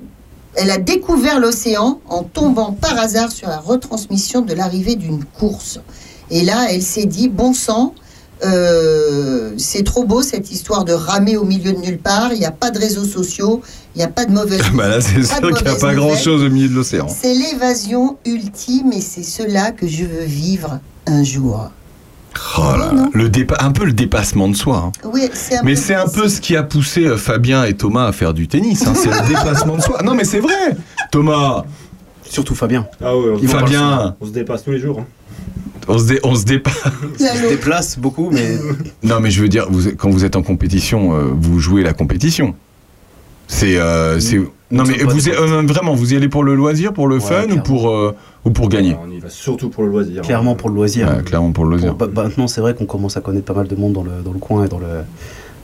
elle a découvert l'océan en tombant par hasard sur la retransmission de l'arrivée d'une course. Et là, elle s'est dit bon sang. C'est trop beau cette histoire de ramer au milieu de nulle part. Il n'y a pas de réseaux sociaux, il n'y a pas de mauvaise. Bah là, c'est sûr qu'il n'y a pas nouvelles. grand chose au milieu de l'océan. C'est l'évasion ultime et c'est cela que je veux vivre un jour. Oh là là, le dépa- un peu le dépassement de soi. hein. Oui, un Mais c'est un peu ce qui a poussé euh, Fabien et Thomas à faire du tennis. hein, C'est le dépassement de soi. Non, mais c'est vrai. Thomas. Surtout Fabien. Ah ouais, on, Il se va dépasse- bien. on se dépasse tous les jours. hein. On se, dé- on se dépasse. On se déplace beaucoup, mais Non, mais je veux dire, vous, quand vous êtes en compétition, euh, vous jouez la compétition. C'est. euh, c'est- non, mais vous, y- euh, vraiment, vous y allez pour le loisir, pour le fun ou pour, euh, ou pour gagner On y va surtout pour le loisir. clairement pour le loisir. Ouais, Clairement pour le loisir. Bon, bah, maintenant, c'est vrai qu'on commence à connaître pas mal de monde dans le, dans le coin et dans le,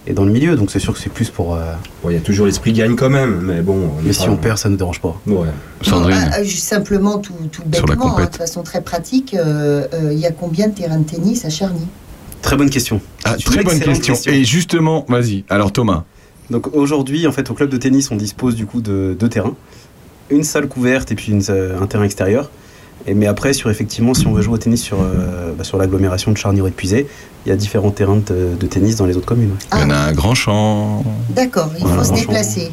et dans le milieu, donc c'est sûr que c'est plus pour. euh, Bon, Il y a toujours l'esprit gagne quand même, mais bon. on mais si on perd, ça ne nous dérange pas. Ouais. Sandrine. Ah, juste simplement, tout, tout bêtement, hein, de façon très pratique, euh, euh, il y a combien de terrains de tennis à Charny Très bonne question. Ah, très bonne question. question. Et justement, vas-y. Alors Thomas. Donc aujourd'hui, en fait, au club de tennis, on dispose du coup de deux terrains, une salle couverte et puis une, euh, un terrain extérieur. Et mais après, sur effectivement, si on veut jouer au tennis sur, euh, bah, sur l'agglomération de charny puisé il y a différents terrains de, de tennis dans les autres communes. Il y en a un grand champ. D'accord, il Voilà, faut se déplacer.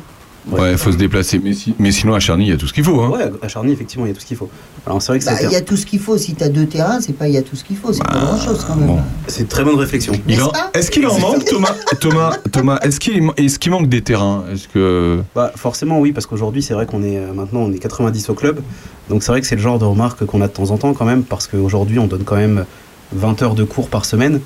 Ouais, il faut se déplacer. Mais, si- mais sinon, à Charny, il y a tout ce qu'il faut. Hein. Ouais, à Charny, effectivement, il y a tout ce qu'il faut. Alors c'est vrai que Bah, c'est Il y a tout ce qu'il faut. Si tu as deux terrains, c'est pas il y a tout ce qu'il faut. C'est pas grand-chose quand même. Bon. c'est une très bonne réflexion. En- Est-ce qu'il en manque, Thomas? Thomas, Thomas est-ce qu'il est-ce qu'il manque des terrains? Est-ce que Bah, forcément, oui, parce qu'aujourd'hui, c'est vrai qu'on est euh, maintenant on est 90 au club. Donc c'est vrai que c'est le genre de remarque qu'on a de temps en temps quand même, parce qu'aujourd'hui, on donne quand même 20 heures de cours par semaine.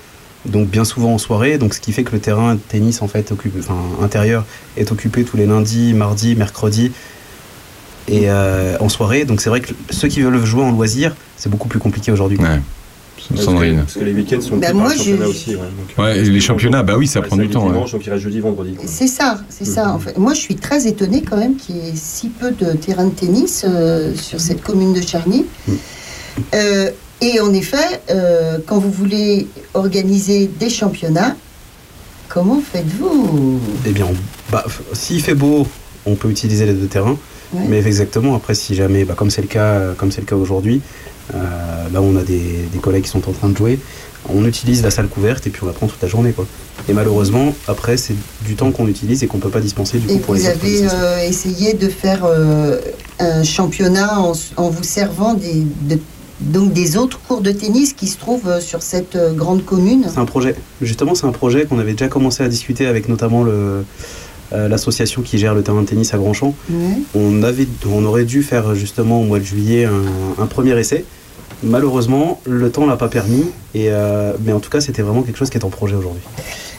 Donc bien souvent en soirée, donc ce qui fait que le terrain de tennis en fait occupé, enfin intérieur est occupé tous les lundis, mardis, mercredis et euh, en soirée. Donc c'est vrai que ceux qui veulent jouer en loisir, c'est beaucoup plus compliqué aujourd'hui. Ouais. Parce que- Sandrine. Parce que les week-ends sont Bah, par moi, je- aussi. Ouais, donc, Ouais, et les championnats, bah oui, ça prend du temps. ouais. dimanche, donc il reste jeudi, vendredi. quoi. C'est ça, c'est ça. En fait. Moi, je suis très étonnée quand même qu'il y ait si peu de terrains de tennis euh, sur cette commune de Charny. Euh, et en effet, euh, quand vous voulez organiser des championnats, comment faites-vous? Eh bien, bah, s'il fait beau, on peut utiliser les deux terrains. Ouais. Mais exactement, après, si jamais, bah, comme c'est le cas, euh, comme c'est le cas aujourd'hui, euh, là on a des, des collègues qui sont en train de jouer, on utilise la salle couverte et puis on la prend toute la journée, quoi. Et malheureusement, après, c'est du temps qu'on utilise et qu'on peut pas dispenser du coup Et pour vous les avez euh, essayé de faire euh, un championnat en vous servant des, de- donc des autres cours de tennis qui se trouvent euh, sur cette euh, grande commune C'est un projet. Justement, c'est un projet qu'on avait déjà commencé à discuter avec notamment le, euh, l'association qui gère le terrain de tennis à Grandchamp. Ouais. On, avait, on aurait dû faire justement au mois de juillet un, un premier essai. Malheureusement, le temps l'a pas permis. Et, euh, mais en tout cas, c'était vraiment quelque chose qui est en projet aujourd'hui.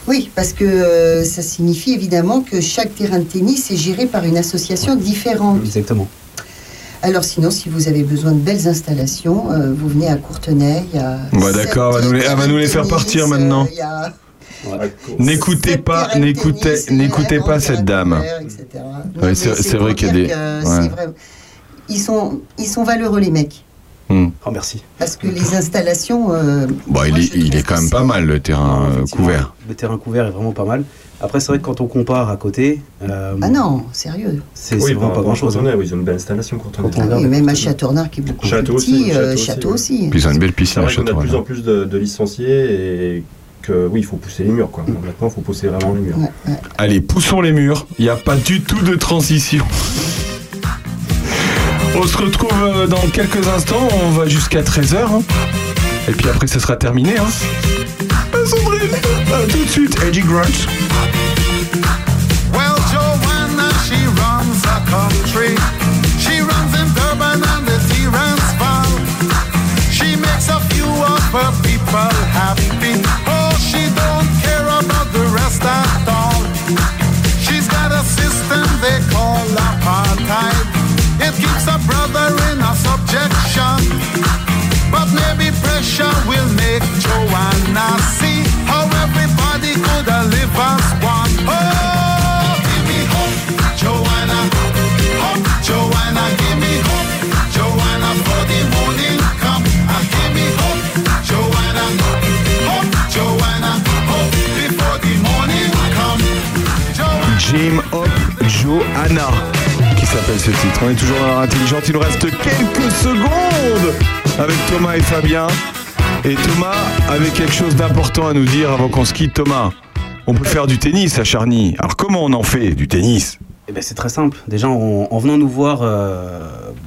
Oui, parce que euh, ça signifie évidemment que chaque terrain de tennis est géré par une association différente. Exactement. Alors sinon, si vous avez besoin de belles installations, euh, vous venez à Courtenay. Bah d'accord, elle va nous les- elle va nous les faire partir maintenant. euh, y a N'écoutez pas, n'écoutez, n'écoutez pas cette dame. c'est- vrai qu'il y a des- que ouais. c'est vrai. Ils sont, ils sont valeureux les mecs, Hmm. Oh, merci. parce que les installations. euh, Bon, il est, il est quand même pas mal le terrain euh, couvert. Le terrain couvert est vraiment pas mal. Après, c'est vrai que quand on compare à côté, euh, Ah non, sérieux. c'est Oui, vraiment par pas rapport à grand chose. Courtenay, oui, ils ont une belle installation. Quand on Ah regarde oui, même à. Châteaurnard qui est beaucoup Château plus aussi, petit, euh, Château Château aussi, aussi. Puis ils ont une belle piscine à vrai qu'on a de plus en plus de, de licenciés et que oui, il faut pousser les murs. Quoi. Maintenant, il faut pousser vraiment les murs. Ouais, ouais. Allez, poussons les murs. Il n'y a pas du tout de transition. On se retrouve euh, dans quelques instants. On va jusqu'à 13h. Et puis après, ce sera terminé. Hein. Ah, Sandrine, à tout de suite. Eddie Grant. Well, Joanna, she runs a country. She runs in Durban and the Transvaal. She makes a few of her people happy. Oh, she don't care about the rest at all. She's got a system they call apartheid. Jim Hope, Joanna. Qui s'appelle ce titre? On est toujours intelligent. il nous reste quelques secondes avec Thomas et Fabien. Et Thomas avait quelque chose d'important à nous dire avant qu'on se quitte. Thomas, on peut faire du tennis à Charny. Alors comment on en fait du tennis? Eh ben, c'est très simple. Déjà, en, en venant nous voir euh,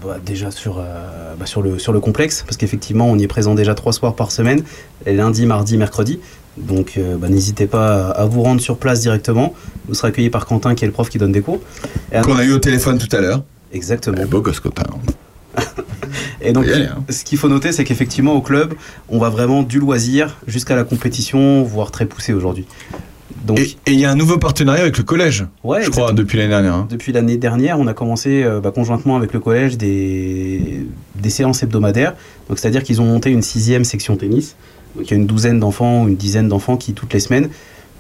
bah, déjà sur, euh, bah, sur, le, sur le complexe, parce qu'effectivement, on y est présent déjà trois soirs par semaine, les lundi, mardi, mercredi. Donc, euh, bah, n'hésitez pas à, vous rendre sur place directement. Vous serez accueilli par Quentin, qui est le prof qui donne des cours. Qu'on a eu au téléphone tout à l'heure. Exactement. beau gosse Quentin. Et donc, aller, hein. ce qu'il faut noter, c'est qu'effectivement, au club, on va vraiment du loisir jusqu'à la compétition, voire très poussé aujourd'hui. Donc, Et il y a un nouveau partenariat avec le collège, Ouais, je crois, depuis l'année dernière. hein. Depuis l'année dernière, on a commencé euh, bah, conjointement avec le collège des, des séances hebdomadaires. Donc, c'est-à-dire qu'ils ont monté une sixième section tennis. Donc, il y a une douzaine d'enfants ou une dizaine d'enfants qui, toutes les semaines,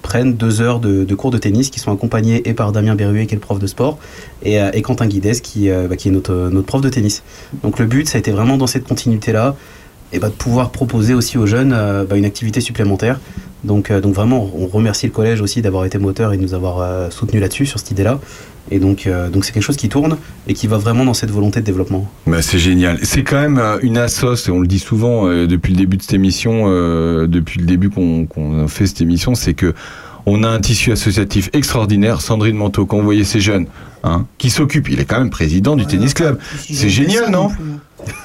prennent deux heures de, cours de tennis qui sont accompagnés et par Damien Berruet, qui est le prof de sport, et, euh, Quentin Guides, qui, euh, bah, qui est notre, notre prof de tennis. Donc, le but, ça a été vraiment dans cette continuité-là, et bah, de pouvoir proposer aussi aux jeunes euh, bah, une activité supplémentaire. Donc, euh, donc vraiment, on remercie le collège aussi d'avoir été moteur et de nous avoir euh, soutenu là-dessus, sur cette idée-là. Et donc, donc c'est quelque chose qui tourne et qui va vraiment dans cette volonté de développement. Bah, c'est génial. C'est quand même une assoce, on le dit souvent depuis le début de cette émission, depuis le début qu'on fait cette émission, c'est que on a un tissu associatif extraordinaire. Sandrine Manteau, quand vous voyez ces jeunes, hein, qui s'occupe, il est quand même président du tennis club. C'est génial, non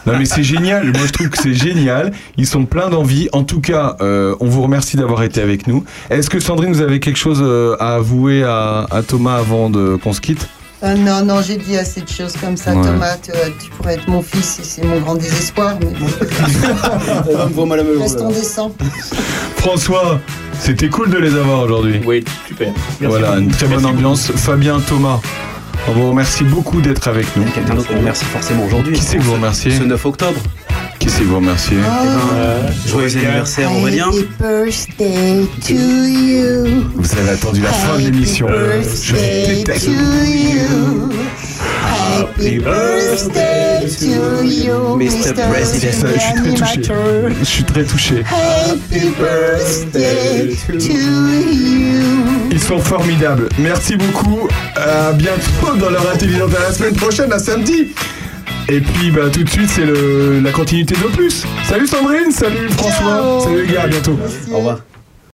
non mais c'est génial, moi je trouve que c'est génial, ils sont pleins d'envie. En tout cas, euh, on vous remercie d'avoir été avec nous. Est-ce que Sandrine, vous avez quelque chose euh, à avouer à, à Thomas avant de qu'on se quitte? Ah non, non, j'ai dit assez de choses comme ça, Ouais. Thomas. Tu, tu pourrais être mon fils et c'est mon grand désespoir, mais bon. Restons décents. François, c'était cool de les avoir aujourd'hui. Oui, super. Voilà, une très bonne ambiance. Fabien, Thomas, on vous remercie beaucoup d'être avec nous. Quelqu'un d'autre qu'on remercie forcément aujourd'hui. Qui c'est que vous remerciez Ce 9 octobre. Qui c'est que vous remerciez Joyeux anniversaire Aurélien. Happy birthday to you. Vous avez attendu la fin de l'émission. Je déteste. To you. Happy birthday to you, Mr. President. Je suis très touché. Je suis très touché. Happy birthday to you. Ils sont formidables. Merci beaucoup. À bientôt dans leur intelligente à la semaine prochaine, à samedi. Et puis bah, tout de suite, c'est la continuité d'Opus. Salut Sandrine, salut François, salut les gars, à bientôt. Au revoir.